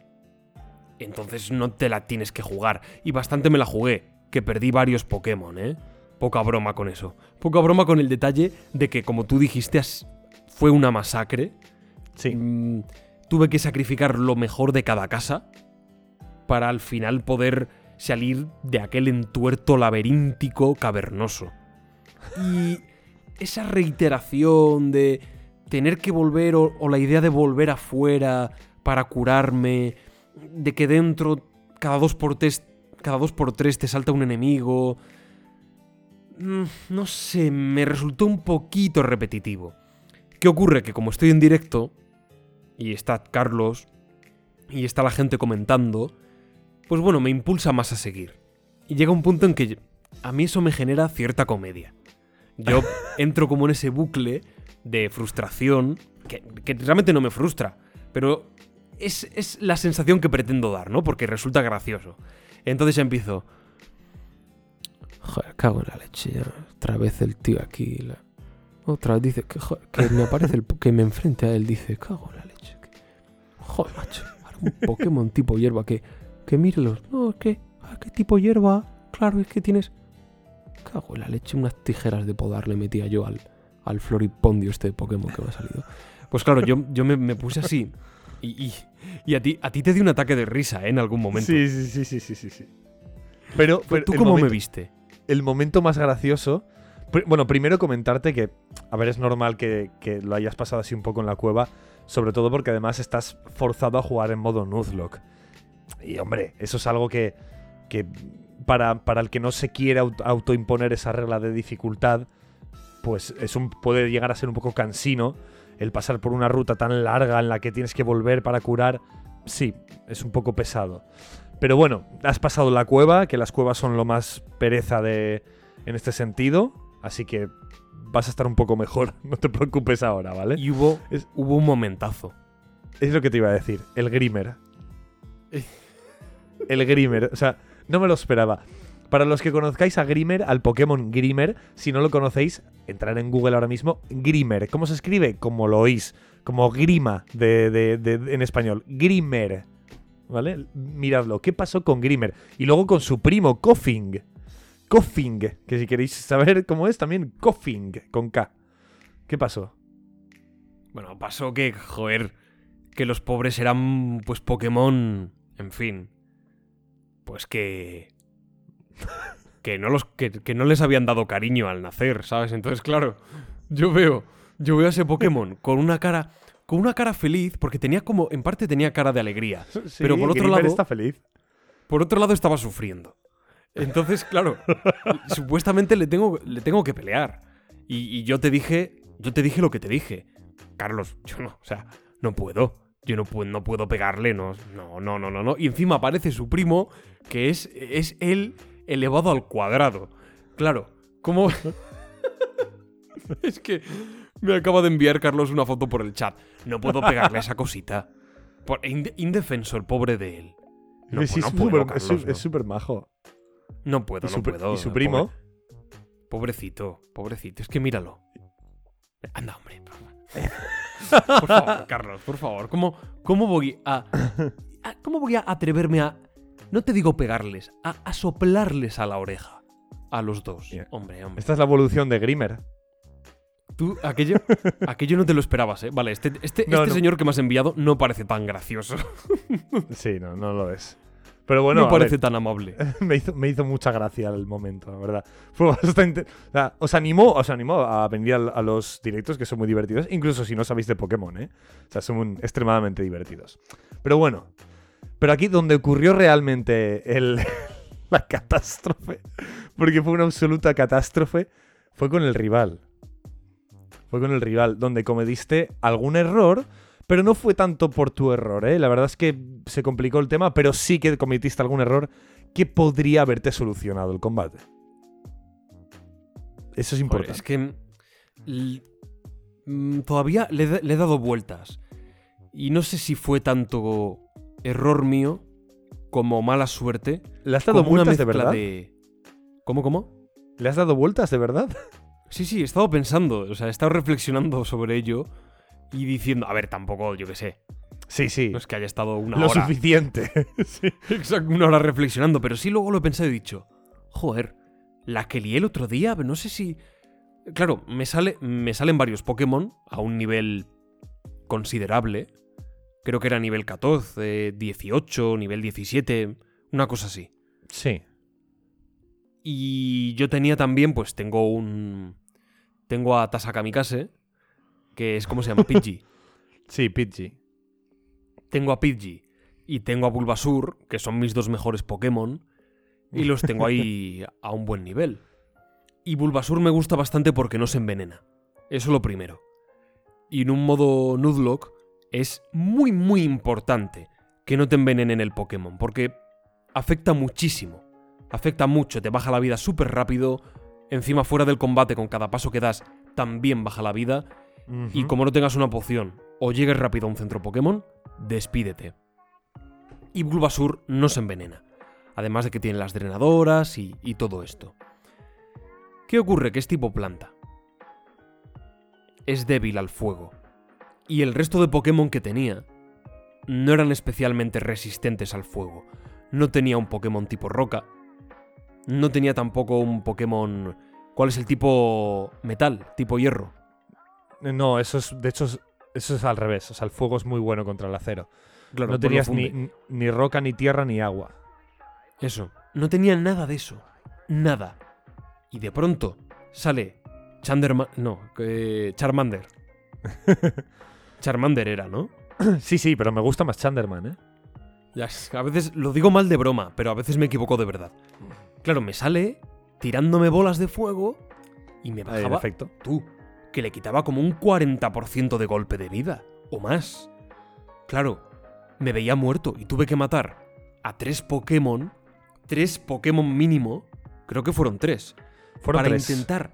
Entonces no te la tienes que jugar. Y bastante me la jugué, que perdí varios Pokémon, ¿eh? Poca broma con eso. Poca broma con el detalle de que, como tú dijiste, fue una masacre. Sí. Mm, tuve que sacrificar lo mejor de cada casa para al final poder salir de aquel entuerto laberíntico cavernoso. Y esa reiteración de tener que volver o, la idea de volver afuera para curarme, de que dentro cada dos por tres, cada dos por tres te salta un enemigo. Mm, No sé, me resultó un poquito repetitivo. ¿Qué ocurre? Que como estoy en directo, y está Carlos, y está la gente comentando, pues bueno, me impulsa más a seguir. Y llega un punto en que a mí eso me genera cierta comedia. Yo entro como en ese bucle de frustración, que, que realmente no me frustra, pero es, es la sensación que pretendo dar, ¿no? Porque resulta gracioso. Entonces empiezo... Joder, cago en la leche ya. Otra vez el tío aquí. Otra vez dice que, me aparece el que me enfrente a él. Dice, cago en la leche. Joder, macho. Ahora un Pokémon tipo hierba que, que mírelos. No, es que, ah, ¿qué tipo hierba? Claro, es que tienes... Cago en la leche, unas tijeras de podar le metía yo al, al floripondio este Pokémon que me ha salido. Pues claro, yo, yo me, me puse así y, y, y a, ti, a ti te dio un ataque de risa ¿eh? en algún momento. Sí, sí, sí, sí, sí, sí, sí. Pero, pero ¿Tú cómo me viste? el momento más gracioso. pr- Bueno, primero comentarte que, a ver, es normal que, que lo hayas pasado así un poco en la cueva, sobre todo porque además estás forzado a jugar en modo Nuzlocke. Y hombre, eso es algo que, que para, para el que no se quiere aut- autoimponer esa regla de dificultad, pues es un, puede llegar a ser un poco cansino el pasar por una ruta tan larga en la que tienes que volver para curar. Sí, es un poco pesado. Pero bueno, has pasado la cueva, que las cuevas son lo más pereza de en este sentido, así que vas a estar un poco mejor, no te preocupes ahora, ¿vale? Y hubo, Es- hubo un momentazo. Es lo que te iba a decir, el Grimer. El Grimer, o sea, no me lo esperaba. Para los que conozcáis a Grimer, al Pokémon Grimer, si no lo conocéis, entrar en Google ahora mismo. Grimer, ¿cómo se escribe? Como lo oís, como grima de, de- en español. Grimer, ¿vale? Miradlo, ¿qué pasó con Grimer? Y luego con su primo, Koffing. Koffing, que si queréis saber cómo es, también Koffing, con K. ¿Qué pasó? Bueno, pasó que, joder, que los pobres eran, pues, Pokémon, en fin. Pues que... Que no, los, que, que no les habían dado cariño al nacer, ¿sabes? Entonces, claro, yo veo, yo veo a ese Pokémon con una cara, con una cara feliz, porque tenía como, en parte tenía cara de alegría. Pero por otro lado- está feliz. Por otro lado estaba sufriendo. Entonces, claro, supuestamente le tengo, le tengo que pelear. Y, y yo te dije, yo te dije lo que te dije. Carlos, yo no, o sea, no puedo. Yo no puedo, no puedo pegarle, no, no, no, no, no. Y encima aparece su primo, que es, es él elevado al cuadrado. Claro, ¿cómo? es que me acaba de enviar Carlos una foto por el chat. No puedo pegarle a esa cosita. Por, inde- indefenso el pobre de él. No, Sí, pu- no es puedo, súper- es Carlos, su- no. es súper majo. No puedo, no su, puedo. y su primo. pobre- pobrecito, pobrecito. Es que míralo. Anda, hombre. Por favor. Carlos, por favor. ¿Cómo, cómo voy a, a- ¿Cómo voy a atreverme a. No te digo pegarles, a, a soplarles a la oreja? A los dos. Hombre, hombre. Esta es la evolución de Grimer. Tú, aquello, aquello no te lo esperabas, ¿eh? Vale, este, este, No, este no. señor que me has enviado no parece tan gracioso. Sí, no, no lo es. Pero bueno, no parece ver, tan amable. me, hizo, me hizo mucha gracia el momento, la verdad. Fue bastante. o sea, os animó, os animó a venir a, los directos que son muy divertidos, incluso si no sabéis de Pokémon, ¿eh? O sea, son un- extremadamente divertidos. Pero bueno, pero aquí donde ocurrió realmente el, la catástrofe, porque fue una absoluta catástrofe, fue con el rival. Fue con el rival, donde cometiste algún error, pero no fue tanto por tu error, ¿eh? La verdad es que se complicó el tema, pero sí que cometiste algún error que podría haberte solucionado el combate. Eso es importante. es que. mm, todavía le, he- le he dado vueltas. Y no sé si fue tanto error mío como mala suerte. ¿Le has dado vueltas de verdad? de- ¿Cómo, cómo? ¿Le has dado vueltas de verdad? Sí, sí, he estado pensando. O sea, he estado reflexionando sobre ello. Y diciendo, a ver, tampoco, yo qué sé. Sí, sí. No es que haya estado una Lo hora. suficiente. sí. Exacto, una hora reflexionando. Pero sí luego lo he pensado y he dicho, joder, la que lié el otro día, no sé si. Claro, me, sale, me salen varios Pokémon a un nivel considerable. Creo que era nivel 14, 18, nivel 17, una cosa así. Sí. Y yo tenía también, pues tengo un. Tengo a Tasakamikase, que es como se llama, Pidgey. Sí, Pidgey. tengo a Pidgey y tengo a Bulbasur, que son mis dos mejores Pokémon, y los tengo ahí a un buen nivel. Y Bulbasur me gusta bastante porque no se envenena. Eso lo primero. Y en un modo Nuzlocke es muy muy importante que no te envenenen el Pokémon, porque afecta muchísimo. Afecta mucho, te baja la vida súper rápido. Encima fuera del combate con cada paso que das también baja la vida. Y como no tengas una poción o llegues rápido a un centro Pokémon, despídete. Y Bulbasur no se envenena. Además de que tiene las drenadoras y, y todo esto. ¿Qué ocurre? Que es tipo planta. Es débil al fuego. Y el resto de Pokémon que tenía no eran especialmente resistentes al fuego. no tenía un Pokémon tipo roca. No tenía tampoco un Pokémon... ¿Cuál es el tipo metal? Tipo hierro. No, eso es, de hecho, es- eso es al revés. O sea, el fuego es muy bueno contra el acero. Claro, no pues tenías ni, ni roca, ni tierra, ni agua. Eso. No tenía nada de eso. Nada. Y de pronto sale Chanderman... No, eh, Charmander. Charmander era, ¿no? sí, sí, pero me gusta más Chanderman, ¿eh? Ya, a veces lo digo mal de broma, pero a veces me equivoco de verdad. Claro, me sale tirándome bolas de fuego y me En bajaba efecto. tú, que le quitaba como un 40% de golpe de vida, o más. Claro, me veía muerto y tuve que matar a tres Pokémon, tres Pokémon mínimo, creo que fueron tres, Fueron para tres. intentar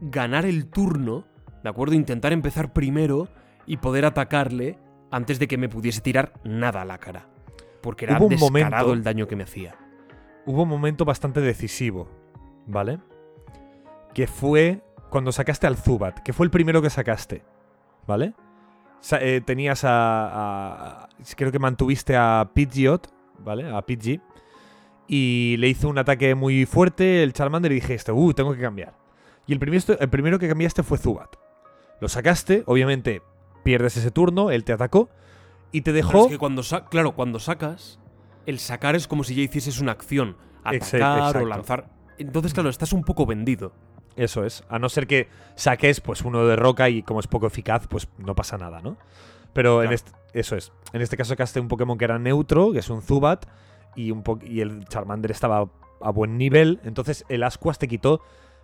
ganar el turno, ¿de acuerdo? Intentar empezar primero y poder atacarle antes de que me pudiese tirar nada a la cara. Porque era Hubo un descarado momento- el daño que me hacía. Hubo un momento bastante decisivo, ¿vale? Que fue cuando sacaste al Zubat, que fue el primero que sacaste, ¿vale? Sa- eh, tenías a, Creo que mantuviste a Pidgeot, ¿vale? A Pidgey. Y le hizo un ataque muy fuerte el Charmander y dijiste, uh, tengo que cambiar. Y el, primero, el primero que cambiaste fue Zubat. Lo sacaste, obviamente pierdes ese turno, él te atacó y te Pero dejó... es que cuando claro, cuando sacas, el sacar es como si ya hicieses una acción. Atacar exacto. o lanzar. Entonces, claro, estás un poco vendido. Eso es. A no ser que saques pues uno de roca y como es poco eficaz, pues no pasa nada, ¿no? Pero en este, eso es. En este caso sacaste un Pokémon que era neutro, que es un Zubat, y, un po- y el Charmander estaba a buen nivel. Entonces el Ascuas te quitó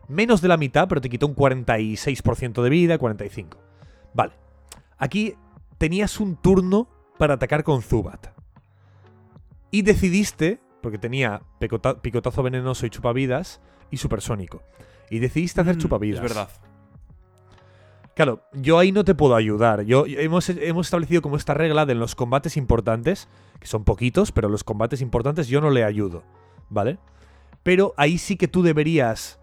menos de la mitad, pero te quitó un 46% de vida, 45%. Vale. Aquí tenías un turno para atacar con Zubat. Y decidiste, porque tenía picota- picotazo venenoso y chupavidas, y supersónico. Y decidiste hacer Mm, chupavidas. Es verdad. Claro, yo ahí no te puedo ayudar. Yo, yo- hemos, hemos establecido como esta regla de en los combates importantes, que son poquitos, pero los combates importantes yo no le ayudo, ¿vale? Pero ahí sí que tú deberías,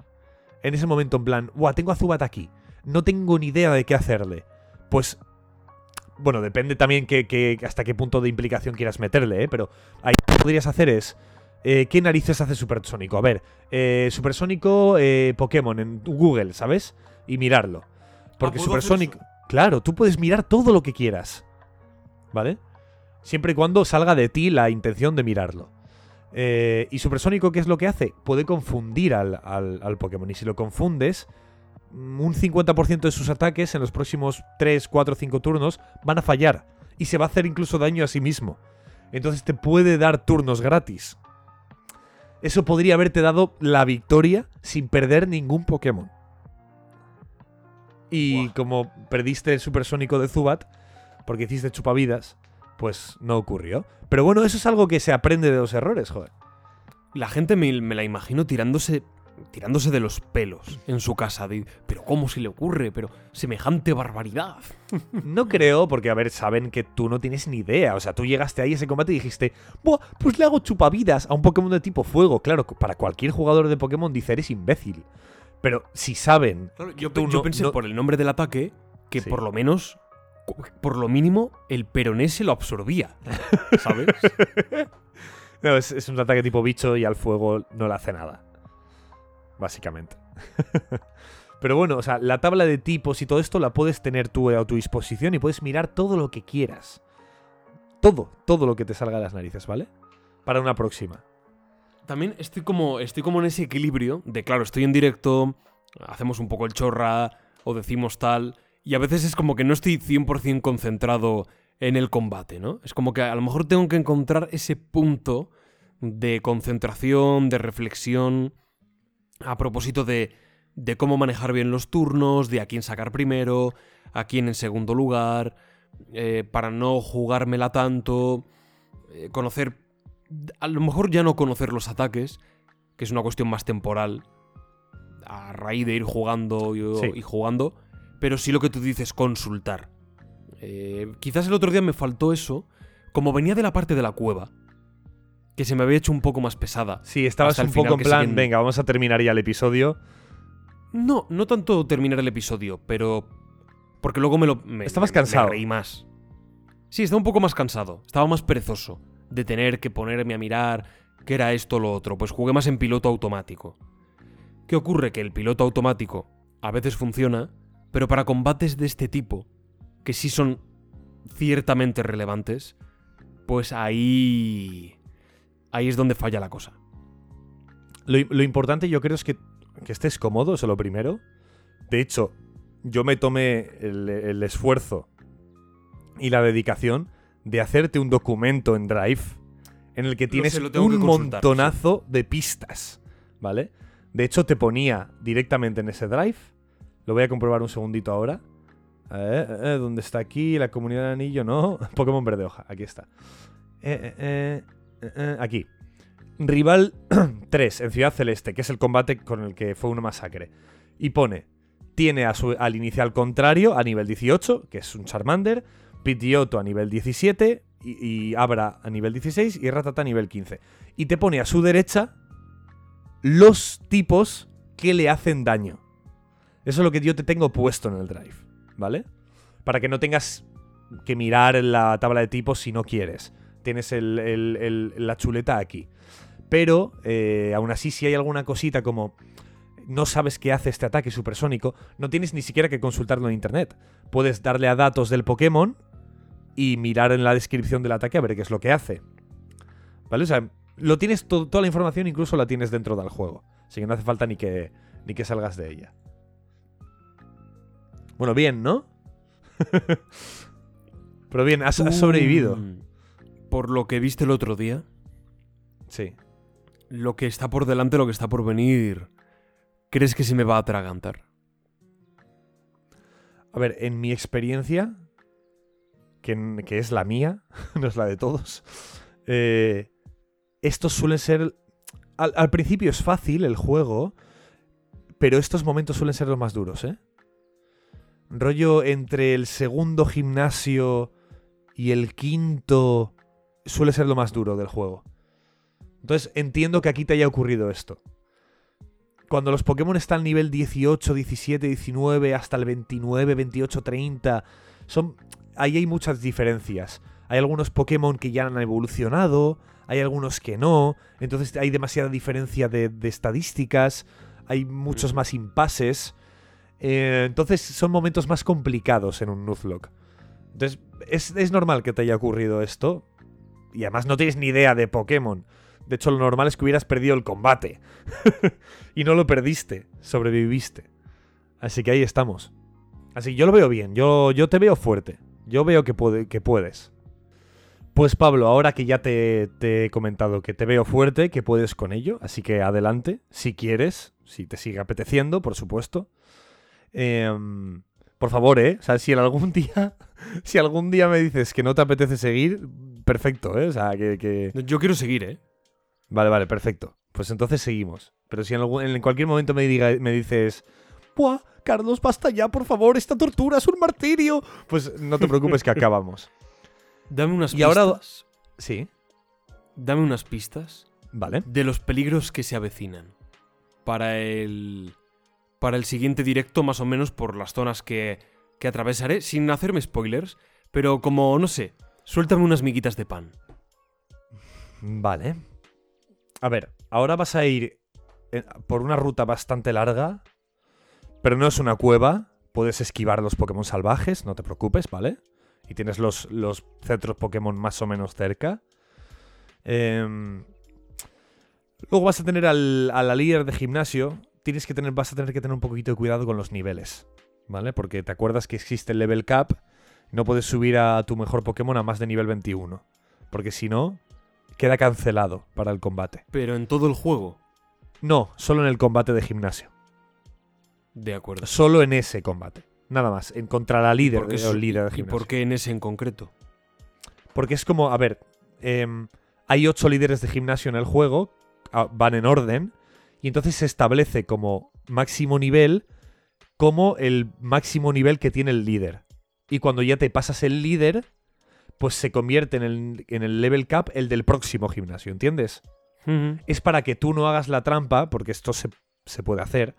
en ese momento, en plan, ¡guau! Tengo a Zubat aquí. No tengo ni idea de qué hacerle. Pues, bueno, depende también que, que- hasta qué punto de implicación quieras meterle, ¿eh? Pero ahí lo que podrías hacer es, eh, ¿qué narices hace Supersónico? A ver, eh, Supersónico eh, Pokémon en Google, ¿sabes? Y mirarlo. Porque ¿puedo hacer Supersónico... Claro, tú puedes mirar todo lo que quieras. ¿Vale? Siempre y cuando salga de ti la intención de mirarlo. Eh, y Supersónico, ¿qué es lo que hace? Puede confundir al, al- al Pokémon. Y si lo confundes, mm, un 50% de sus ataques en los próximos 3, 4, 5 turnos van a fallar. Y se va a hacer incluso daño a sí mismo. Entonces te puede dar turnos gratis. Eso podría haberte dado la victoria sin perder ningún Pokémon. Y como perdiste el supersónico de Zubat, porque hiciste chupavidas, pues no ocurrió. Pero bueno, eso es algo que se aprende de los errores, joder. La gente me, me la imagino tirándose tirándose de los pelos en su casa. de, pero ¿cómo se le ocurre? Pero semejante barbaridad. No creo, porque a ver, saben que tú no tienes ni idea. O sea, tú llegaste ahí a ese combate y dijiste, Buah, pues le hago chupavidas a un Pokémon de tipo fuego. Claro, para cualquier jugador de Pokémon dice, eres imbécil. Pero si saben. yo, tú pe- yo no- pensé no- por el nombre del ataque que Sí. por lo menos, por lo mínimo, el peroné se lo absorbía. ¿Sabes? No, es, es un ataque tipo bicho y al fuego no le hace nada. Básicamente. Pero bueno, o sea, la tabla de tipos y todo esto la puedes tener tú a tu disposición y puedes mirar todo lo que quieras. Todo, todo lo que te salga de las narices, ¿vale? Para una próxima. También estoy como, estoy como en ese equilibrio de, claro, estoy en directo, hacemos un poco el chorra o decimos tal, y a veces es como que no estoy 100% concentrado en el combate, ¿no? Es como que a lo mejor tengo que encontrar ese punto de concentración, de reflexión, a propósito de, de cómo manejar bien los turnos, de a quién sacar primero, a quién en segundo lugar, eh, para no jugármela tanto, eh, conocer a lo mejor ya no conocer los ataques, que es una cuestión más temporal, a raíz de ir jugando y, Sí. y jugando, pero sí lo que tú dices, consultar. Eh, quizás el otro día me faltó eso, como venía de la parte de la cueva, que se me había hecho un poco más pesada. Sí, estabas un poco en plan, siguen- venga, vamos a terminar ya el episodio. No, no tanto terminar el episodio, pero... Porque luego me lo... Me, Estabas me- cansado. Me reí más. Sí, estaba un poco más cansado, estaba más perezoso de tener que ponerme a mirar que era esto o lo otro, pues jugué más en piloto automático. ¿Qué ocurre? Que el piloto automático a veces funciona, pero para combates de este tipo, que sí son ciertamente relevantes, pues ahí... Ahí es donde falla la cosa. Lo, lo importante yo creo es que, que estés cómodo, eso es lo primero. De hecho, yo me tomé el, el esfuerzo y la dedicación de hacerte un documento en Drive en el que tienes sé, lo tengo que un montonazo de pistas, ¿vale? De hecho, te ponía directamente en ese Drive. Lo voy a comprobar un segundito ahora. Eh, eh, ¿Dónde está aquí? La comunidad del anillo, no. Pokémon verde hoja, aquí está. Eh, eh, aquí. Rival 3 en Ciudad Celeste, que es el combate con el que fue una masacre. Y pone, tiene a su, al inicial contrario a nivel 18, que es un Charmander, Pidgeotto a nivel 17, y, y Abra a nivel 16 y Ratata a nivel 15. Y te pone a su derecha los tipos que le hacen daño. Eso es lo que yo te tengo puesto en el drive, ¿vale? Para que no tengas que mirar la tabla de tipos si no quieres. Tienes el- la chuleta aquí. Pero, eh, aún así, si hay alguna cosita como no sabes qué hace este ataque supersónico, no tienes ni siquiera que consultarlo en internet. Puedes darle a datos del Pokémon y mirar en la descripción del ataque a ver qué es lo que hace. ¿Vale? O sea, lo tienes to- toda la información, incluso la tienes dentro del juego. Así que no hace falta ni que, ni que salgas de ella. Bueno, bien, ¿no? Pero bien, has, has sobrevivido. Mm, Por lo que viste el otro día, Sí. lo que está por delante, lo que está por venir, ¿crees que se me va a atragantar? A ver, en mi experiencia, que, que es la mía, no es la de todos, eh, estos suelen ser... Al, al principio es fácil el juego, pero estos momentos suelen ser los más duros, ¿eh? Rollo entre el segundo gimnasio y el quinto suele ser lo más duro del juego. Entonces entiendo que aquí te haya ocurrido esto. Cuando los Pokémon están al nivel 18, 17, 19, hasta el 29, 28, 30, son, ahí hay muchas diferencias. Hay algunos Pokémon que ya han evolucionado, hay algunos que no, entonces hay demasiada diferencia de, de estadísticas, hay muchos más impases. eh, entonces son momentos más complicados en un Nuzlocke. Entonces es, es normal que te haya ocurrido esto. Y además no tienes ni idea de Pokémon. De hecho, lo normal es que hubieras perdido el combate. y no lo perdiste, sobreviviste. Así que ahí estamos. Así que yo lo veo bien, yo, yo te veo fuerte. Yo veo que, puede- que puedes. Pues Pablo, ahora que ya te, he comentado que te veo fuerte, que puedes con ello, así que adelante, si quieres, si te sigue apeteciendo, por supuesto. Em, por favor, ¿eh? O sea, si algún día, si algún día me dices que no te apetece seguir, perfecto, ¿eh? O sea, que- que... Yo quiero seguir, ¿eh? Vale, vale, perfecto. Pues entonces seguimos. Pero si en, algún- en cualquier momento me, diga, me dices, ¡Buah! Carlos, basta ya, por favor, esta tortura es un martirio. Pues no te preocupes que acabamos. Dame unas Y pistas. ahora- Sí, Dame unas pistas vale. de los peligros que se avecinan. Para el. Para el siguiente directo, más o menos por las zonas que, que atravesaré, sin hacerme spoilers, pero como, no sé, suéltame unas miguitas de pan. Vale. A ver, ahora vas a ir eh, por una ruta bastante larga, pero no es una cueva. Puedes esquivar los Pokémon salvajes, no te preocupes, ¿vale? Y tienes los, los centros Pokémon más o menos cerca. Em, luego vas a tener al, a la líder de gimnasio. Tienes que tener, vas a tener que tener un poquito de cuidado con los niveles, ¿vale? Porque te acuerdas que existe el level cap. No puedes subir a tu mejor Pokémon a más de nivel 21. Porque si no, queda cancelado para el combate. Pero en todo el juego. No, solo en el combate de gimnasio. De acuerdo. Solo en ese combate. Nada más. En contra la líder, ¿Por qué o su- líder de ¿Y gimnasio. por qué en ese en concreto? Porque es como, a ver, em, hay ocho líderes de gimnasio en el juego, van en orden, y entonces se establece como máximo nivel como el máximo nivel que tiene el líder. Y cuando ya te pasas el líder, pues se convierte en el, en el level cap el del próximo gimnasio, ¿entiendes? Es para que tú no hagas la trampa, porque esto se, se puede hacer,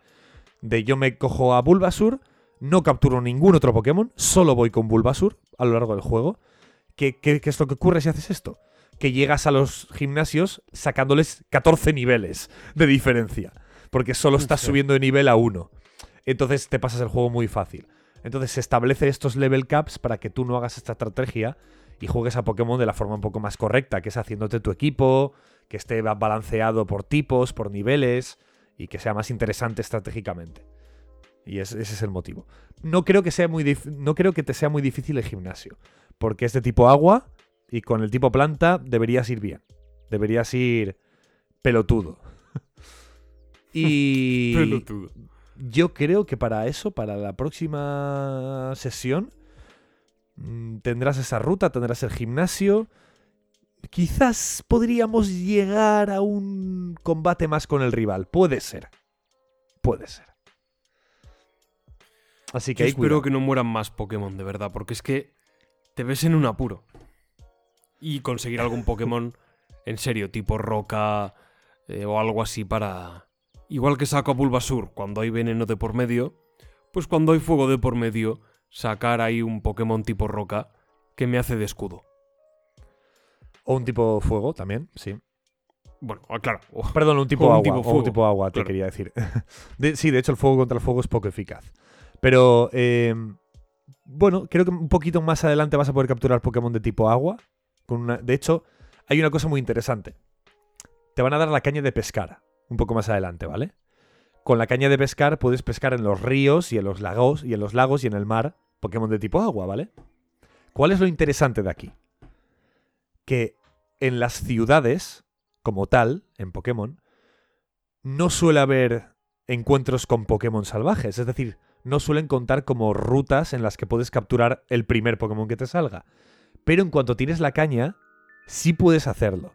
de yo me cojo a Bulbasur, no capturo ningún otro Pokémon, solo voy con Bulbasur a lo largo del juego. ¿Qué, qué, qué es lo que ocurre si haces esto? que llegas a los gimnasios sacándoles 14 niveles de diferencia. Porque solo estás subiendo de nivel a uno. Entonces te pasas el juego muy fácil. Entonces se establece estos level caps para que tú no hagas esta estrategia y juegues a Pokémon de la forma un poco más correcta, que es haciéndote tu equipo, que esté ba- balanceado por tipos, por niveles y que sea más interesante estratégicamente. Y es- ese es el motivo. No creo que sea muy no creo que te sea muy difícil el gimnasio, porque es de tipo agua y con el tipo planta deberías ir bien. Deberías ir pelotudo. y Pelotudo. Yo creo que para eso, para la próxima sesión, mm, tendrás esa ruta, tendrás el gimnasio. Quizás podríamos llegar a un combate más con el rival. Puede ser. Puede ser. Así que Yo espero cuidado. que no mueran más Pokémon, de verdad, porque es que te ves en un apuro. Y conseguir algún Pokémon, en serio, tipo roca eh, o algo así para... Igual que saco a Bulbasur cuando hay veneno de por medio, pues cuando hay fuego de por medio, sacar ahí un Pokémon tipo roca que me hace de escudo. O un tipo fuego también, sí. Bueno, ah, claro. oh, Perdón, un tipo O un agua. tipo o un fuego, tipo agua, te quería decir. De- sí, de hecho, el fuego contra el fuego es poco eficaz. Pero, eh, bueno, creo que un poquito más adelante vas a poder capturar Pokémon de tipo agua. Con una, de hecho, hay una cosa muy interesante. Te van a dar la caña de pescar un poco más adelante, ¿vale? Con la caña de pescar puedes pescar en los ríos y en los lagos y en los lagos y en el mar Pokémon de tipo agua, ¿vale? ¿Cuál es lo interesante de aquí? Que en las ciudades, como tal, en Pokémon, no suele haber encuentros con Pokémon salvajes. Es decir, no suelen contar como rutas en las que puedes capturar el primer Pokémon que te salga. Pero en cuanto tienes la caña, sí puedes hacerlo.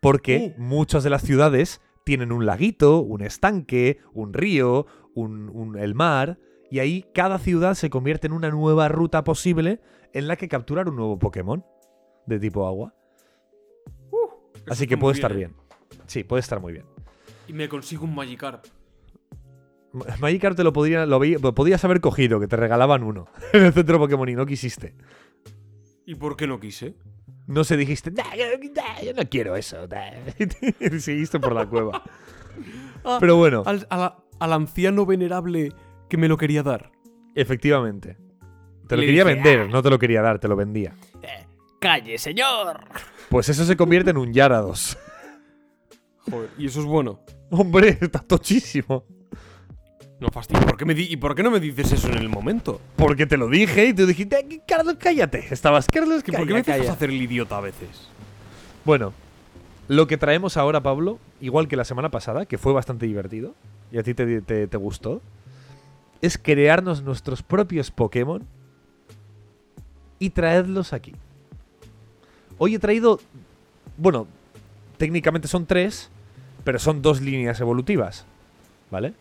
Porque Uh. muchas de las ciudades tienen un laguito, un estanque, un río, un, un- el mar, y ahí cada ciudad se convierte en una nueva ruta posible en la que capturar un nuevo Pokémon de tipo agua. eso Así que puede estar ¿eh? bien. Sí, puede estar muy bien. Y me consigo un Magikarp. Ma- Magikarp te lo, podría, lo, lo podías haber cogido, que te regalaban uno en el centro Pokémon y no quisiste. ¿Y por qué no quise? No se dijiste, "Nah, yo, nah, yo no quiero eso. nah". Seguiste por la cueva. Ah, Pero bueno, al, la- al anciano venerable que me lo quería dar. efectivamente. Te lo Le quería dije, vender, no te lo quería dar, te lo vendía. ¡Calle, señor! Pues eso se convierte en un Yarados. Joder, y eso es bueno. Hombre, está tochísimo. No fastidio. ¿Por qué me di- ¿Y por qué no me dices eso en el momento? Porque te lo dije y tú dijiste, "Ay, Carlos, cállate. Estabas, Carlos, ¿Que ¿Por qué me empiezas calla". a hacer el idiota a veces? Bueno, lo que traemos ahora, Pablo, igual que la semana pasada, que fue bastante divertido, y a ti te, te- te gustó, es crearnos nuestros propios Pokémon y traerlos aquí. Hoy he traído, bueno, técnicamente son tres, pero son dos líneas evolutivas, ¿vale?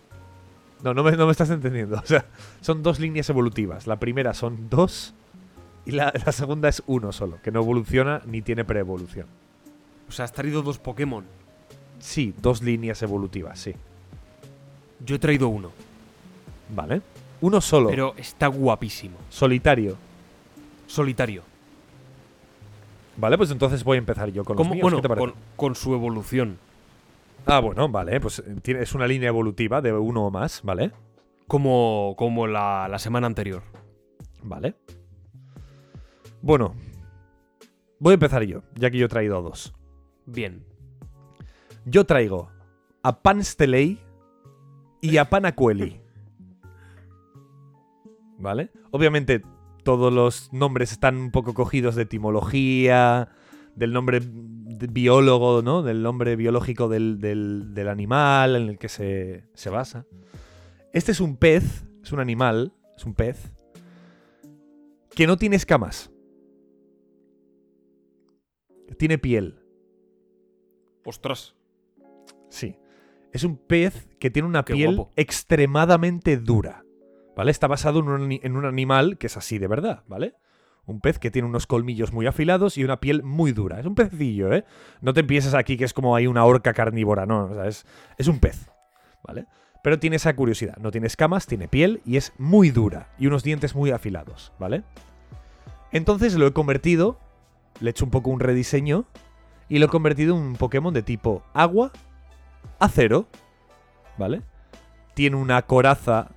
No, no me, no me estás entendiendo. O sea, son dos líneas evolutivas. La primera son dos y la, la segunda es uno solo, que no evoluciona ni tiene preevolución. O sea, has traído dos Pokémon. Sí, dos líneas evolutivas, sí. Yo he traído uno. Vale. Uno solo, Pero está guapísimo. solitario. Solitario. Vale, pues entonces voy a empezar yo con los míos. bueno, ¿Qué te parece? con, con su evolución. Ah, bueno, vale, pues eh, tiene- es una línea evolutiva de uno o más, ¿vale? Como, como la, la semana anterior. Vale. Bueno, voy a empezar yo, ya que yo he traído dos. Bien. Yo traigo a Panstelei y a Panacueli. ¿Vale? Obviamente todos los nombres están un poco cogidos de etimología, del nombre biólogo, ¿no? Del nombre biológico del, del- del animal en el que se, se basa. Este es un pez, es un animal, es un pez, que no tiene escamas. Tiene piel. Ostras. Sí. Es un pez que tiene una Qué piel guapo. extremadamente dura. ¿Vale? Está basado en un, en un animal que es así de verdad, ¿vale? Un pez que tiene unos colmillos muy afilados y una piel muy dura. Es un pecillo, ¿eh? No te pienses aquí que es como hay una orca carnívora, no. O sea, es, es un pez, ¿vale? Pero tiene esa curiosidad. No tiene escamas, tiene piel y es muy dura. Y unos dientes muy afilados, ¿vale? Entonces lo he convertido, le he hecho un poco un rediseño y lo he convertido en un Pokémon de tipo agua, acero, ¿vale? Tiene una coraza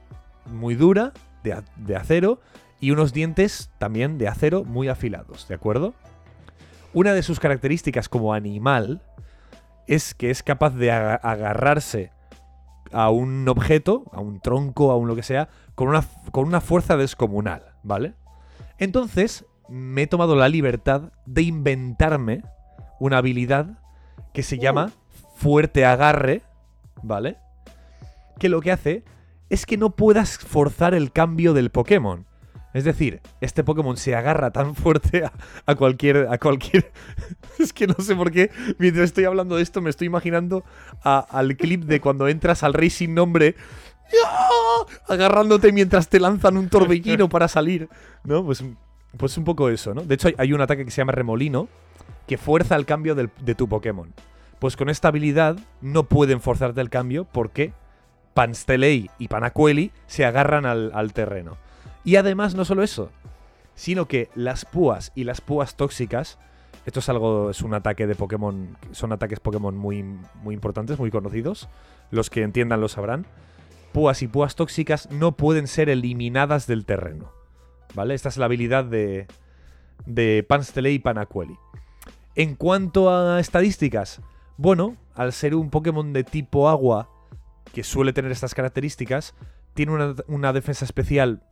muy dura, de, de acero, y unos dientes también de acero muy afilados, ¿de acuerdo? Una de sus características como animal es que es capaz de aga- agarrarse a un objeto, a un tronco, a un lo que sea, con una, con una fuerza descomunal, ¿vale? Entonces, me he tomado la libertad de inventarme una habilidad que se llama fuerte agarre, ¿vale? Que lo que hace es que no puedas forzar el cambio del Pokémon. Es decir, este Pokémon se agarra tan fuerte a, cualquier. a cualquier. es que no sé por qué. Mientras estoy hablando de esto, me estoy imaginando al clip de cuando entras al rey sin nombre. Agarrándote mientras te lanzan un torbellino para salir. ¿No? Pues, pues un poco eso, ¿no? De hecho, hay, un ataque que se llama Remolino que fuerza el cambio de tu Pokémon. Pues con esta habilidad no pueden forzarte el cambio porque Panstelei y Panacueli se agarran al terreno. Y además, no solo eso, sino que las púas y las púas tóxicas. Esto es algo, es un ataque de Pokémon. Son ataques Pokémon muy, muy importantes, muy conocidos. Los que entiendan lo sabrán. Púas y púas tóxicas no pueden ser eliminadas del terreno. ¿Vale? Esta es la habilidad de, de Panstelei y Panacueli. En cuanto a estadísticas, bueno, al ser un Pokémon de tipo agua que suele tener estas características, tiene una, una defensa especial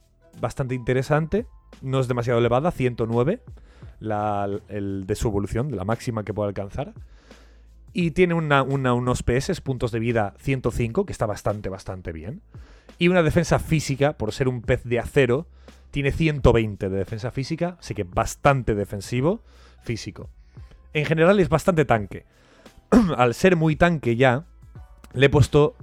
bastante interesante. No es demasiado elevada, 109, la, el de su evolución, la máxima que puede alcanzar. Y tiene una- una- unos PS, puntos de vida 105, que está bastante, bastante bien. Y una defensa física, por ser un pez de acero, tiene 120 de defensa física, así que bastante defensivo físico. En general es bastante tanque. Al ser muy tanque ya, le he puesto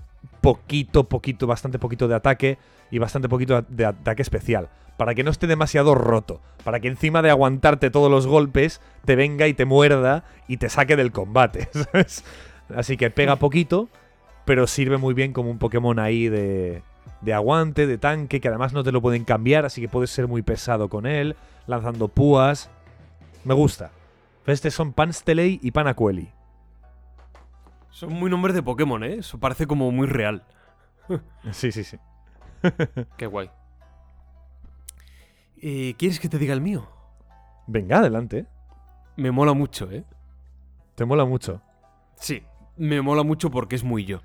poquito, poquito, bastante poquito de ataque y bastante poquito de ataque especial. Para que no esté demasiado roto. Para que encima de aguantarte todos los golpes, te venga y te muerda y te saque del combate. ¿sabes? Así que pega poquito, pero sirve muy bien como un Pokémon ahí de, de aguante, de tanque, que además no te lo pueden cambiar, así que puedes ser muy pesado con él, lanzando púas. Me gusta. Este son Panstelei y Panacueli. Son muy nombres de Pokémon, ¿eh? Eso parece como muy real. Sí, sí, sí. Qué guay. Eh, ¿Quieres que te diga el mío? Venga, adelante. Me mola mucho, ¿eh? Te mola mucho. Sí, me mola mucho porque es muy yo.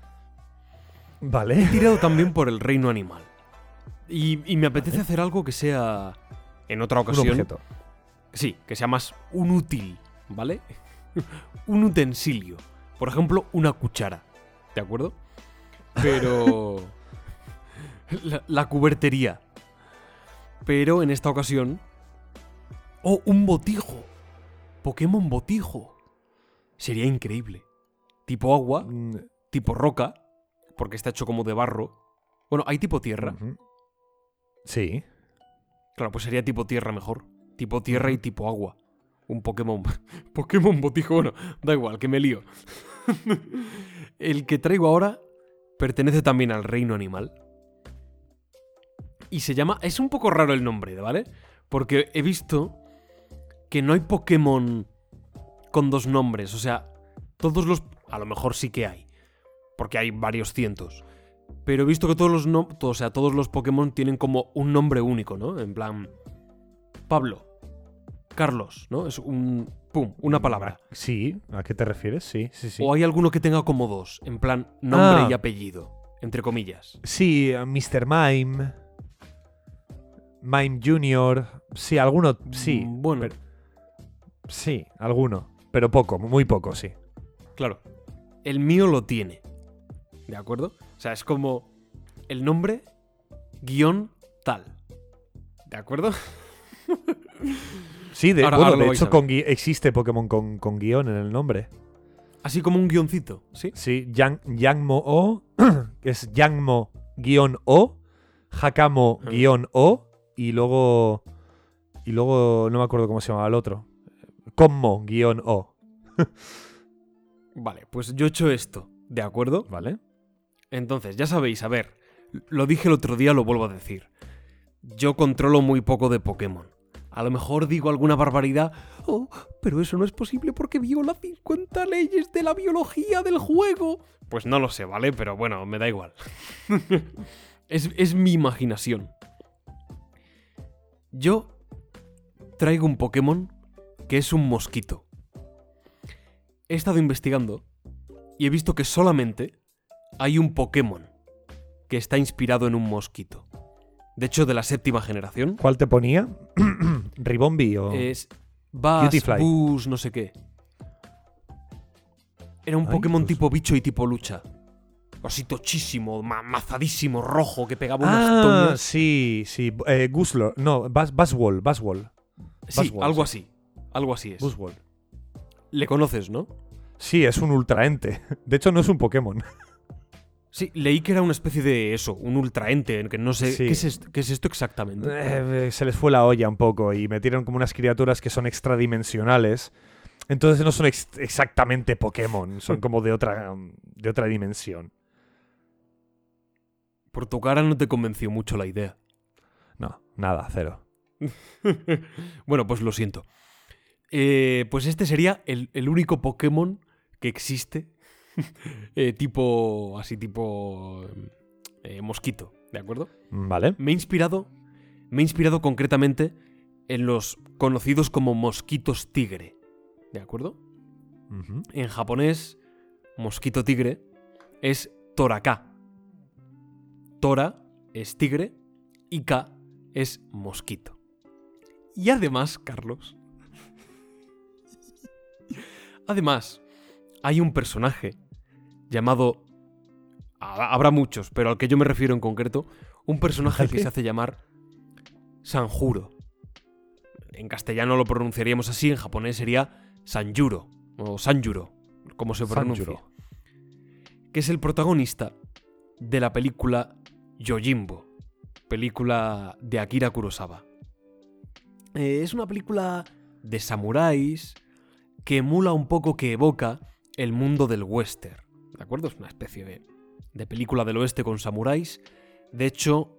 Vale. He tirado también por el reino animal. Y, y me apetece hacer algo que sea, en otra Un ocasión, objeto. sí, que sea más un útil, ¿vale? un utensilio. Por ejemplo, una cuchara. ¿De acuerdo? Pero... la, la cubertería. Pero en esta ocasión... ¡Oh, un botijo! Pokémon botijo. Sería increíble. Tipo agua, Mm, tipo roca, porque está hecho como de barro. Bueno, hay tipo tierra. Sí. Claro, pues sería tipo tierra mejor. Tipo tierra y tipo agua. Un Pokémon. Pokémon botijo, bueno, da igual, que me lío. El que traigo ahora pertenece también al reino animal. Y se llama. Es un poco raro el nombre, ¿vale? Porque he visto que no hay Pokémon con dos nombres. O sea, todos los. A lo mejor sí que hay. Porque hay varios cientos. Pero he visto que todos los no, o sea, todos los Pokémon tienen como un nombre único, ¿no? En plan. Pablo. Carlos, ¿no? Es un. Pum, una palabra. Sí. ¿A qué te refieres? Sí, sí, sí. O hay alguno que tenga como dos. En plan, nombre Ah. y apellido. Entre comillas. Sí, eh, Mr. Mime. Mime Junior. Sí, alguno. Sí. Mm, Bueno, pero- Sí, alguno. Pero poco, muy poco, sí. claro. El mío lo tiene. ¿De acuerdo? O sea, es como. El nombre. Guión tal. ¿De acuerdo? Sí, de, Ahora- bueno, ahora de hecho con existe Pokémon con, con guion en el nombre. Así como un guioncito, ¿sí? Sí, Yang, Yangmo O, que es Yangmo-O, Hakamo-O, y luego. Y luego no me acuerdo cómo se llamaba el otro. Conmo-O. Vale, pues yo he hecho esto. ¿De acuerdo? ¿Vale? Entonces, ya sabéis, a ver, lo dije el otro día, lo vuelvo a decir. Yo controlo muy poco de Pokémon. A lo mejor digo alguna barbaridad. Oh, pero eso no es posible porque viola 50 leyes de la biología del juego. Pues no lo sé, ¿vale? Pero bueno, me da igual. es, es mi imaginación. Yo traigo un Pokémon que es un mosquito. He estado investigando y he visto que solamente hay un Pokémon que está inspirado en un mosquito. De hecho, de la séptima generación. ¿Cuál te ponía? ¿Ribombi o...? Es Bass, no sé qué. Era un Ay, Pokémon pues- tipo bicho y tipo lucha. Así tochísimo, ma- mazadísimo, rojo, que pegaba unas Ah, sí, sí. Eh. No, Bas Baswall. Baswall. Sí, algo sí. así. Algo así es. Buswall. Le conoces, ¿no? Sí, es un ultraente. De hecho, no es un Pokémon. Sí, leí que era una especie de eso, un ultraente, que no sé. Sí. ¿qué, es esto, qué es esto exactamente? Eh, se les fue la olla un poco y metieron como unas criaturas que son extradimensionales. Entonces no son ex- exactamente Pokémon, son como de otra, de otra dimensión. Por tu cara no te convenció mucho la idea. No, nada, cero. bueno, pues lo siento. Eh, pues este sería el, el único Pokémon que existe. eh, tipo. Así, tipo. eh, mosquito, ¿de acuerdo? Vale. Me he inspirado. Me he inspirado concretamente en los conocidos como mosquitos tigre. ¿De acuerdo? En japonés, mosquito tigre es Toraka. Tora es tigre y Ka es mosquito. Y además, Carlos. Además, hay un personaje llamado. ha- Habrá muchos, pero al que yo me refiero en concreto. Un personaje que se hace llamar Sanjuro. En castellano lo pronunciaríamos así, en japonés sería Sanjuro o Sanjuro, como se pronuncia. Sanjuro. Que es el protagonista de la película Yojimbo, película de Akira Kurosawa. Eh, es una película de samuráis que emula un poco, que evoca el mundo del western. ¿De acuerdo? Es una especie de, de película del oeste con samuráis. De hecho,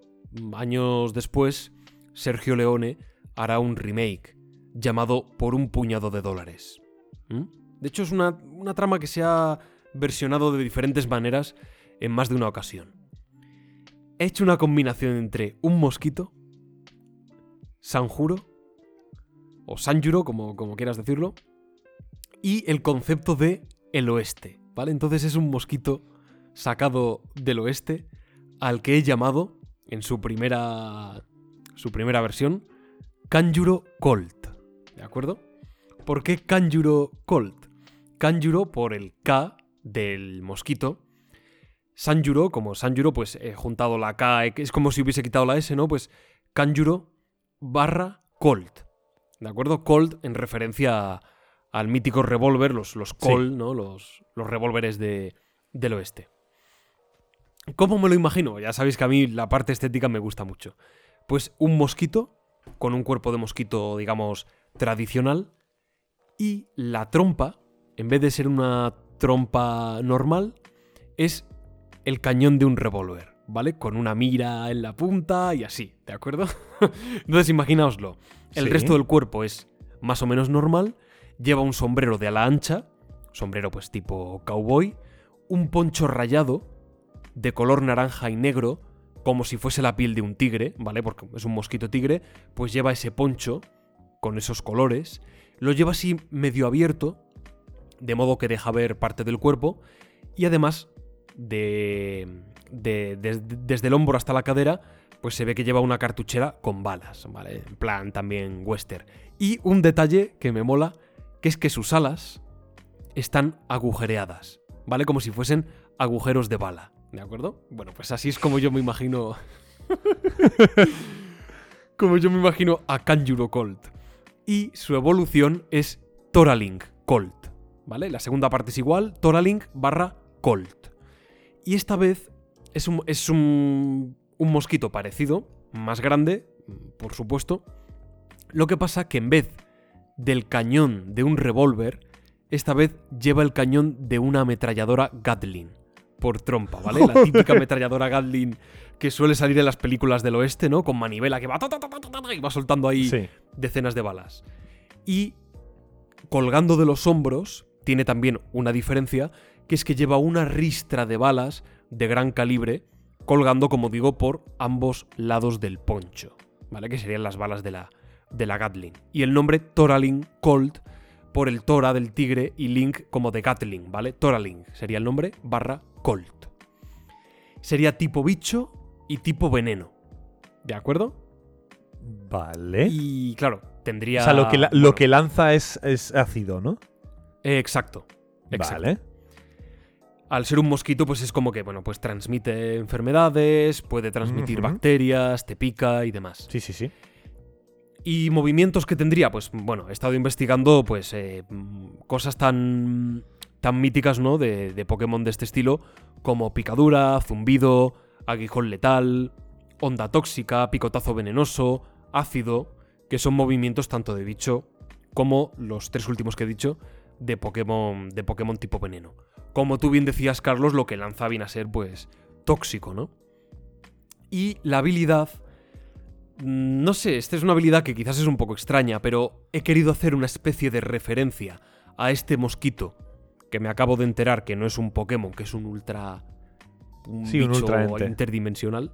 años después, Sergio Leone hará un remake llamado Por un puñado de dólares. ¿Mm? De hecho, es una, una trama que se ha versionado de diferentes maneras en más de una ocasión. He hecho una combinación entre un mosquito, Sanjuro, o Sanjuro, como, como quieras decirlo, y el concepto de el oeste, ¿vale? Entonces es un mosquito sacado del oeste al que he llamado, en su primera, su primera versión, Kanjuro Colt, ¿de acuerdo? ¿Por qué Kanjuro Colt? Kanjuro por el K del mosquito. Sanjuro, como Sanjuro, pues he juntado la K, eh, es como si hubiese quitado la S, ¿no? Pues Kanjuro barra Colt. ¿De acuerdo? Colt en referencia a- al mítico revólver, los, los Colt, ¿no? Los, los revólveres de, del oeste. ¿Cómo me lo imagino? Ya sabéis que a mí la parte estética me gusta mucho. Pues un mosquito, con un cuerpo de mosquito, digamos, tradicional, y la trompa, en vez de ser una trompa normal, es el cañón de un revólver, ¿vale? Con una mira en la punta y así, ¿de acuerdo? Entonces imaginaoslo. El Sí. resto del cuerpo es más o menos normal, lleva un sombrero de ala ancha, sombrero pues tipo cowboy, un poncho rayado de color naranja y negro, como si fuese la piel de un tigre, ¿vale? Porque es un mosquito tigre, pues lleva ese poncho con esos colores, lo lleva así medio abierto, de modo que deja ver parte del cuerpo, y además de, de- des- desde el hombro hasta la cadera, pues se ve que lleva una cartuchera con balas, ¿vale? En plan también western. Y un detalle que me mola, que es que sus alas están agujereadas, ¿vale? Como si fuesen agujeros de bala, ¿de acuerdo? Bueno, pues así es como yo me imagino... como yo me imagino a Kanjuro Colt. Y su evolución es Toralink Colt, ¿vale? La segunda parte es igual, Toralink barra Colt. Y esta vez es un, es un, un mosquito parecido, más grande, por supuesto. Lo que pasa que en vez del cañón de un revólver, esta vez lleva el cañón de una ametralladora Gatling. Por trompa, ¿vale? La típica ametralladora Gatling que suele salir en las películas del oeste, ¿no? Con manivela que va y va soltando ahí Sí. decenas de balas. Y colgando de los hombros, tiene también una diferencia, que es que lleva una ristra de balas de gran calibre, colgando, como digo, por ambos lados del poncho, ¿vale? Que serían las balas de la, de la Gatling. Y el nombre Toraling Colt por el Tora del tigre y Link como de Gatling, ¿vale? Toraling sería el nombre barra Colt. Sería tipo bicho y tipo veneno. ¿De acuerdo? Vale. Y claro, tendría. o sea, lo que, la- lo que lanza es, es ácido, ¿no? eh, exacto. Exacto. Vale. Al ser un mosquito, pues es como que, bueno, pues transmite enfermedades, puede transmitir bacterias, te pica y demás. Sí, sí, sí. ¿Y movimientos que tendría? Pues bueno, he estado investigando pues eh, cosas tan, tan míticas, ¿no? De, de Pokémon de este estilo, como picadura, zumbido, aguijón letal, onda tóxica, picotazo venenoso, ácido, que son movimientos tanto de bicho como los tres últimos que he dicho de Pokémon, de Pokémon tipo veneno. Como tú bien decías, Carlos, lo que lanza viene a ser pues tóxico, ¿no? Y la habilidad Mm, No sé, esta es una habilidad que quizás es un poco extraña, pero he querido hacer una especie de referencia a este mosquito, que me acabo de enterar que no es un Pokémon, que es un ultra... Un Sí, un bicho ultraente. interdimensional.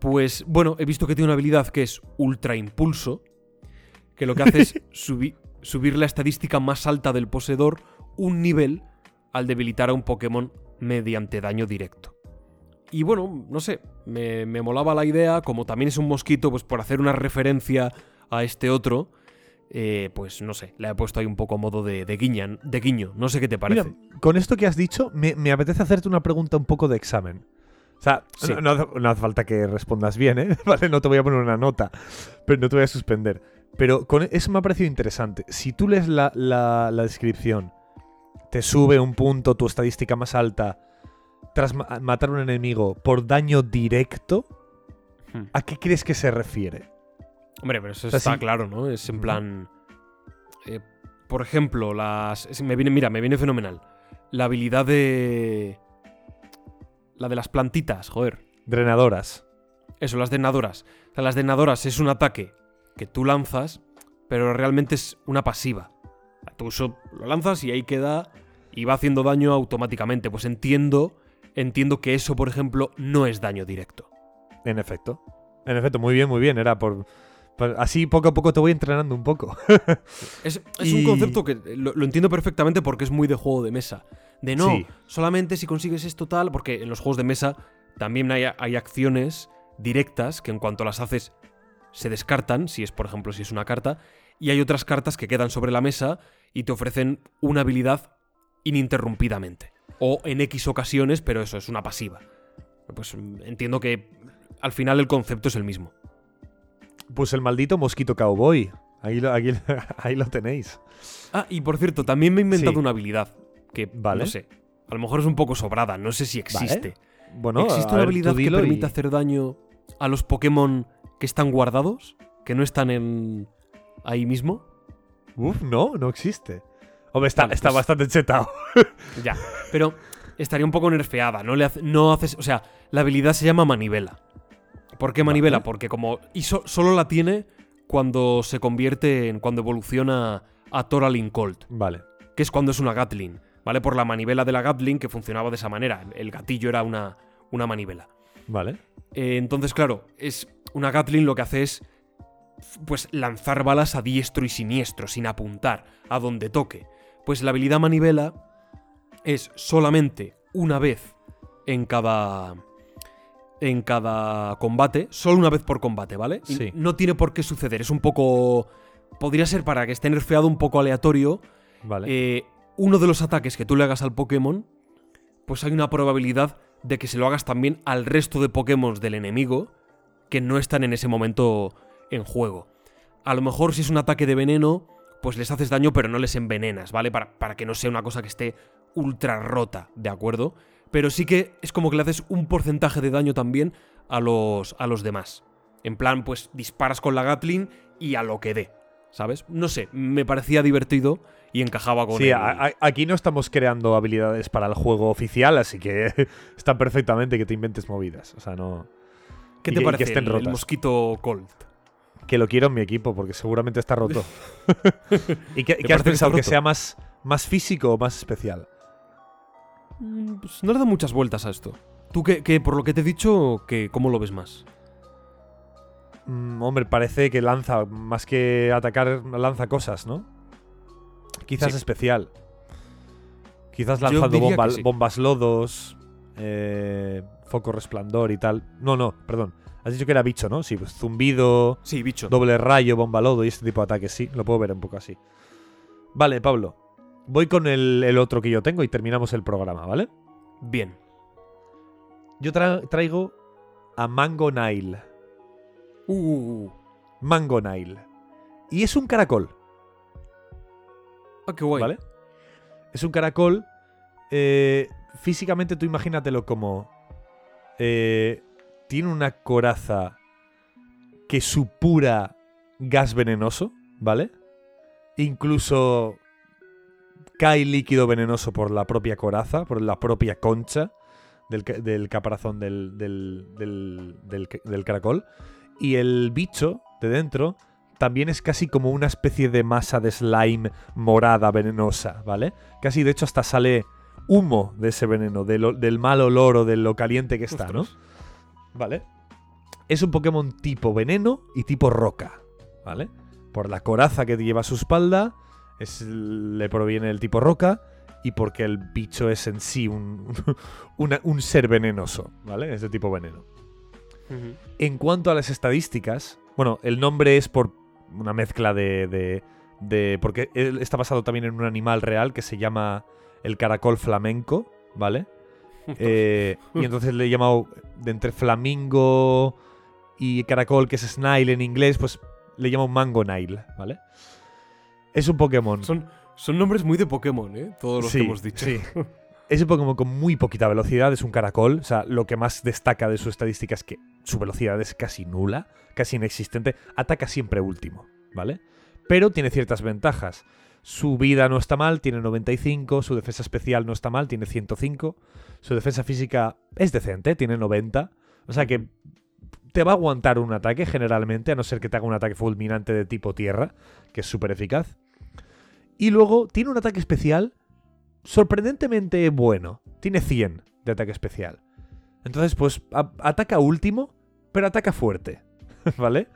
Pues bueno, he visto que tiene una habilidad que es Ultra Impulso, que lo que hace es subi- subir la estadística más alta del poseedor un nivel al debilitar a un Pokémon mediante daño directo. Y bueno, no sé, me, me molaba la idea, como también es un mosquito, pues por hacer una referencia a este otro, eh, pues no sé, le he puesto ahí un poco a modo de, de, de guiño, no sé qué te parece. Mira, con esto que has dicho, me, me apetece hacerte una pregunta un poco de examen. O sea, Sí. no, no hace- no hace falta que respondas bien, ¿eh? Vale, no te voy a poner una nota, pero no te voy a suspender. Pero con eso me ha parecido interesante. Si tú lees la, la- la descripción, te sube un punto tu estadística más alta tras ma- matar a un enemigo por daño directo, Hmm. ¿a qué crees que se refiere? Hombre, pero eso O sea, está sí. claro, ¿no? Es en plan. eh, por ejemplo, las. es- Me viene, mira, me viene fenomenal. La habilidad de. La de las plantitas, joder. Drenadoras. Eso, las drenadoras. O sea, las drenadoras es un ataque que tú lanzas, pero realmente es una pasiva. Tú lo lanzas y ahí queda y va haciendo daño automáticamente. Pues entiendo, entiendo que eso, por ejemplo, no es daño directo. En efecto. En efecto, muy bien, muy bien. Era por. por- así poco a poco te voy entrenando un poco. Es, es Y- un concepto que lo, lo entiendo perfectamente porque es muy de juego de mesa. De no, Sí. solamente si consigues esto tal, porque en los juegos de mesa también hay, hay acciones directas que en cuanto las haces se descartan, si es por ejemplo si es una carta, y hay otras cartas que quedan sobre la mesa y te ofrecen una habilidad ininterrumpidamente. O en X ocasiones, pero eso es una pasiva. Pues mm, entiendo que al final el concepto es el mismo. Pues el maldito mosquito cowboy. Ahí lo, aquí- ahí lo tenéis. Ah, y por cierto, también me he inventado Sí. una habilidad que, Vale. no sé, a lo mejor es un poco sobrada, no sé si existe. Bueno, ¿Existe una ver, habilidad que y- permite hacer daño a los Pokémon que están guardados? ¿Que no están en ahí mismo? Uf, no, no existe. Hombre, está, Vale, está pues- bastante chetado. Ya, pero estaría un poco nerfeada, no le hace- no haces, o sea, la habilidad se llama manivela. ¿Por qué manivela? Vale. Porque como y so- solo la tiene cuando se convierte en cuando evoluciona a Toraling Colt. Vale. que es cuando es una Gatling, ¿vale? Por la manivela de la Gatling que funcionaba de esa manera. El gatillo era una, una manivela. Vale. Eh, entonces, claro, es una Gatling lo que hace es pues lanzar balas a diestro y siniestro, sin apuntar, a donde toque. Pues la habilidad manivela es solamente una vez en cada en cada combate, solo una vez por combate, ¿vale? Sí. No tiene por qué suceder, es un poco podría ser para que esté nerfeado un poco aleatorio Vale. eh, uno de los ataques que tú le hagas al Pokémon, pues hay una probabilidad de que se lo hagas también al resto de Pokémon del enemigo que no están en ese momento en juego. A lo mejor si es un ataque de veneno, pues les haces daño pero no les envenenas, ¿vale? Para, para que no sea una cosa que esté ultra rota, ¿de acuerdo? Pero sí que es como que le haces un porcentaje de daño también a los, a los demás. En plan, pues disparas con la Gatling y a lo que dé, ¿sabes? No sé, me parecía divertido y encajaba con Sí, el- a- a- aquí no estamos creando habilidades para el juego oficial, así que está perfectamente que te inventes movidas. O sea, no. ¿Qué te que- que parece estén el, mosquito Colt? Que lo quiero en mi equipo, porque seguramente está roto. ¿Y qué, ¿Te qué has que pensado? ¿Que sea más, más físico o más especial? Mm, Pues no le da muchas vueltas a esto. Tú que, que por lo que te he dicho, que ¿cómo lo ves más? Mm, hombre, parece que lanza, más que atacar, lanza cosas, ¿no? Quizás Sí. especial. Quizás lanzando diría que bomba- sí. bombas lodos, eh, foco resplandor y tal. No, no, perdón. Has dicho que era bicho, ¿no? Sí, pues zumbido, Sí, bicho. doble rayo, bomba lodo y este tipo de ataques, sí. Lo puedo ver un poco así. Vale, Pablo. Voy con el, el otro que yo tengo y terminamos el programa, ¿vale? Bien. Yo tra- traigo a Mango Nile. Uh, Mango Nile. Y es un caracol. ah, qué guay. ¿Vale? Es un caracol. eh, físicamente tú imagínatelo como. Eh, tiene una coraza que supura gas venenoso, ¿vale? Incluso cae líquido venenoso por la propia coraza, por la propia concha del, del caparazón del, del- del caracol. Y el bicho de dentro también es casi como una especie de masa de slime morada venenosa, ¿vale? Casi de hecho hasta sale humo de ese veneno, de lo- del mal olor o de lo caliente que está, ¿no? ¿Vale? Es un Pokémon tipo veneno y tipo roca, ¿vale? Por la coraza que lleva a su espalda, es, le proviene el tipo roca y porque el bicho es en sí un, una- un ser venenoso, ¿vale? Es de tipo veneno. En cuanto a las estadísticas, bueno, el nombre es por una mezcla de. de- de- porque está basado también en un animal real que se llama el caracol flamenco, ¿vale? Eh, y entonces le he llamado de entre flamingo y caracol, que es snail en inglés, pues le llamo mango nile, ¿vale? Es un Pokémon. Son, son nombres muy de Pokémon, ¿eh? Todos los Sí, que hemos dicho. sí. Es un Pokémon con muy poquita velocidad, es un caracol. O sea, lo que más destaca de su estadística es que su velocidad es casi nula, casi inexistente. Ataca siempre último, ¿vale? Pero tiene ciertas ventajas. Su vida no está mal, tiene 95. Su defensa especial no está mal, tiene 105. Su defensa física es decente, tiene 90. O sea que te va a aguantar un ataque generalmente, a no ser que te haga un ataque fulminante de tipo tierra, que es súper eficaz. Y luego tiene un ataque especial sorprendentemente bueno. Tiene 100 de ataque especial. Entonces, pues ataca último, pero ataca fuerte. ¿Vale?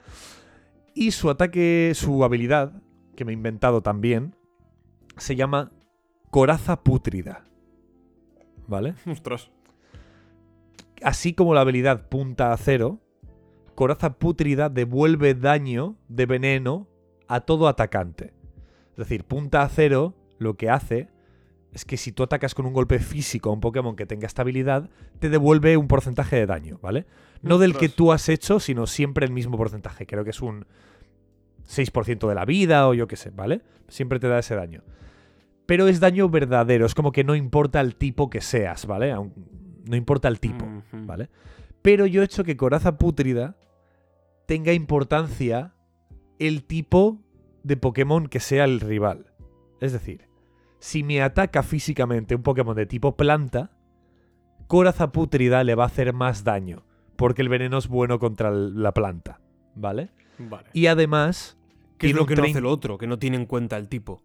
Y su ataque, su habilidad, que me he inventado también, se llama Coraza Pútrida. ¿Vale? Ostras. Así como la habilidad Punta a Cero, Coraza Pútrida devuelve daño de veneno a todo atacante. Es decir, Punta a Cero lo que hace es que si tú atacas con un golpe físico a un Pokémon que tenga esta habilidad, te devuelve un porcentaje de daño, ¿vale? No del que tú has hecho, sino siempre el mismo porcentaje. Creo que es un 6% de la vida o yo qué sé, ¿vale? Siempre te da ese daño. Pero es daño verdadero, es como que no importa el tipo que seas, ¿vale? No importa el tipo. ¿vale? Pero yo he hecho que Coraza Pútrida tenga importancia el tipo de Pokémon que sea el rival. Es decir, si me ataca físicamente un Pokémon de tipo planta, Coraza Pútrida le va a hacer más daño, porque el veneno es bueno contra la planta, ¿vale? Vale. Y además, ¿Qué es lo que no hace lo otro? Que no tiene en cuenta el tipo.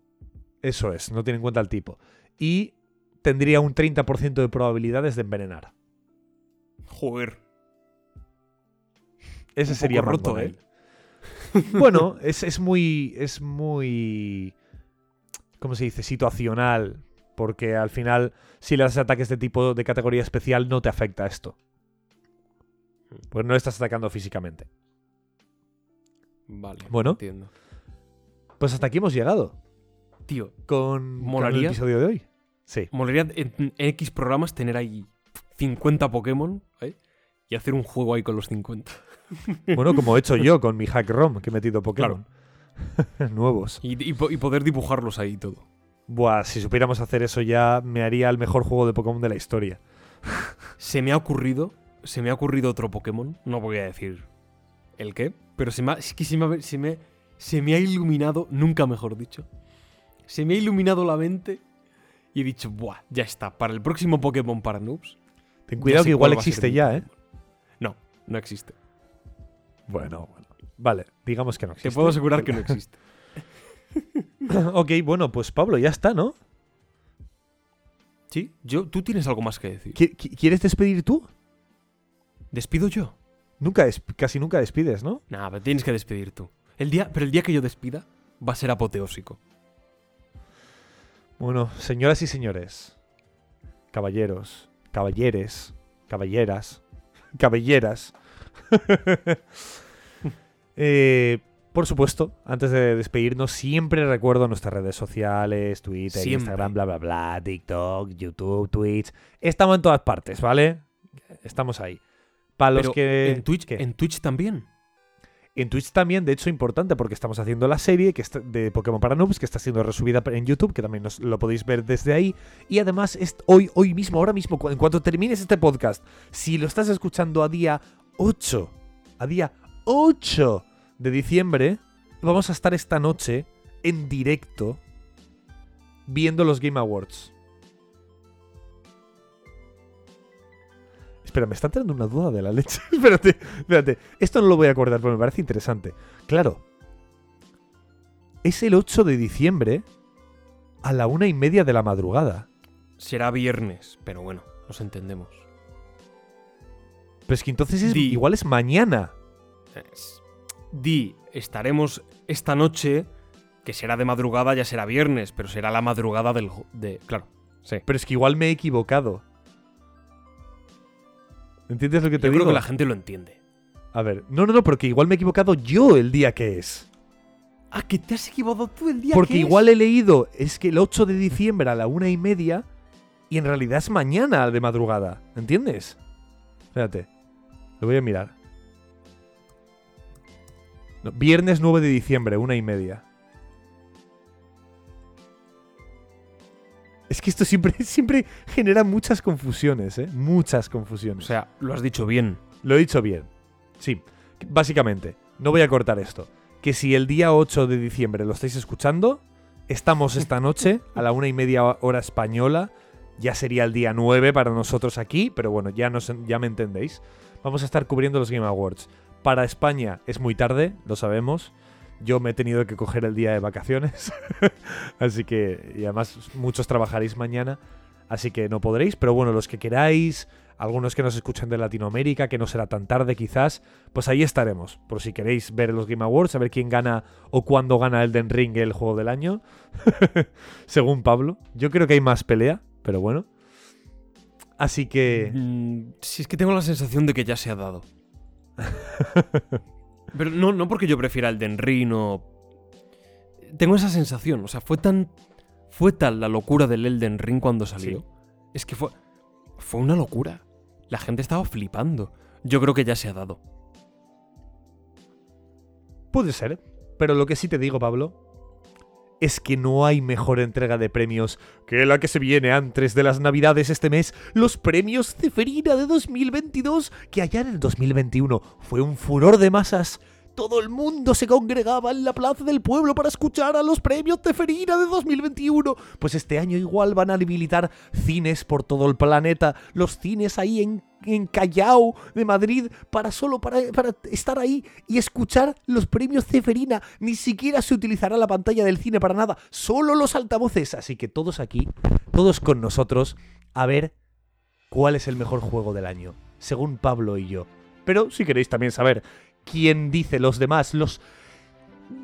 eso es, no tiene en cuenta el tipo. Y tendría un 30% de probabilidades de envenenar. Joder. Ese Un sería roto, Mangonel. ¿eh? Bueno, es, es muy. Es muy. ¿Cómo se dice? Situacional. Porque al final, si le das ataques de tipo de categoría especial, no te afecta esto. Pues no estás atacando físicamente. Vale. Bueno. Entiendo. Pues hasta aquí hemos llegado Tío, con, con el Molaría. episodio de hoy. Sí. molaría en, en X programas tener ahí 50 Pokémon ¿eh? y hacer un juego ahí con los 50. Bueno, como he hecho yo con mi hack ROM, que he metido Pokémon. Nuevos. Y, y po- y poder dibujarlos ahí todo. Buah, si supiéramos hacer eso ya, me haría el mejor juego de Pokémon de la historia. Se me ha ocurrido, se me ha ocurrido otro Pokémon, no voy a decir el qué, pero se me ha, es que se me, ha- se me- se me ha iluminado, nunca mejor dicho, se me ha iluminado la mente y he dicho, buah, ya está, para el próximo Pokémon para noobs. Ten cuidado que igual existe ya, ¿eh? No, no existe. Bueno, bueno. Vale, digamos que no Te existe. puedo asegurar que no existe. ok, bueno, pues Pablo, ya está, ¿no? ¿Sí? Yo, ¿Tú tienes algo más que decir? ¿Qui- qui- ¿Quieres despedir tú? ¿Despido yo? Nunca casi nunca despides, ¿no? Nah, pero tienes que despedir tú. El día, pero el día que yo despida va a ser apoteósico. Bueno, señoras y señores, caballeros, caballeres, caballeras, caballeras. Eh, por supuesto, antes de despedirnos, siempre recuerdo nuestras redes sociales, Twitter, Siempre. Instagram, bla, bla, bla, TikTok, YouTube, Twitch. Estamos en todas partes, ¿vale? Estamos ahí. Para los Pero que... en Twitch, ¿qué? en Twitch también. En Twitch también, de hecho, importante porque estamos haciendo la serie que está- de Pokémon para Noobs que está siendo resubida en YouTube, que también nos, lo podéis ver desde ahí. Y además, es hoy, hoy mismo, ahora mismo, en cuanto termines este podcast, si lo estás escuchando a día 8, a día 8 de diciembre, vamos a estar esta noche en directo viendo los Game Awards. Espera, me está entrando una duda de la leche. espérate, espérate. Esto no lo voy a acordar, pero me parece interesante. Claro. Es el 8 de diciembre a la una y media de la madrugada. Será viernes, pero bueno, nos entendemos. Pero es que entonces es- Di. igual es mañana. Es- Di, estaremos esta noche, que será de madrugada, ya será viernes, pero será la madrugada del... De, claro, sí. Pero es que igual me he equivocado. ¿Entiendes lo que te Yo digo? creo que la gente lo entiende. A ver, no, no, no, porque igual me he equivocado yo el día que es. Ah, que te has equivocado tú el día Porque que igual es. he leído, es que el 8 de diciembre a la una y media y en realidad es mañana de madrugada. ¿Entiendes? Espérate. Lo voy a mirar. No, viernes 9 de diciembre, una y media. Es que esto siempre, siempre genera muchas confusiones, ¿eh? Muchas O confusiones. sea, lo has dicho bien. Lo he dicho bien. Sí, básicamente, no voy a cortar esto. Que si el día 8 de diciembre lo estáis escuchando, estamos esta noche a la una y media hora española. Ya sería el día 9 para nosotros aquí, pero bueno, ya, nos, ya me entendéis. Vamos a estar cubriendo los Game Awards. Para España es muy tarde, lo sabemos. Yo me he tenido que coger el día de vacaciones. así que, y además muchos trabajaréis mañana. Así que no podréis, pero bueno, los que queráis, algunos que nos escuchan de Latinoamérica, que no será tan tarde quizás, pues ahí estaremos. Por si queréis ver los Game Awards, saber quién gana o cuándo gana Elden Ring el juego del año. Según Pablo. Yo creo que hay más pelea, pero bueno. Así que... Mm, si es que tengo la sensación de que ya se ha dado. Pero no, no porque yo prefiera el Ring o... Tengo esa sensación, o sea, fue tan... Fue tal la locura del Elden Ring cuando salió. Sí. Es que fue... Fue una locura. La gente estaba flipando. Yo creo que ya se ha dado. Puede ser. Pero lo que sí te digo, Pablo, es que no hay mejor entrega de premios que la que se viene antes de las navidades este mes, los premios Ceferina de 2022, que allá en el 2021 fue un furor de masas. Todo el mundo se congregaba en la plaza del pueblo para escuchar a los premios Ceferina de 2021. Pues este año igual van a habilitar cines por todo el planeta. Los cines ahí en, en Callao de Madrid para solo para, para estar ahí y escuchar los premios Ceferina. Ni siquiera se utilizará la pantalla del cine para nada. Solo los altavoces. Así que todos aquí, todos con nosotros, a ver cuál es el mejor juego del año. Según Pablo y yo. Pero si queréis también saber quién dice los demás, los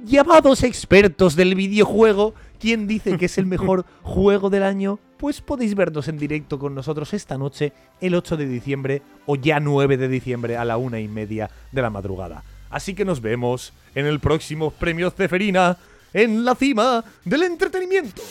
llamados expertos del videojuego, quién dice que es el mejor juego del año, pues podéis vernos en directo con nosotros esta noche, el 8 de diciembre o ya 9 de diciembre a la una y media de la madrugada. Así que nos vemos en el próximo Premio Ceferina en la cima del entretenimiento.